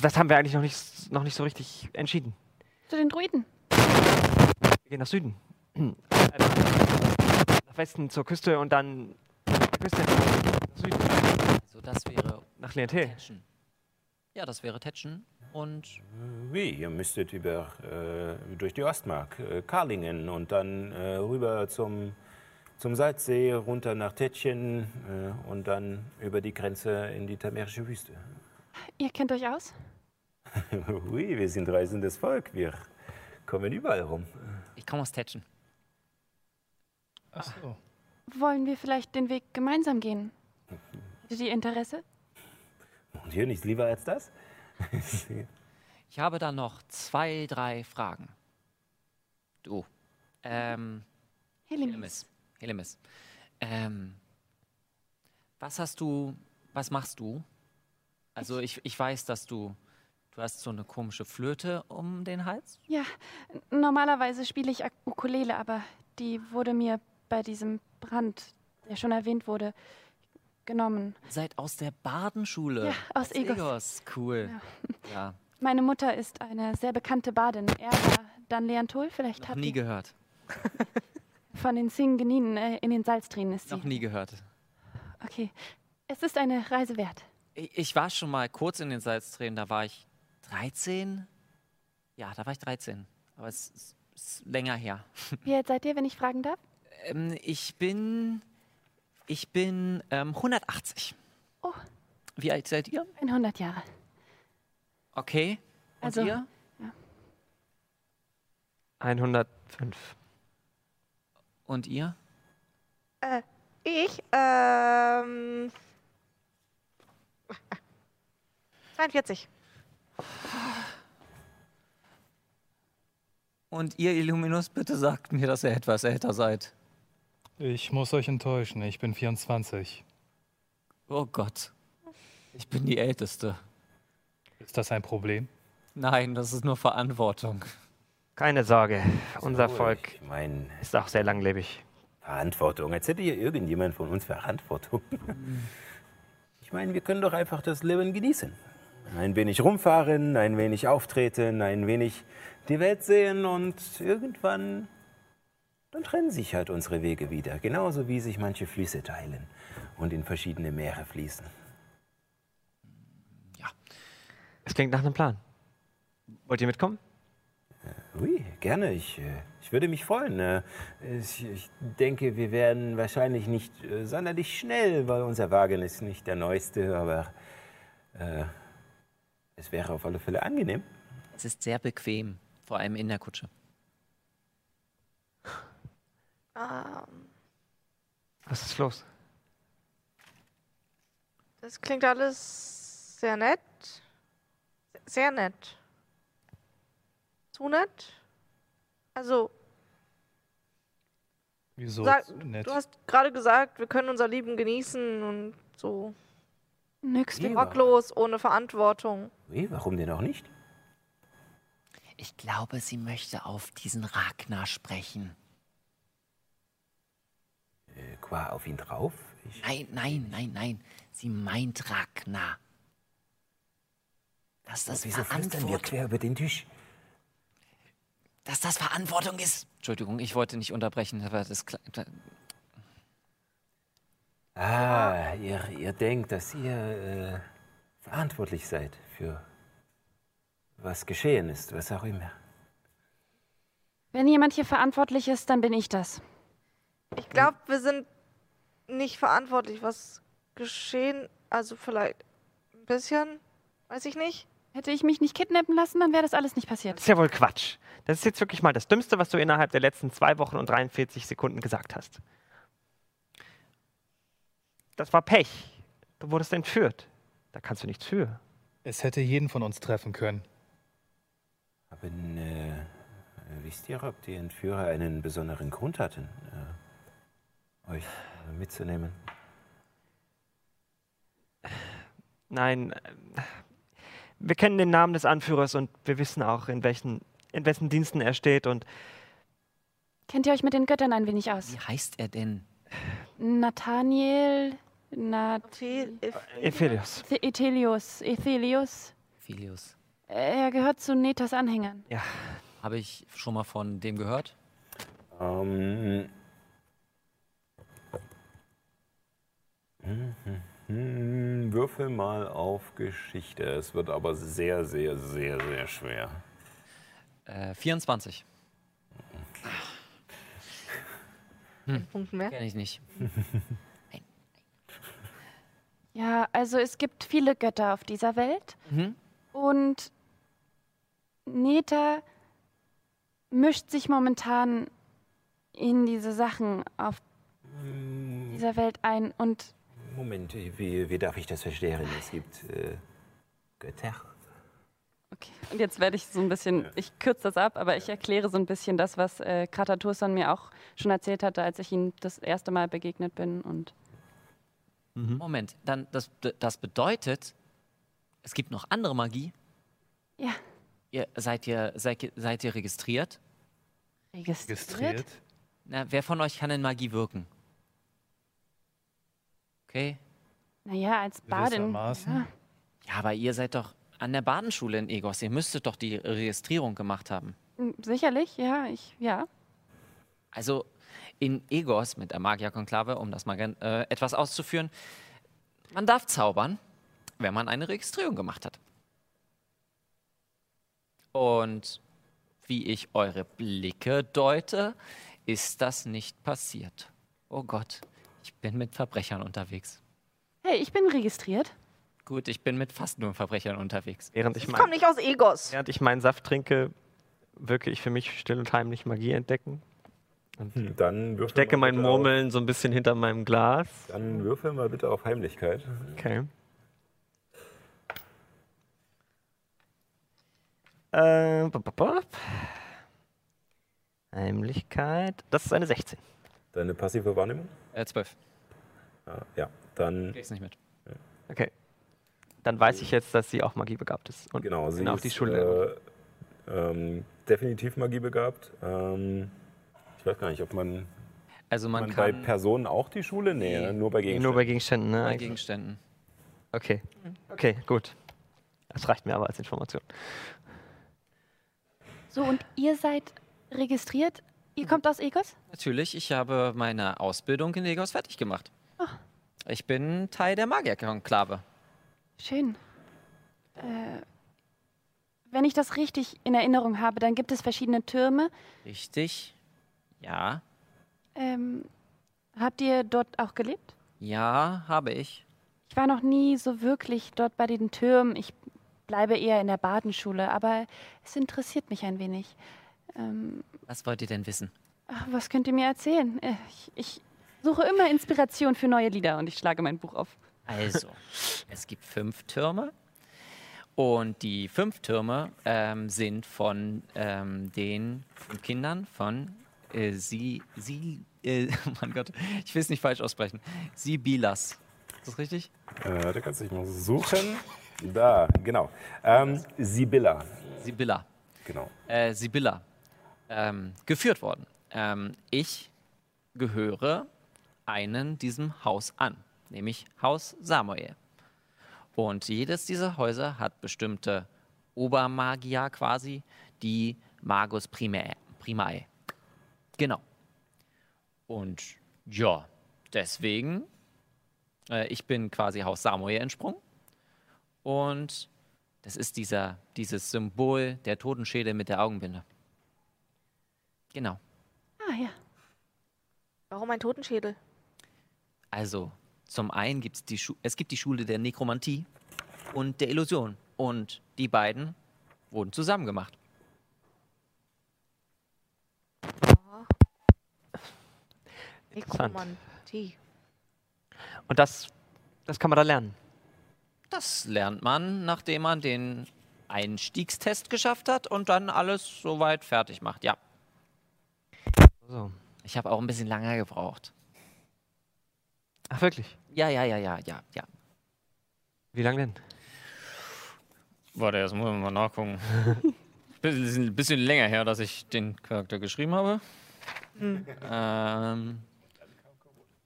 das, haben wir eigentlich noch nicht, noch nicht so richtig entschieden. Zu den Druiden. Wir gehen nach Süden. Äh, nach Westen zur Küste und dann nach der Küste nach Süden. Also das wäre Nach Lientel. Tetschen. Ja, das wäre Tetschen und Wie, ihr müsstet über, äh, durch die Ostmark, äh, Karlingen und dann äh, rüber zum, zum Salzsee, runter nach Tetschen äh, und dann über die Grenze in die tamerische Wüste. Ihr kennt euch aus? Ui, wir sind reisendes Volk, wir kommen überall rum. ich komme aus Tetschen. Ach so. Wollen wir vielleicht den Weg gemeinsam gehen? Hättet ihr Interesse? Und hier nichts lieber als das? Ich habe da noch zwei, drei Fragen. Du, ähm. Helemis, Helemis, ähm, was hast du, was machst du? Also ich, ich weiß, dass du, du hast so eine komische Flöte um den Hals. Ja, normalerweise spiele ich Ukulele, aber die wurde mir bei diesem Brand, der schon erwähnt wurde, genommen. Seid aus der Badenschule. Ja, aus Egos. Cool. Ja, Meine Mutter ist eine sehr bekannte Badin. Er war dann Leantol, vielleicht noch habt nie gehört. von den Singeninen äh, in den Salztrinen ist sie. Noch nie gehört. Okay, es ist eine Reise wert. Ich, ich war schon mal kurz in den Salztränen, da war ich 13. Ja, da war ich 13. Aber es ist, ist länger her. Wie alt seid ihr, wenn ich fragen darf? Ähm, ich bin. Ich bin ähm, 180. Oh. Wie alt seid ihr? 100 Jahre. Okay. Und Also- ihr? 105. Und ihr? Äh, ich, ähm. 42. Und ihr, Illuminus, bitte sagt mir, dass ihr etwas älter seid. Ich muss euch enttäuschen, ich bin 24. Oh Gott. Ich bin die Älteste. Ist das ein Problem? Nein, das ist nur Verantwortung. Keine Sorge, unser So, Volk Ich meine, ist auch sehr langlebig. Verantwortung. Als hätte hier irgendjemand von uns Verantwortung. Ich meine, wir können doch einfach das Leben genießen. Ein wenig rumfahren, ein wenig auftreten, ein wenig die Welt sehen und irgendwann dann trennen sich halt unsere Wege wieder. Genauso wie sich manche Flüsse teilen und in verschiedene Meere fließen. Es klingt nach einem Plan. Wollt ihr mitkommen? Ui, gerne. Ich, äh, ich würde mich freuen. Äh, Ich, ich denke, wir werden wahrscheinlich nicht äh, sonderlich schnell, weil unser Wagen ist nicht der neueste, aber äh, es wäre auf alle Fälle angenehm. Es ist sehr bequem, vor allem in der Kutsche. Ähm, Was ist los? das klingt alles sehr nett. Sehr nett. Zu nett? Also, Wieso? sag, nett. du hast gerade gesagt, wir können unser Leben genießen und so Nix. Rocklos, ohne Verantwortung. Ui, warum denn auch nicht? Ich glaube, sie möchte auf diesen Ragnar sprechen. Qua auf ihn drauf? Ich, Nein, nein, nein, nein. Sie meint Ragnar. Dass das wieso flüstern wir Verantwortung, quer über den Tisch? dass das Verantwortung ist. Entschuldigung, ich wollte nicht unterbrechen, aber das Ah, ihr, ihr denkt, dass ihr äh, verantwortlich seid für was geschehen ist, was auch immer. Wenn jemand hier verantwortlich ist, dann bin ich das. Ich glaube, wir sind nicht verantwortlich, was geschehen. Also vielleicht ein bisschen, weiß ich nicht. Hätte ich mich nicht kidnappen lassen, dann wäre das alles nicht Das passiert. ist ja wohl Quatsch. Das ist jetzt wirklich mal das Dümmste, was du innerhalb der letzten zwei Wochen und 43 Sekunden gesagt hast. Das war Pech. Du wurdest entführt. Da kannst du nichts für. Es hätte jeden von uns treffen können. Aber äh, wisst ihr, ob die Entführer einen besonderen Grund hatten, äh, euch mitzunehmen? Nein, äh, wir kennen den Namen des Anführers und wir wissen auch, in welchen, in wessen Diensten er steht. Und Kennt ihr euch mit den Göttern ein wenig aus? wie heißt er denn? Nathaniel, Nath Viel- Ephelios. Ethelius, Ethelius. Philius. Er gehört zu Netas Anhängern. Ja, Habe ich schon mal von dem gehört? Ähm. Hm, hm, hm, Würfel mal auf Geschichte. Es wird aber sehr, sehr, sehr, sehr schwer. Äh, 24. Punkten mehr. Kenne ich nicht. Ja, also es gibt viele Götter auf dieser Welt Mhm. und Neta mischt sich momentan in diese Sachen auf dieser Welt ein und Moment, wie, wie darf ich das verstehen? Es gibt äh, Götter. Okay. Und jetzt werde ich so ein bisschen, ich kürze das ab, aber ich erkläre so ein bisschen das, was äh, Krataturson mir auch schon erzählt hatte, als ich ihm das erste Mal begegnet bin. Und Moment, dann das, das bedeutet, es gibt noch andere Magie. ja, Ihr, seid, ihr, seid, ihr- seid ihr registriert? registriert. Registriert? Na, wer von euch kann in Magie wirken? Okay. Naja, als Badin. Ja. Ja, aber ihr seid doch an der Badenschule in Egos. Ihr müsstet doch die Registrierung gemacht haben. m, Sicherlich, ja, ich, ja. Also in Egos mit der Magierkonklave, um das mal äh, etwas auszuführen, man darf zaubern, wenn man eine Registrierung gemacht hat. Und wie ich eure Blicke deute, ist das nicht passiert. Oh Gott, ich bin mit Verbrechern unterwegs. Hey, ich bin registriert. Gut, ich bin mit fast nur Verbrechern unterwegs. während ich, Ich komme mein, nicht aus Egos. während ich meinen Saft trinke, wirke ich für mich still und heimlich Magie entdecken. Hm, Dann würfel Stecke mein Murmeln so ein bisschen hinter meinem Glas. Auf, dann würfel mal bitte auf Heimlichkeit. Okay. Äh, bup, bup, bup. Heimlichkeit. Das ist eine 16. Deine passive Wahrnehmung? Äh, zwölf. Ah, ja, dann Krieg's nicht mit. Okay. dann weiß ich jetzt, dass sie auch magiebegabt ist. Und genau, sie ist die Schule. Äh, ähm, definitiv magiebegabt. Ähm, ich weiß gar nicht, ob man, also man, man bei Personen auch die Schule? Nee, nee. nur bei Gegenständen. Nur bei Gegenständen, ne? Bei Gegenständen. Okay, okay, gut. Das reicht mir aber als Information. So, und ihr seid registriert? Ihr kommt aus Egos? Natürlich, ich habe meine Ausbildung in Egos fertig gemacht. Oh. Ich bin Teil der Magierkonklave. Schön. Äh, wenn ich das richtig in Erinnerung habe, dann gibt es verschiedene Türme. Richtig. Ja. Ähm, habt ihr dort auch gelebt? Ja, habe ich. Ich war noch nie so wirklich dort bei den Türmen. Ich bleibe eher in der Badenschule, aber es interessiert mich ein wenig. Ähm, was wollt ihr denn wissen? Ach, was könnt ihr mir erzählen? Äh, ich, ich suche immer Inspiration für neue Lieder und ich schlage mein Buch auf. Also, es gibt fünf Türme. Und die fünf Türme ähm, sind von ähm, den Kindern von äh, Sie, Sie, äh, oh mein Gott, ich will es nicht falsch aussprechen. Sibilas. Ist das richtig? Äh, da kannst du dich mal suchen. Da, genau. Ähm, Sibylla. Sibylla. Genau. Äh, Sibylla. Ähm, geführt worden. Ähm, ich gehöre einen diesem Haus an, nämlich Haus Samuel. Und jedes dieser Häuser hat bestimmte Obermagier quasi, die Magus Primae. Primae. Genau. Und ja, deswegen, äh, ich bin quasi Haus Samuel entsprungen und das ist dieser, dieses Symbol der Totenschädel mit der Augenbinde. Genau. Ah ja. Warum ein Totenschädel? Also, zum einen gibt es die, Schu es gibt die Schule der Nekromantie und der Illusion. Und die beiden wurden zusammen gemacht. Nekromantie. Und das, das kann man da lernen. Das lernt man, nachdem man den Einstiegstest geschafft hat und dann alles soweit fertig macht, ja. So. Ich habe auch ein bisschen länger gebraucht. Ach, wirklich? Ja, ja, ja, ja, ja, ja. Wie lange denn? Warte, jetzt muss wir mal nachgucken. bisschen, bisschen länger her, dass ich den Charakter geschrieben habe. Mhm. Ähm,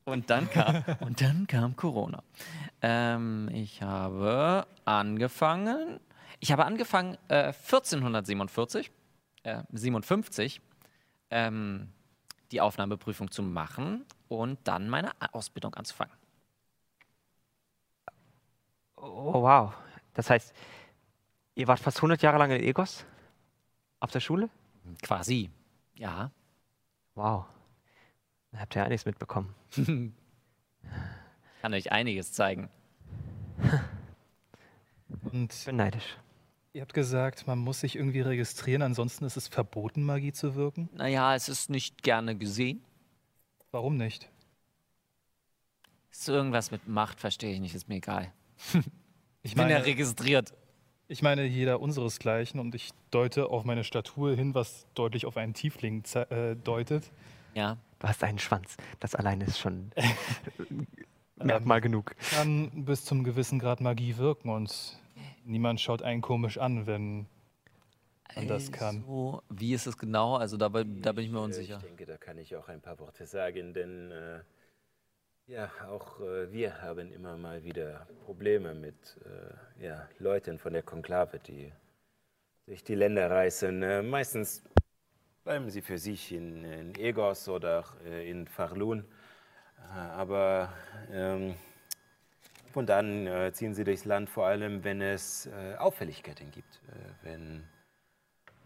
und dann kam, und dann kam Corona. Ähm, ich habe angefangen, ich habe angefangen äh, 1447, äh, 57, ähm, die Aufnahmeprüfung zu machen und dann meine Ausbildung anzufangen. Oh, wow. Das heißt, ihr wart fast 100 Jahre lang in Egos? Auf der Schule? Quasi, ja. Wow. Da habt ihr einiges mitbekommen. Kann euch einiges zeigen. Und ich bin neidisch. Ihr habt gesagt, man muss sich irgendwie registrieren, ansonsten ist es verboten, Magie zu wirken? Naja, es ist nicht gerne gesehen. Warum nicht? Ist irgendwas mit Macht, verstehe ich nicht, ist mir egal. ich bin ja registriert. Ich meine, jeder unseresgleichen und ich deute auf meine Statur hin, was deutlich auf einen Tiefling äh, deutet. Ja. Du hast einen Schwanz. Das alleine ist schon Merkmal genug. Kann bis zum gewissen Grad Magie wirken und niemand schaut einen komisch an, wenn man das kann. Also, wie ist es genau? Also da, da bin ich mir unsicher. Ich denke, da kann ich auch ein paar Worte sagen, denn äh, ja, auch äh, wir haben immer mal wieder Probleme mit äh, ja, Leuten von der Konklave, die sich die Länder reißen. Äh, meistens bleiben sie für sich in, in Egos oder äh, in Farlun. Äh, aber ähm, von dann äh, ziehen sie durchs Land, vor allem wenn es äh, Auffälligkeiten gibt. Äh, wenn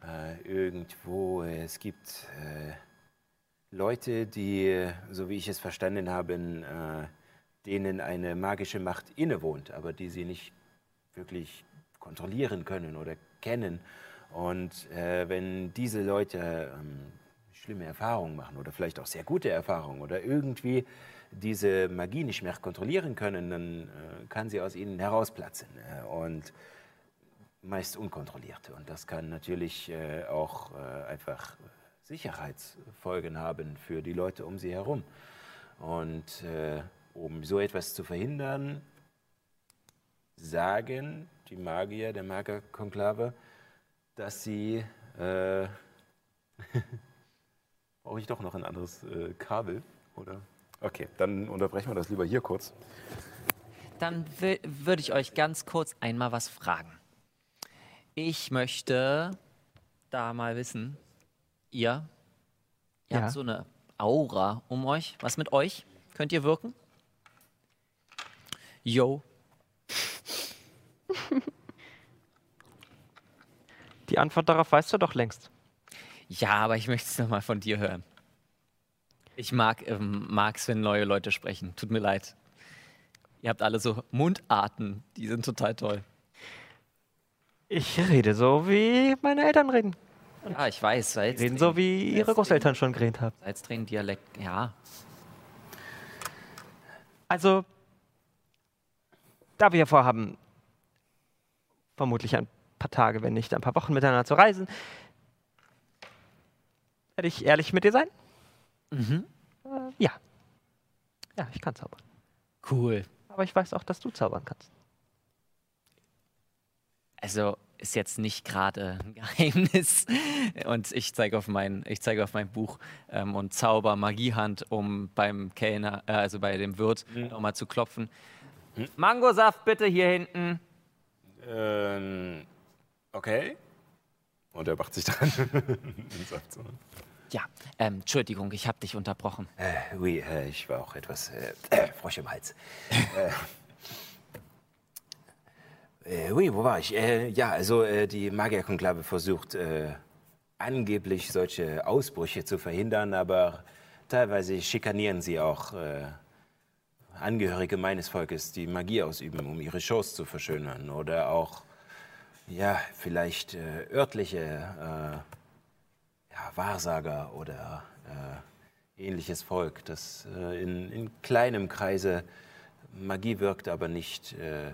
äh, irgendwo es gibt äh, Leute, die, so wie ich es verstanden habe, denen eine magische Macht innewohnt, aber die sie nicht wirklich kontrollieren können oder kennen. Und wenn diese Leute ähm, schlimme Erfahrungen machen oder vielleicht auch sehr gute Erfahrungen oder irgendwie diese Magie nicht mehr kontrollieren können, dann äh, kann sie aus ihnen herausplatzen äh, und meist unkontrolliert. Und das kann natürlich äh, auch einfach Sicherheitsfolgen haben für die Leute um sie herum. Und um so etwas zu verhindern, sagen, die Magier der Magierkonklave, dass sie. Äh, Brauche ich doch noch ein anderes äh, Kabel, oder? Okay, dann unterbrechen wir das lieber hier kurz. Dann würde ich euch ganz kurz einmal was fragen. Ich möchte da mal wissen, ihr, ihr Ja. habt so eine Aura um euch. Was mit euch? Könnt ihr wirken? Yo. Die Antwort darauf weißt du doch längst. Ja, aber ich möchte es nochmal von dir hören. Ich mag ähm, mag's, wenn neue Leute sprechen. Tut mir leid. Ihr habt alle so Mundarten, die sind total toll. Ich rede so, wie meine Eltern reden. Ja, ich weiß. Die reden so, wie ihre Großeltern schon geredet haben. Salztränen Dialekt, ja. Also, da wir vorhaben, vermutlich ein paar Tage, wenn nicht ein paar Wochen miteinander zu reisen, werde ich ehrlich mit dir sein? Mhm. Äh, ja. Ja, ich kann zaubern. Cool. Aber ich weiß auch, dass du zaubern kannst. Also ist jetzt nicht gerade ein Geheimnis. Und ich zeige auf mein, ich zeige auf mein Buch ähm, und zauber Magiehand, um beim Kellner, äh, also bei dem Wirt, nochmal zu klopfen. Mangosaft bitte hier hinten. Ähm, okay. Und er macht sich dran. und sagt so. Ja, ähm, Entschuldigung, ich habe dich unterbrochen. Äh, oui, äh, ich war auch etwas äh, äh, Frosch im Hals. äh, äh, oui, wo war ich? Ja, also die Magierkonklave versucht angeblich solche Ausbrüche zu verhindern, aber teilweise schikanieren sie auch Angehörige meines Volkes, die Magie ausüben, um ihre Shows zu verschönern. Oder auch, ja, vielleicht örtliche ja, Wahrsager oder äh, ähnliches Volk, das äh, in, in kleinem Kreise Magie wirkt, aber nicht äh,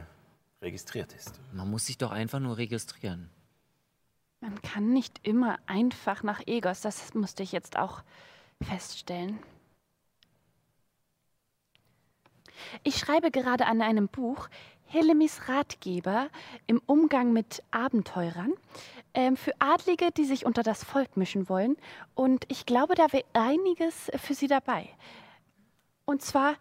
registriert ist. Man muss sich doch einfach nur registrieren. Man kann nicht immer einfach nach Egos, das musste ich jetzt auch feststellen. Ich schreibe gerade an einem Buch Helemis Ratgeber im Umgang mit Abenteurern ähm, für Adlige, die sich unter das Volk mischen wollen. Und ich glaube, da wäre einiges für Sie dabei. Und zwar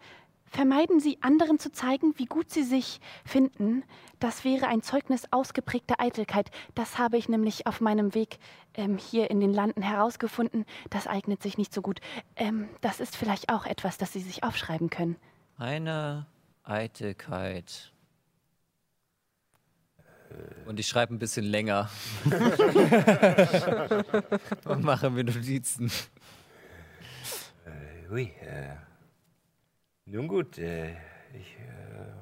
vermeiden Sie anderen zu zeigen, wie gut Sie sich finden. Das wäre ein Zeugnis ausgeprägter Eitelkeit. Das habe ich nämlich auf meinem Weg ähm, hier in den Landen herausgefunden. Das eignet sich nicht so gut. Ähm, das ist vielleicht auch etwas, das Sie sich aufschreiben können. Eine Eitelkeit. Und ich schreibe ein bisschen länger. Und mache mir Notizen. Äh, ui, äh, nun gut, äh, ich, äh,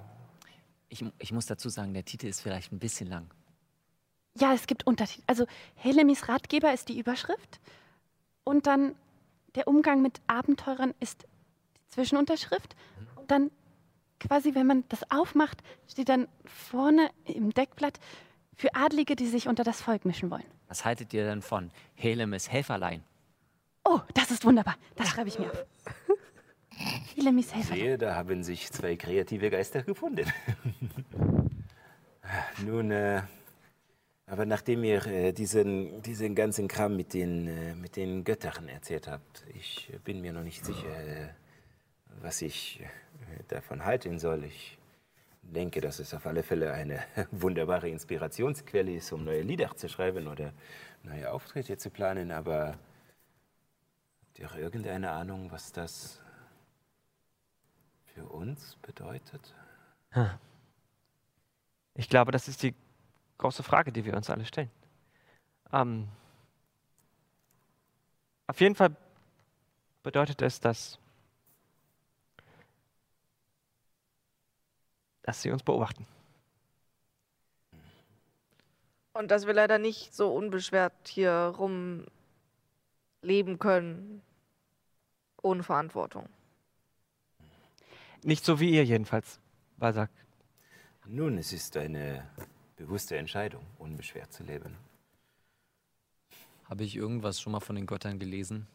Ich, ich muss dazu sagen, der Titel ist vielleicht ein bisschen lang. Ja, es gibt Untertitel. Also Helemis Ratgeber ist die Überschrift. Und dann der Umgang mit Abenteurern ist die Zwischenunterschrift. Und dann quasi, wenn man das aufmacht, steht dann vorne im Deckblatt für Adlige, die sich unter das Volk mischen wollen. Was haltet ihr denn von Helemis Helferlein? Oh, das ist wunderbar. Das schreibe ich mir auf. Helemis Helfer. sehe, da haben sich zwei kreative Geister gefunden. Nun, äh, aber nachdem ihr äh, diesen, diesen ganzen Kram mit den, äh, mit den Göttern erzählt habt, ich bin mir noch nicht sicher, äh, was ich äh, davon halten soll. Ich denke, dass es auf alle Fälle eine wunderbare Inspirationsquelle ist, um neue Lieder zu schreiben oder neue Auftritte zu planen, aber habt ihr irgendeine Ahnung, was das für uns bedeutet? Ich glaube, das ist die große Frage, die wir uns alle stellen. Ähm, auf jeden Fall bedeutet es, dass, dass sie uns beobachten. Und dass wir leider nicht so unbeschwert hier rum leben können. Ohne Verantwortung. Nicht so wie ihr jedenfalls, Balzac. Nun, es ist eine bewusste Entscheidung, unbeschwert zu leben. Habe ich irgendwas schon mal von den Göttern gelesen?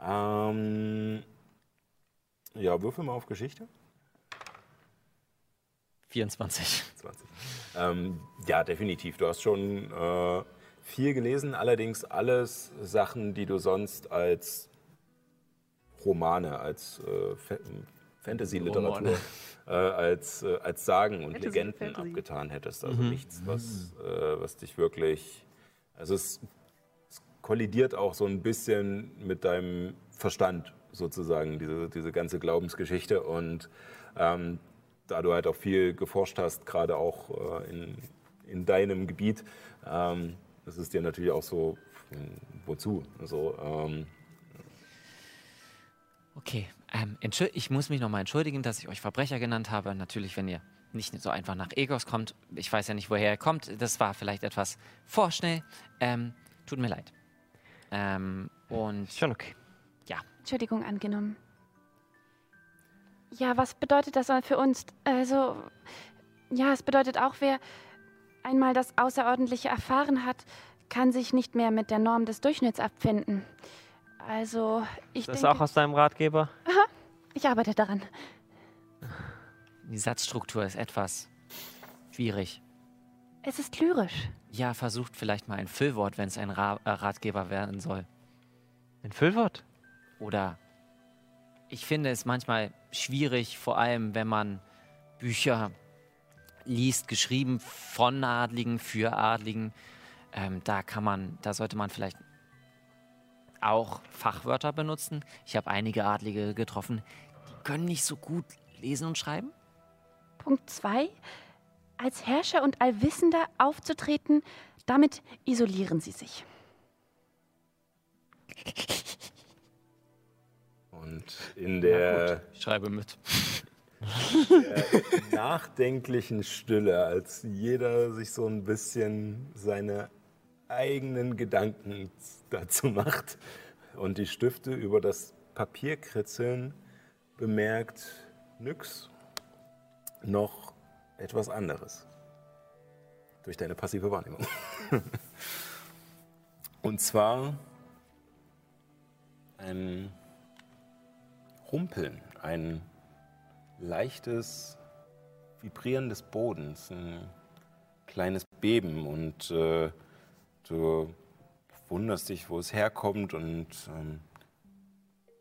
Ähm, ja, würfel mal auf Geschichte. 24. 20. Ähm, ja, definitiv. Du hast schon äh, viel gelesen, allerdings alles Sachen, die du sonst als Romane, als äh, Fa Fantasy-Literatur, äh, als, äh, als Sagen und Fantasy, Legenden Fantasy. abgetan hättest. Also nichts, was, äh, was dich wirklich. Also es, es kollidiert auch so ein bisschen mit deinem Verstand sozusagen, diese, diese ganze Glaubensgeschichte. Und ähm, da du halt auch viel geforscht hast, gerade auch äh, in, in deinem Gebiet, ähm, das ist dir natürlich auch so, hm, wozu? Also, ähm, Okay, ähm, entschuld- ich muss mich nochmal entschuldigen, dass ich euch Verbrecher genannt habe. Natürlich, wenn ihr nicht so einfach nach Egos kommt. Ich weiß ja nicht, woher er kommt. Das war vielleicht etwas vorschnell. Ähm, tut mir leid. Ähm, und schon okay. Entschuldigung angenommen. Ja, was bedeutet das für uns? Also, ja, es bedeutet auch, wer einmal das Außerordentliche erfahren hat, kann sich nicht mehr mit der Norm des Durchschnitts abfinden. Also, ich Das ist denke, auch aus deinem Ratgeber? ich arbeite daran. die Satzstruktur ist etwas schwierig. Es ist lyrisch. Ja, versucht vielleicht mal ein Füllwort, wenn es ein Ra äh, Ratgeber werden soll. Ein Füllwort? Oder ich finde es manchmal schwierig, vor allem wenn man Bücher liest, geschrieben von Adligen, für Adligen. Ähm, da kann man, da sollte man vielleicht auch Fachwörter benutzen. Ich habe einige Adlige getroffen, die können nicht so gut lesen und schreiben. Punkt 2. Als Herrscher und Allwissender aufzutreten, damit isolieren sie sich. und in der Ich schreibe mit. nachdenklichen Stille, als jeder sich so ein bisschen seine eigenen Gedanken dazu macht und die Stifte über das Papier kritzeln, bemerkt Nyx noch etwas anderes. Durch deine passive Wahrnehmung. Und zwar ein Rumpeln, ein leichtes Vibrieren des Bodens, ein kleines Beben und äh, du wunderst dich, wo es herkommt und ähm,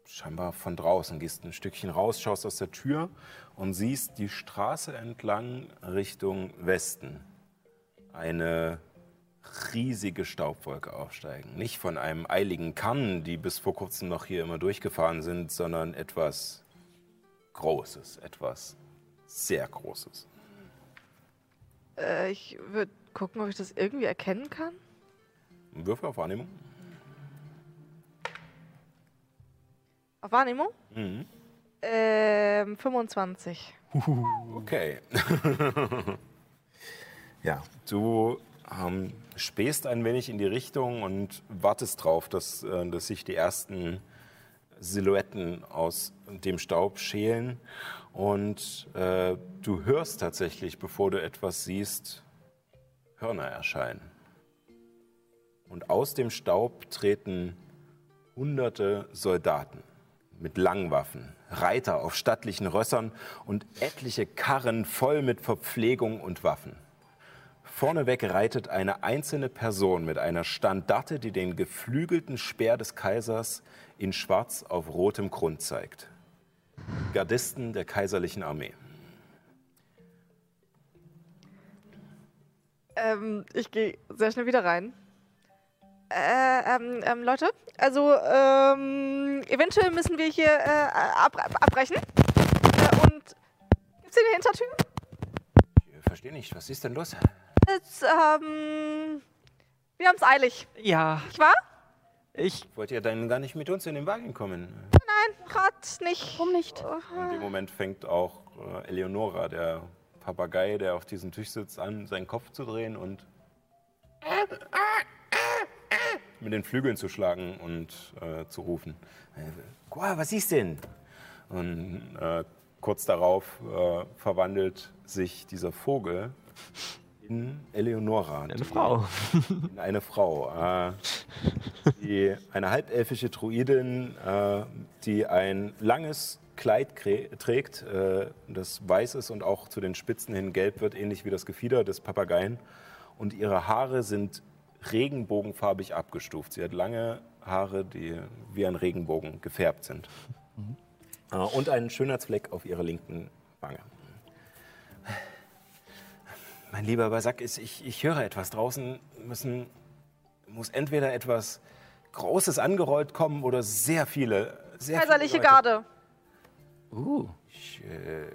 scheinbar von draußen gehst ein Stückchen raus, schaust aus der Tür und siehst die Straße entlang Richtung Westen. Eine riesige Staubwolke aufsteigen. Nicht von einem eiligen Kamm, die bis vor kurzem noch hier immer durchgefahren sind, sondern etwas Großes, etwas sehr Großes. Äh, ich würde gucken, ob ich das irgendwie erkennen kann. Würfel auf Wahrnehmung. Auf Wahrnehmung? Mhm. Ähm, 25. Okay. ja, du ähm, spähst ein wenig in die Richtung und wartest drauf, dass, äh, dass sich die ersten Silhouetten aus dem Staub schälen. Und äh, du hörst tatsächlich, bevor du etwas siehst, Hörner erscheinen. Und aus dem Staub treten hunderte Soldaten mit Langwaffen, Reiter auf stattlichen Rössern und etliche Karren voll mit Verpflegung und Waffen. Vorneweg reitet eine einzelne Person mit einer Standarte, die den geflügelten Speer des Kaisers in schwarz auf rotem Grund zeigt. Gardisten der kaiserlichen Armee. Ähm, ich gehe sehr schnell wieder rein. Äh, ähm, ähm, Leute, also, ähm, eventuell müssen wir hier äh, ab, abbrechen. Äh, und gibt's hier eine Hintertür? Ich verstehe nicht, was ist denn los? Ähm, wir haben's eilig, Ja, nicht wahr? ich. Wollt ihr dann gar nicht mit uns in den Wagen kommen? Nein, grad nicht. Warum nicht? In dem Moment fängt auch äh, Eleonora, der Papagei, der auf diesem Tisch sitzt, an, seinen Kopf zu drehen und mit den Flügeln zu schlagen und äh, zu rufen. Äh, Gua, was ist denn? Und äh, kurz darauf äh, verwandelt sich dieser Vogel in Eleonora. Eine Frau. In eine Frau. Äh, die, eine halbelfische Druidin, äh, die ein langes, Kleid trägt, äh, das weiß ist und auch zu den Spitzen hin gelb wird, ähnlich wie das Gefieder des Papageien. Und ihre Haare sind regenbogenfarbig abgestuft. Sie hat lange Haare, die wie ein Regenbogen gefärbt sind. Mhm. Äh, und einen Schönheitsfleck auf ihrer linken Wange. Mein lieber Basak, ich, ich höre etwas. Draußen müssen, muss entweder etwas Großes angerollt kommen oder sehr viele. Sehr Kaiserliche viele Garde. Uh. Ich, äh,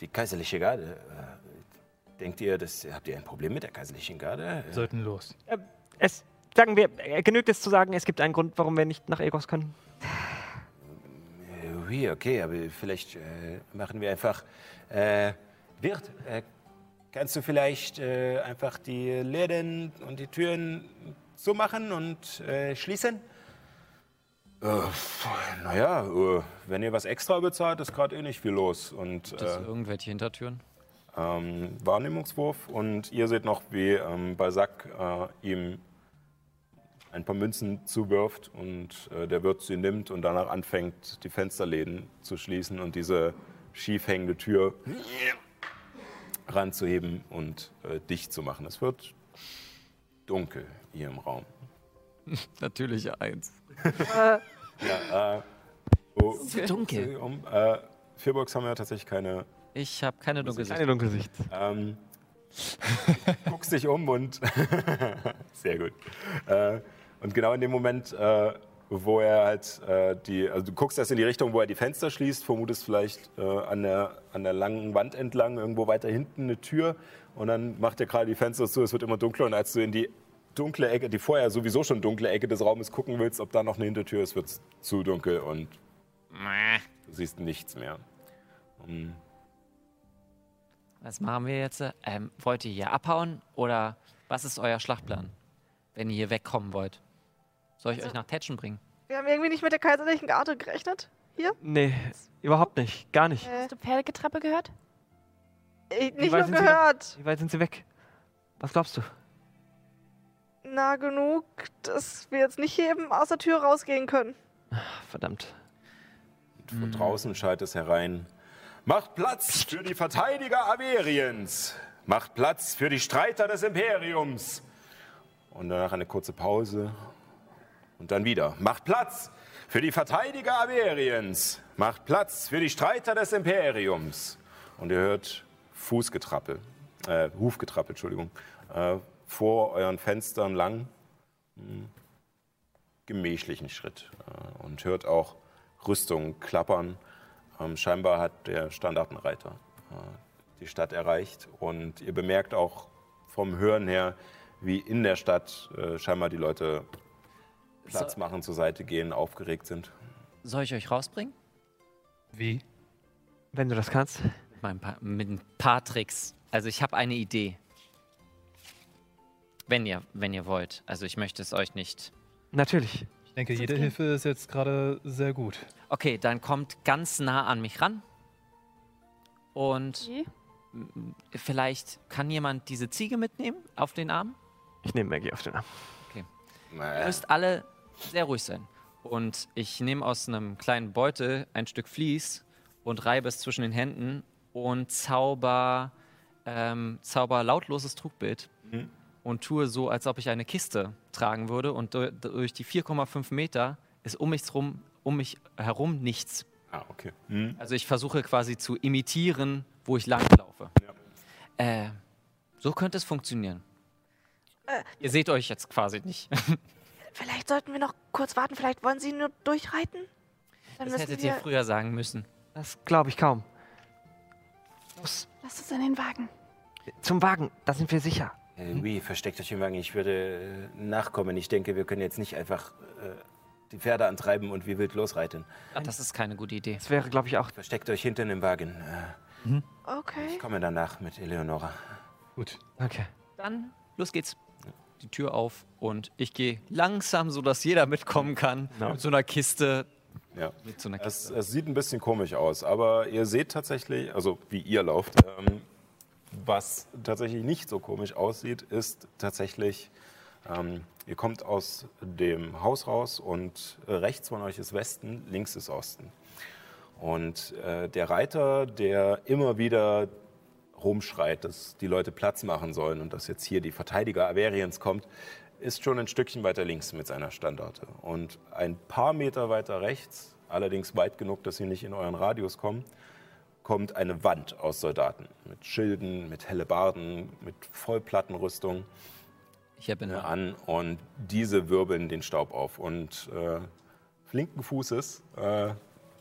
die Kaiserliche Garde. Äh, denkt ihr, dass, habt ihr ein Problem mit der Kaiserlichen Garde? Wir sollten los. Äh, es, sagen wir, äh, genügt es zu sagen, es gibt einen Grund, warum wir nicht nach Egos können? Oui, okay, aber vielleicht äh, machen wir einfach. Äh, Wirt, äh, kannst du vielleicht äh, einfach die Läden und die Türen zumachen und äh, schließen? Äh, naja, äh, wenn ihr was extra bezahlt, ist gerade eh nicht viel los. Und, Gibt es irgendwelche Hintertüren? Ähm, Wahrnehmungswurf und ihr seht noch, wie ähm, Balzac ihm ein paar Münzen zuwirft und äh, der Wirt sie nimmt und danach anfängt, die Fensterläden zu schließen und diese schief hängende Tür ranzuheben und äh, dicht zu machen. Es wird dunkel hier im Raum. Natürlich eins. ja, äh, oh, so dunkel. Um, äh, Vierburgs haben ja tatsächlich keine. Ich habe keine Dunkelsicht. Keine Dunkelsicht. Ähm, guckst dich um und sehr gut. Äh, und genau in dem Moment, äh, wo er halt äh, die, also du guckst erst in die Richtung, wo er die Fenster schließt, vermutest vielleicht äh, an, der, an der langen Wand entlang, irgendwo weiter hinten eine Tür und dann macht er gerade die Fenster zu, es wird immer dunkler und als du in die dunkle Ecke, die vorher sowieso schon dunkle Ecke des Raumes gucken willst, ob da noch eine Hintertür ist, wird es zu dunkel und du siehst nichts mehr. Um, was machen wir jetzt? Ähm, wollt ihr hier abhauen oder was ist euer Schlachtplan, wenn ihr hier wegkommen wollt? Soll ich also, euch nach Tetschen bringen? Wir haben irgendwie nicht mit der kaiserlichen Garde gerechnet. Hier? Nee, überhaupt nicht. Gar nicht. Äh. Hast du Pferdegetrappe gehört? Ich, nicht nur gehört. Wie weit sind sie weg? Was glaubst du? Na, genug, dass wir jetzt nicht hier eben aus der Tür rausgehen können. Ach, verdammt. Und von hm. draußen schallt es herein. Macht Platz für die Verteidiger Averiens. Macht Platz für die Streiter des Imperiums. Und danach eine kurze Pause und dann wieder. Macht Platz für die Verteidiger Averiens. Macht Platz für die Streiter des Imperiums. Und ihr hört Fußgetrappel, äh, Hufgetrappel, Entschuldigung, äh, vor euren Fenstern lang. Hm, gemächlichen Schritt. Äh, und hört auch Rüstungen klappern. Ähm, scheinbar hat der Standartenreiter äh, die Stadt erreicht. Und ihr bemerkt auch vom Hören her, wie in der Stadt äh, scheinbar die Leute Platz machen, zur Seite gehen, aufgeregt sind. Soll ich euch rausbringen? Wie? Wenn du das kannst. Mit, pa mit ein paar Tricks. Also ich habe eine Idee. Wenn ihr, wenn ihr wollt. Also ich möchte es euch nicht. Natürlich. Ich denke, jede Hilfe ist jetzt gerade sehr gut. Okay, dann kommt ganz nah an mich ran. Und Wie? vielleicht kann jemand diese Ziege mitnehmen auf den Arm? Ich nehme Maggie auf den Arm. Okay. Ihr müsst alle sehr ruhig sein. Und ich nehme aus einem kleinen Beutel ein Stück Vlies und reibe es zwischen den Händen und zauber, ähm, zauber lautloses Trugbild mhm. und tue so, als ob ich eine Kiste tragen würde. Und durch die 4,5 Meter ist um mich, herum, um mich herum nichts. Ah, okay. Mhm. Also ich versuche quasi zu imitieren, wo ich langlaufe. Ja. Äh, so könnte es funktionieren. Äh. Ihr seht euch jetzt quasi nicht. Vielleicht sollten wir noch kurz warten. Vielleicht wollen Sie nur durchreiten? Dann das hättet ihr früher sagen müssen. Das glaube ich kaum. Los. Lasst uns in den Wagen. Zum Wagen, da sind wir sicher. Äh, oui, versteckt euch im Wagen. Ich würde äh, nachkommen. Ich denke, wir können jetzt nicht einfach äh, die Pferde antreiben und wie wild losreiten. Ach, das ist keine gute Idee. Das wäre, glaube ich, auch. Versteckt euch hinten im Wagen. Äh, mhm. Okay. Ich komme danach mit Eleonora. Gut. Okay. Dann los geht's die Tür auf und ich gehe langsam, sodass jeder mitkommen kann, ja. mit so einer Kiste. Ja. Mit so einer Kiste. Es, es, sieht ein bisschen komisch aus, aber ihr seht tatsächlich, also wie ihr lauft, ähm, was tatsächlich nicht so komisch aussieht, ist tatsächlich, ähm, ihr kommt aus dem Haus raus und rechts von euch ist Westen, links ist Osten. Und äh, der Reiter, der immer wieder rumschreit, dass die Leute Platz machen sollen und dass jetzt hier die Verteidiger Averiens kommt, ist schon ein Stückchen weiter links mit seiner Standarte. Und ein paar Meter weiter rechts, allerdings weit genug, dass sie nicht in euren Radius kommen, kommt eine Wand aus Soldaten mit Schilden, mit Hellebarden, mit Vollplattenrüstung ich bin äh, an und diese wirbeln den Staub auf und äh, flinken Fußes äh,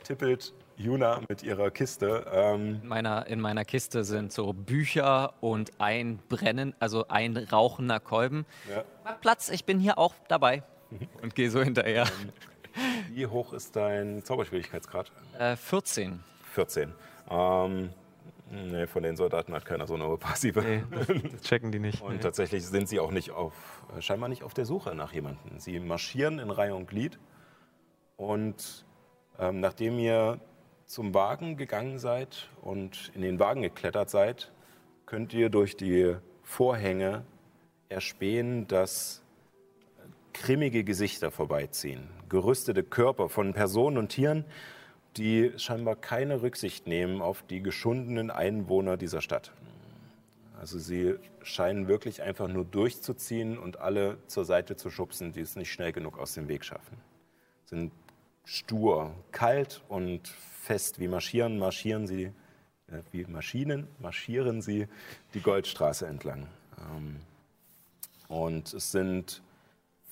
tippelt Juna mit ihrer Kiste. Ähm in, meiner, in meiner Kiste sind so Bücher und ein brennen, also ein rauchender Kolben. Ja. Mach Platz, ich bin hier auch dabei. Mhm. Und gehe so hinterher. Ähm, wie hoch ist dein Zauberschwierigkeitsgrad? Äh, 14. 14. Ähm, nee, von den Soldaten hat keiner so eine passive. Nee, das checken die nicht. Und nee. tatsächlich sind sie auch nicht auf, scheinbar nicht auf der Suche nach jemandem. Sie marschieren in Reihe und Glied. Und ähm, nachdem ihr zum Wagen gegangen seid und in den Wagen geklettert seid, könnt ihr durch die Vorhänge erspähen, dass grimmige Gesichter vorbeiziehen, gerüstete Körper von Personen und Tieren, die scheinbar keine Rücksicht nehmen auf die geschundenen Einwohner dieser Stadt. Also sie scheinen wirklich einfach nur durchzuziehen und alle zur Seite zu schubsen, die es nicht schnell genug aus dem Weg schaffen. Sind stur, kalt und fest. Wie marschieren, marschieren sie, äh, wie Maschinen marschieren sie die Goldstraße entlang. Ähm, und es sind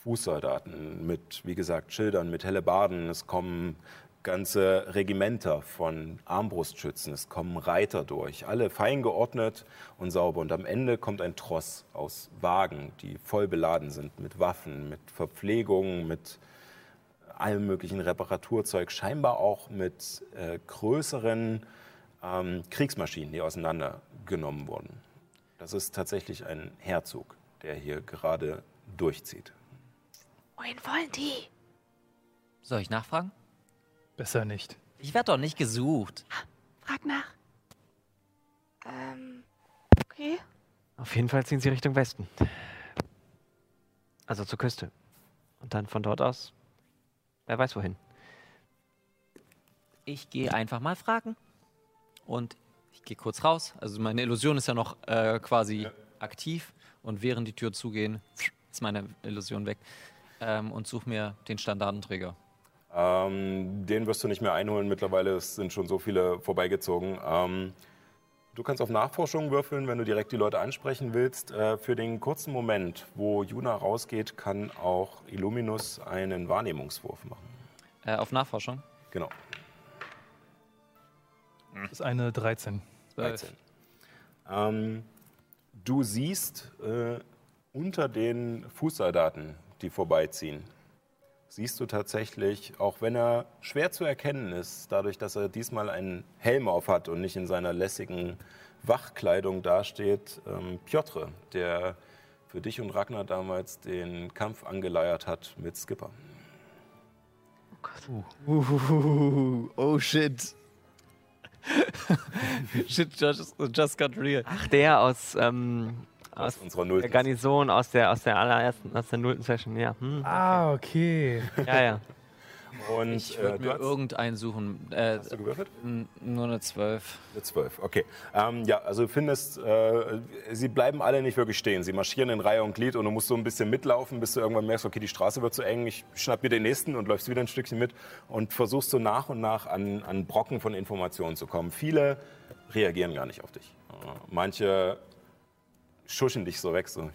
Fußsoldaten mit, wie gesagt, Schildern, mit Hellebarden. Es kommen ganze Regimenter von Armbrustschützen. Es kommen Reiter durch, alle fein geordnet und sauber. Und am Ende kommt ein Tross aus Wagen, die voll beladen sind mit Waffen, mit Verpflegung, mit allem möglichen Reparaturzeug, scheinbar auch mit äh, größeren ähm, Kriegsmaschinen, die auseinandergenommen wurden. Das ist tatsächlich ein Herzog, der hier gerade durchzieht. Wohin wollen die? Soll ich nachfragen? Besser nicht. Ich werde doch nicht gesucht. Frag nach. Ähm, okay. Auf jeden Fall ziehen sie Richtung Westen. Also zur Küste. Und dann von dort aus Wer weiß wohin. Ich gehe einfach mal fragen. Und ich gehe kurz raus. Also meine Illusion ist ja noch äh, quasi ja. aktiv. Und während die Tür zugehen, ist meine Illusion weg. Ähm, und suche mir den Standardenträger. Ähm, den wirst du nicht mehr einholen. Mittlerweile sind schon so viele vorbeigezogen. Ähm, Du kannst auf Nachforschung würfeln, wenn du direkt die Leute ansprechen willst. Äh, für den kurzen Moment, wo Juna rausgeht, kann auch Illuminus einen Wahrnehmungswurf machen. Äh, auf Nachforschung? Genau. Das ist eine 13. 13. Ähm, du siehst äh, unter den Fußsoldaten, die vorbeiziehen, siehst du tatsächlich, auch wenn er schwer zu erkennen ist, dadurch, dass er diesmal einen Helm auf hat und nicht in seiner lässigen Wachkleidung dasteht, ähm, Piotr, der für dich und Ragnar damals den Kampf angeleiert hat mit Skipper. Oh Gott. Uh. Uh, oh shit. shit just, just got real. Ach, der aus ähm, aus, aus unserer Nullten. Der Garnison aus der, aus der allerersten, aus der nullten Session, ja. Hm, ah, okay. ja, ja. Und, ich würde äh, mir irgendeinen suchen. Äh, hast du gewürfelt? Nur eine 12. Eine 12, okay. Ähm, ja, also du findest, äh, sie bleiben alle nicht wirklich stehen. Sie marschieren in Reihe und Glied und du musst so ein bisschen mitlaufen, bis du irgendwann merkst, okay, die Straße wird zu eng, ich schnapp mir den nächsten und läufst wieder ein Stückchen mit und versuchst so nach und nach an, an Brocken von Informationen zu kommen. Viele reagieren gar nicht auf dich. Manche schuschen dich so weg, so.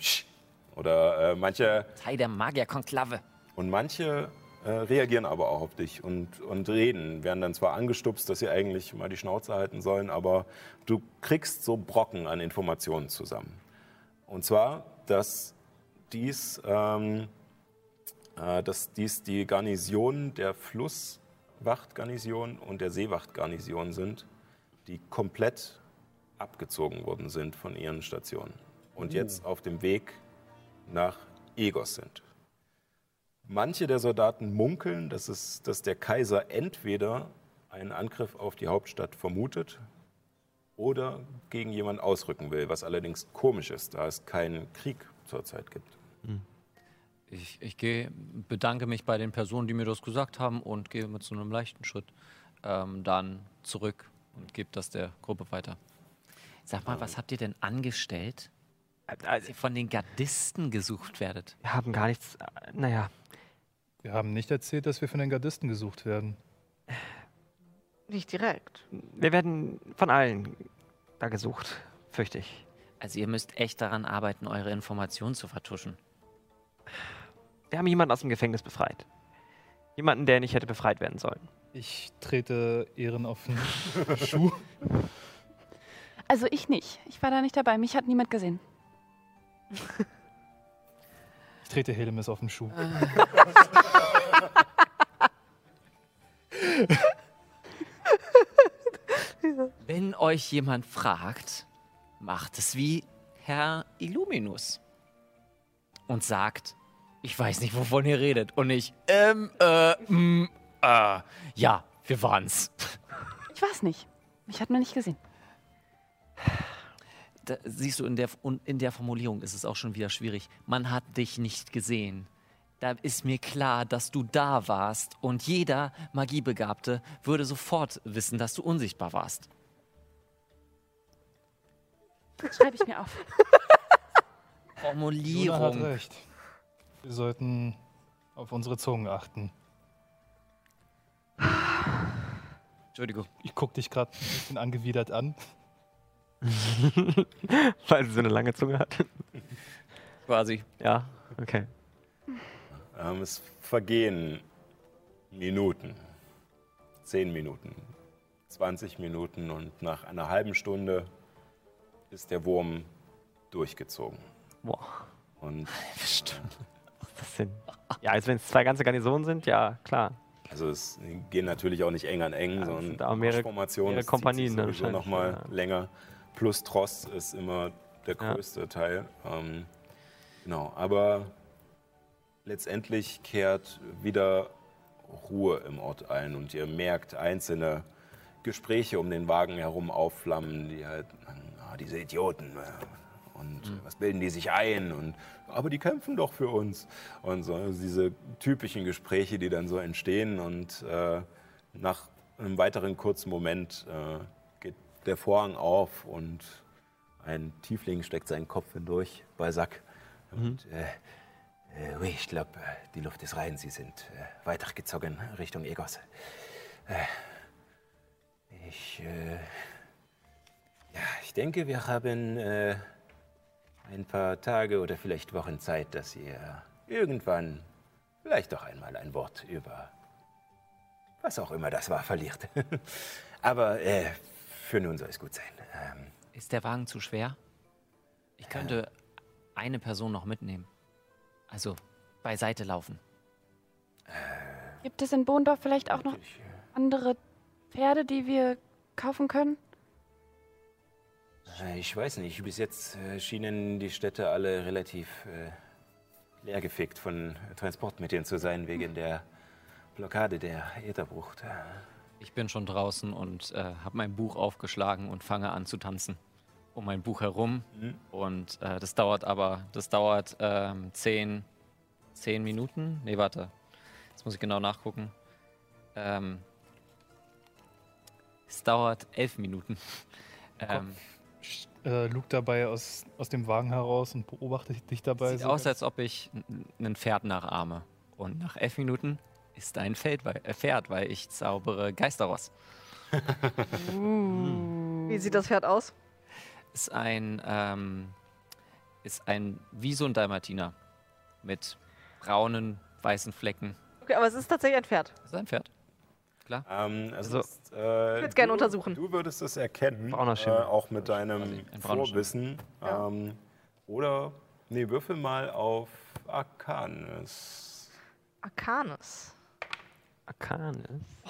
Oder äh, manche. Teil der Magierkonklave. Und manche äh, reagieren aber auch auf dich und, und reden, werden dann zwar angestupst, dass sie eigentlich mal die Schnauze halten sollen, aber du kriegst so Brocken an Informationen zusammen. Und zwar, dass dies, ähm, äh, dass dies die Garnison der Flusswachtgarnison und der Seewachtgarnison sind, die komplett abgezogen worden sind von ihren Stationen und jetzt auf dem Weg nach Egos sind. Manche der Soldaten munkeln, dass, es, dass der Kaiser entweder einen Angriff auf die Hauptstadt vermutet oder gegen jemanden ausrücken will, was allerdings komisch ist, da es keinen Krieg zurzeit gibt. Hm. Ich, ich gehe, bedanke mich bei den Personen, die mir das gesagt haben und gehe mit so einem leichten Schritt ähm, dann zurück und gebe das der Gruppe weiter. Sag mal, was habt ihr denn angestellt, als ihr von den Gardisten gesucht werdet? Wir haben gar nichts. äh, Naja, Wir haben nicht erzählt, dass wir von den Gardisten gesucht werden. Nicht direkt. wir werden von allen da gesucht, fürchte ich. Also ihr müsst echt daran arbeiten, eure Informationen zu vertuschen. Wir haben jemanden aus dem Gefängnis befreit. Jemanden, der nicht hätte befreit werden sollen. Ich trete Ehren auf den Schuh. Also ich nicht. Ich war da nicht dabei. Mich hat niemand gesehen. Ich trete Helemis auf den Schuh. Wenn euch jemand fragt, macht es wie Herr Illuminus und sagt, ich weiß nicht, wovon ihr redet. Und ich, ähm, äh, mm, äh, ja, wir waren's. Ich weiß nicht. Mich hat man nicht gesehen. Da, siehst du, in der, in der Formulierung ist es auch schon wieder schwierig. Man hat dich nicht gesehen. Da ist mir klar, dass du da warst und jeder Magiebegabte würde sofort wissen, dass du unsichtbar warst. Schreibe ich mir auf. Luna hat Formulierung. recht. Wir sollten auf unsere Zungen achten. Entschuldigung. Ich guck dich gerade ein bisschen angewidert an. Weil sie so eine lange Zunge hat. Quasi. Ja, okay. Ähm, es vergehen Minuten, zehn Minuten, 20 Minuten und nach einer halben Stunde ist der Wurm durchgezogen. Boah, Und Stimmt. das sind. Ja, als wenn es zwei ganze Garnisonen sind, ja, klar. also es gehen natürlich auch nicht eng an eng, Ja, es sondern sind auch mehrere- Marschformation, mehrere das zieht Kompanien sich dann sowieso noch mal ja. länger. Plus Tross ist immer der Ja. größte Teil. Ähm, genau, aber letztendlich kehrt wieder Ruhe im Ort ein und ihr merkt einzelne Gespräche um den Wagen herum aufflammen, die halt, ah, diese Idioten, äh, und was bilden die sich ein? Und, aber die kämpfen doch für uns. Und so also diese typischen Gespräche, die dann so entstehen. Und äh, nach einem weiteren kurzen Moment äh, der Vorhang auf und ein Tiefling steckt seinen Kopf hindurch bei Sack. Und, äh, äh, ich glaube, die Luft ist rein. Sie sind äh, weitergezogen Richtung Egos. Äh, ich, äh, ja, ich denke, wir haben äh, ein paar Tage oder vielleicht Wochen Zeit, dass ihr irgendwann vielleicht doch einmal ein Wort über was auch immer das war verliert. Aber äh, für nun soll es gut sein. Ähm, Ist der Wagen zu schwer? Ich könnte eine Person noch mitnehmen. Also beiseite laufen. Gibt es in Bohndorf vielleicht auch noch äh, andere Pferde, die wir kaufen können? Äh, Ich weiß nicht, bis jetzt äh, schienen die Städte alle relativ äh, leergefegt von Transportmitteln zu sein, wegen der Blockade der Ätherbucht. Äh, Ich bin schon draußen und äh, habe mein Buch aufgeschlagen und fange an zu tanzen. Um mein Buch herum. Und äh, das dauert aber, das dauert ähm, zehn, zehn Minuten. Nee, warte. Jetzt muss ich genau nachgucken. Ähm, es dauert elf Minuten. ähm, Äh, Luke dabei aus, aus dem Wagen heraus und beobachtet dich dabei. sieht so aus, als ob ich ein Pferd nachahme. Und nach elf Minuten ist ein Feld, weil, äh, Pferd, weil ich zaubere Geisterross. Wie sieht das Pferd aus? ist ein, ähm, ist ein wie so ein Dalmatiner mit braunen, weißen Flecken. Okay, aber es ist tatsächlich ein Pferd. Das ist ein Pferd. Ähm, es Also, ist, äh, würd's gerne du- untersuchen. Du würdest es erkennen, Brauner äh, auch mit deinem ein brauner Vorwissen. Ja. Ähm, oder, nee, würfel mal auf Arcanis. Arcanis. Arcanis.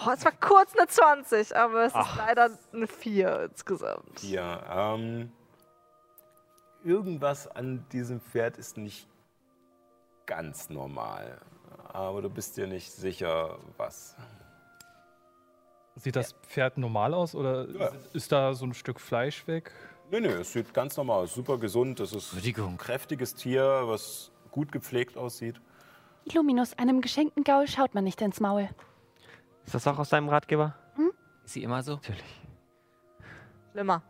Oh, es war kurz eine 20, aber es ist leider eine 4 insgesamt. Hier, ähm, irgendwas an diesem Pferd ist nicht ganz normal. Aber du bist dir nicht sicher, was. Sieht das Pferd normal aus oder Ja. ist da so ein Stück Fleisch weg? Nee, nee, es sieht ganz normal aus. Super gesund. Es ist ein kräftiges Tier, was gut gepflegt aussieht. Illuminus, einem geschenkten Gaul schaut man nicht ins Maul. Ist das auch aus deinem Ratgeber? Ist sie immer so? Natürlich. Schlimmer.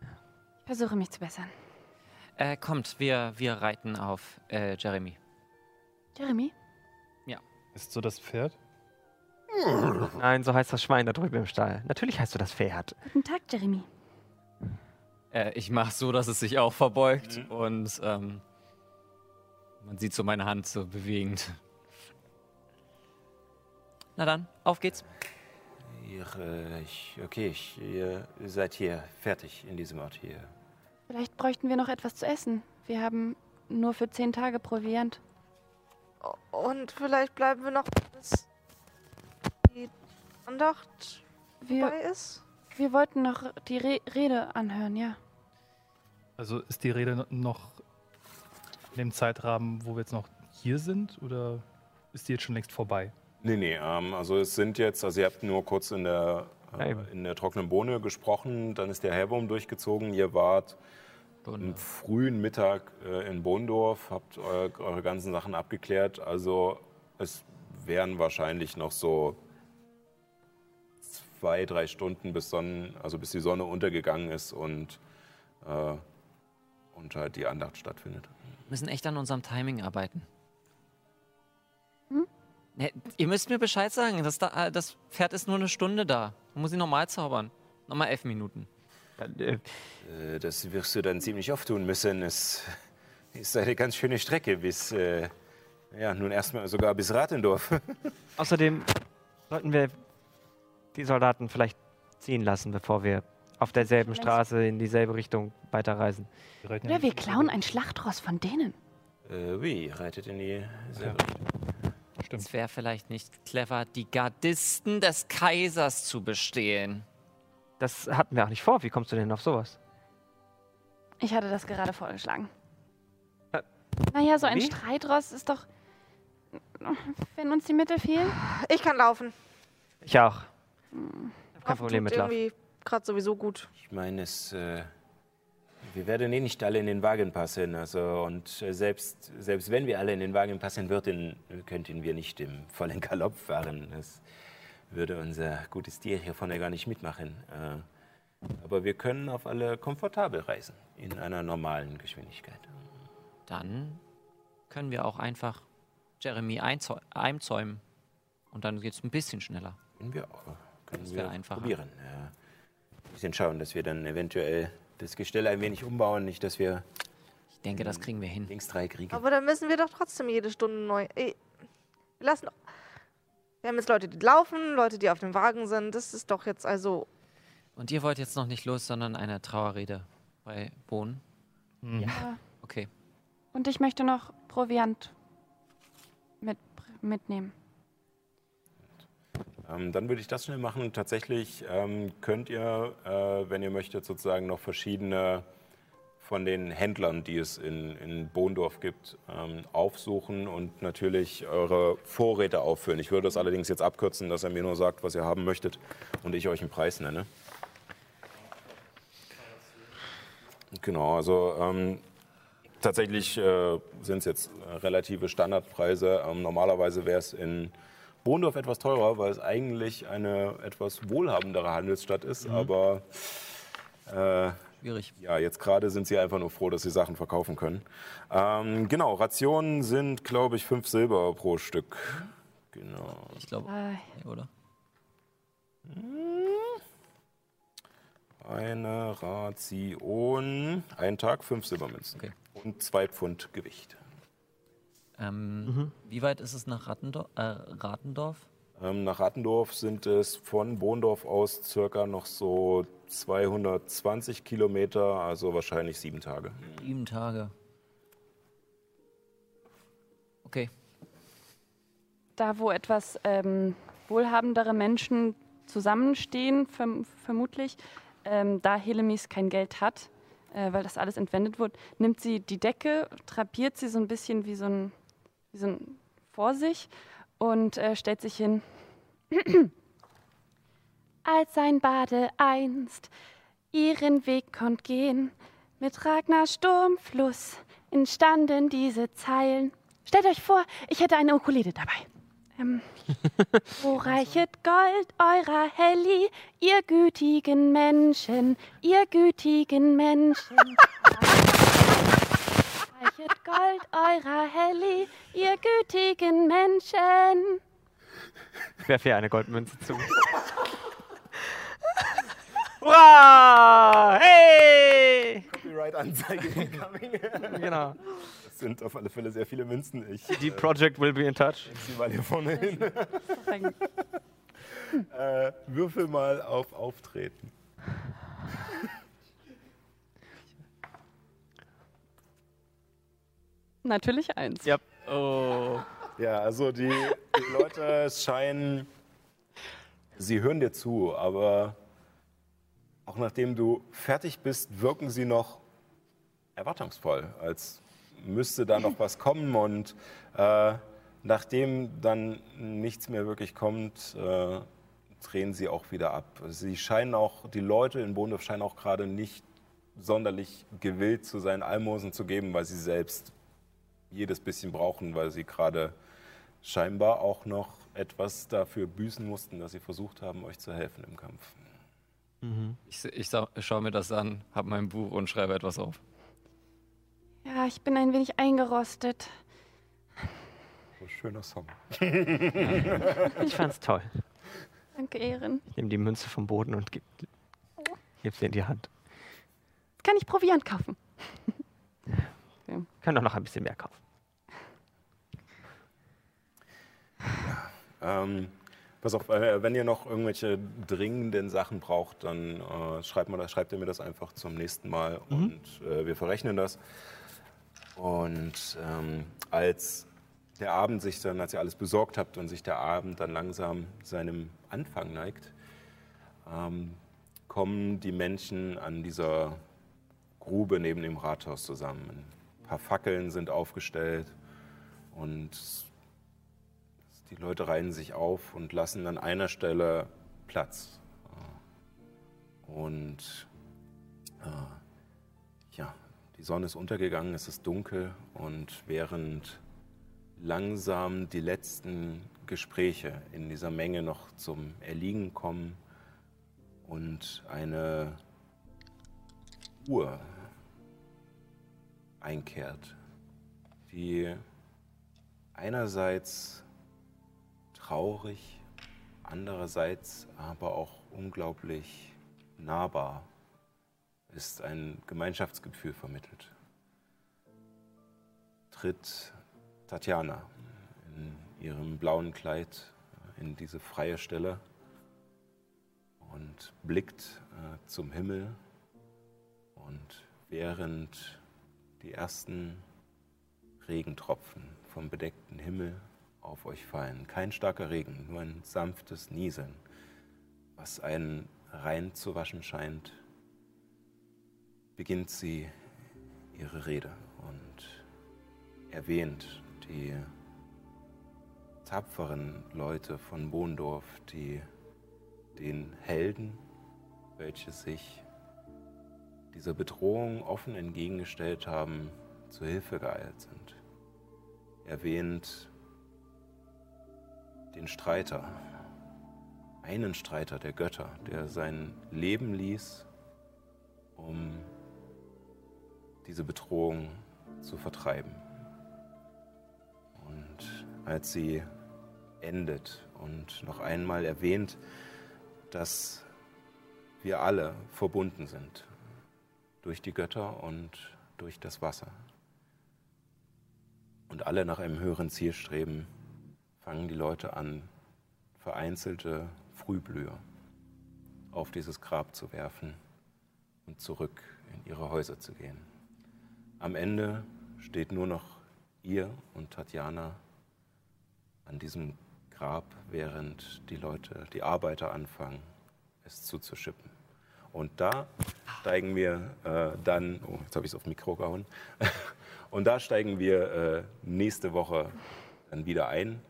Ich versuche mich zu bessern. Äh, kommt, wir, wir reiten auf äh, Jeremy. Jeremy? Ist so das Pferd? Nein, so heißt das Schwein da drüben im Stall. Natürlich heißt du das Pferd. Guten Tag, Jeremy. Äh, ich mache so, dass es sich auch verbeugt und ähm, man sieht so meine Hand so bewegend. Na dann, auf geht's. Ihr, äh, ich, okay, ich, ihr seid hier fertig in diesem Ort hier. Vielleicht bräuchten wir noch etwas zu essen. Wir haben nur für zehn Tage Proviant. Und vielleicht bleiben wir noch, bis die Andacht Wir, vorbei ist. wir wollten noch die Re Rede anhören, ja. Also ist die Rede no- noch in dem Zeitrahmen, wo wir jetzt noch hier sind? Oder ist die jetzt schon längst vorbei? Nee, nee, ähm, also es sind jetzt, also ihr habt nur kurz in der, äh, in der trockenen Bohne gesprochen, dann ist der Hellwurm durchgezogen, ihr wart am frühen Mittag äh, in Bohndorf, habt eu eure ganzen Sachen abgeklärt, also es wären wahrscheinlich noch so zwei, drei Stunden bis Sonnen, also bis die Sonne untergegangen ist und, äh, und halt die Andacht stattfindet. Wir müssen echt an unserem Timing arbeiten. Ne, ihr müsst mir Bescheid sagen. Das, da, äh, das Pferd ist nur eine Stunde da. Man muss ihn normal zaubern. Nochmal elf Minuten. Äh, Äh, das wirst du dann ziemlich oft tun müssen. Es ist eine ganz schöne Strecke bis, äh, ja, nun erstmal sogar bis Ratendorf. Außerdem sollten wir die Soldaten vielleicht ziehen lassen, bevor wir auf derselben Straße in dieselbe Richtung weiterreisen. Oder wir klauen ein Schlachtross von denen. äh, wie, reitet in die selbe Ja. Richtung. Stimmt. Es wäre vielleicht nicht clever, die Gardisten des Kaisers zu bestehlen. Das hatten wir auch nicht vor. Wie kommst du denn auf sowas? Ich hatte das gerade vorgeschlagen. Äh, Naja, so ein wie? Streitross ist doch. Wenn uns die Mittel fehlen. Ich kann laufen. Ich auch. Hab kein Laufen Problem mit Laufen. irgendwie gerade sowieso gut. Ich meine, es, äh, wir werden eh nicht alle in den Wagen passen. Also, und äh, selbst, selbst wenn wir alle in den Wagen passen würden, könnten wir nicht im vollen Galopp fahren. Das würde unser gutes Tier hier vorne gar nicht mitmachen. Äh, aber wir können auf alle komfortabel reisen, in einer normalen Geschwindigkeit. Dann können wir auch einfach Jeremy einzäu- einzäumen. Und dann geht es ein bisschen schneller. Können wir auch. Können Das wir einfacher. probieren. Ja. Ein bisschen schauen, dass wir dann eventuell das Gestell ein wenig umbauen, nicht, dass wir Ich denke, das kriegen wir hin. links drei kriegen. Aber dann müssen wir doch trotzdem jede Stunde neu. Ey, Wir lassen. Wir haben jetzt Leute, die laufen, Leute, die auf dem Wagen sind. Das ist doch jetzt also. Und ihr wollt jetzt noch nicht los, sondern eine Trauerrede bei Bohnen? Ja. Okay. Und ich möchte noch Proviant mit, mitnehmen. Ähm, dann würde ich das schnell machen. Tatsächlich ähm, könnt ihr, äh, wenn ihr möchtet, sozusagen noch verschiedene von den Händlern, die es in, in Bohndorf gibt, ähm, aufsuchen und natürlich eure Vorräte auffüllen. Ich würde das allerdings jetzt abkürzen, dass er mir nur sagt, was ihr haben möchtet und ich euch einen Preis nenne. Genau, also ähm, tatsächlich äh, sind es jetzt relative Standardpreise. Ähm, normalerweise wäre es in Bohndorf etwas teurer, weil es eigentlich eine etwas wohlhabendere Handelsstadt ist. Aber äh, Schwierig. ja, jetzt gerade sind sie einfach nur froh, dass sie Sachen verkaufen können. Ähm, genau, Rationen sind, glaube ich, fünf Silber pro Stück. Genau. Ich glaube, nee, oder? Eine Ration, ein Tag, fünf Silbermünzen. Okay. Und zwei Pfund Gewicht. Ähm, Wie weit ist es nach Rattendorf? Äh, Ratendorf? Ähm, nach Rattendorf sind es von Bohndorf aus circa noch so 220 Kilometer, also wahrscheinlich sieben Tage. Sieben Tage. Okay. da, wo etwas ähm, wohlhabendere Menschen zusammenstehen, verm vermutlich, ähm, da Helemis kein Geld hat, äh, weil das alles entwendet wurde, nimmt sie die Decke, trapiert sie so ein bisschen wie so ein, wie so ein vor sich und äh, stellt sich hin. Als ein Bade einst ihren Weg konnt gehen, mit Ragnar Sturmfluss entstanden diese Zeilen. Stellt euch vor, ich hätte eine Ukulele dabei. Ähm, wo reichet Gold eurer Helli, ihr gütigen Menschen, ihr gütigen Menschen. reichet Gold eurer Helli, ihr gütigen Menschen. Ich werfe hier eine Goldmünze zu. Hurra! Hey! Copyright-Anzeige incoming. Genau. Das sind auf alle Fälle sehr viele Münzen. Ich Die Project will be in touch. äh, zieh mal hier vorne hin. äh, würfel mal auf Auftreten. Natürlich eins. Ja. Oh. Ja, also die, die Leute scheinen, sie hören dir zu, aber auch nachdem du fertig bist, wirken sie noch erwartungsvoll, als müsste da noch was kommen und äh, nachdem dann nichts mehr wirklich kommt, äh, drehen sie auch wieder ab. Sie scheinen auch, die Leute in Bohndorf scheinen auch gerade nicht sonderlich gewillt zu sein, Almosen zu geben, weil sie selbst jedes bisschen brauchen, weil sie gerade scheinbar auch noch etwas dafür büßen mussten, dass sie versucht haben, euch zu helfen im Kampf. Ich, ich sa- schaue mir das an, habe mein Buch und schreibe etwas auf. Ja, ich bin ein wenig eingerostet. So schöner Song. Ich fand's toll. Danke, Ehren. Ich nehme die Münze vom Boden und gebe geb sie in die Hand. Jetzt kann ich Proviant kaufen. Kann doch noch ein bisschen mehr kaufen. Ähm, pass auf, äh, wenn ihr noch irgendwelche dringenden Sachen braucht, dann äh, schreibt, mal, schreibt ihr mir das einfach zum nächsten Mal und äh, wir verrechnen das. Und ähm, als der Abend sich dann, als ihr alles besorgt habt und sich der Abend dann langsam seinem Anfang neigt, ähm, kommen die Menschen an dieser Grube neben dem Rathaus zusammen. Ein paar Fackeln sind aufgestellt und die Leute reihen sich auf und lassen an einer Stelle Platz. Und äh, ja, die Sonne ist untergegangen, es ist dunkel und während langsam die letzten Gespräche in dieser Menge noch zum Erliegen kommen und eine Uhr einkehrt, die einerseits traurig, andererseits aber auch unglaublich nahbar ist, ein Gemeinschaftsgefühl vermittelt. Tritt Tatjana in ihrem blauen Kleid in diese freie Stelle und blickt äh, zum Himmel und während die ersten Regentropfen vom bedeckten Himmel auf euch fallen. Kein starker Regen, nur ein sanftes Nieseln, was einen reinzuwaschen scheint, beginnt sie ihre Rede und erwähnt die tapferen Leute von Bohndorf, die den Helden, welche sich dieser Bedrohung offen entgegengestellt haben, zu Hilfe geeilt sind. Erwähnt den Streiter, einen Streiter der Götter, der sein Leben ließ, um diese Bedrohung zu vertreiben. Und als sie endet und noch einmal erwähnt, dass wir alle verbunden sind durch die Götter und durch das Wasser. Und alle nach einem höheren Ziel streben, fangen die Leute an, vereinzelte Frühblüher auf dieses Grab zu werfen und zurück in ihre Häuser zu gehen. Am Ende steht nur noch ihr und Tatjana an diesem Grab, während die Leute, die Arbeiter anfangen, es zuzuschippen. Und da steigen wir äh, dann, oh, jetzt habe ich es auf Mikro gehauen, und da steigen wir äh, nächste Woche dann wieder ein,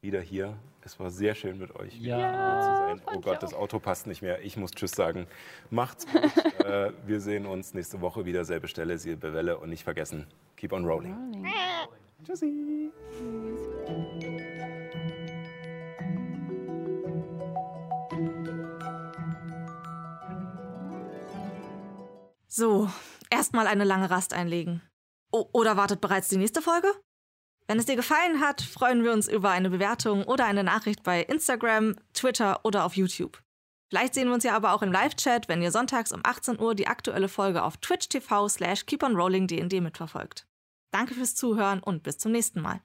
wieder hier. Es war sehr schön mit euch ja. hier zu sein. Oh Gott, das Auto passt nicht mehr. Ich muss Tschüss sagen. Macht's gut. äh, wir sehen uns nächste Woche wieder. Selbe Stelle, selbe Welle. Und nicht vergessen, keep on rolling. rolling. Tschüssi. So, erstmal eine lange Rast einlegen. O oder wartet bereits die nächste Folge? Wenn es dir gefallen hat, freuen wir uns über eine Bewertung oder eine Nachricht bei Instagram, Twitter oder auf YouTube. Vielleicht sehen wir uns ja aber auch im Live-Chat, wenn ihr sonntags um 18 Uhr die aktuelle Folge auf Twitch TV slash keeponrollingdnd mitverfolgt. Danke fürs Zuhören und bis zum nächsten Mal.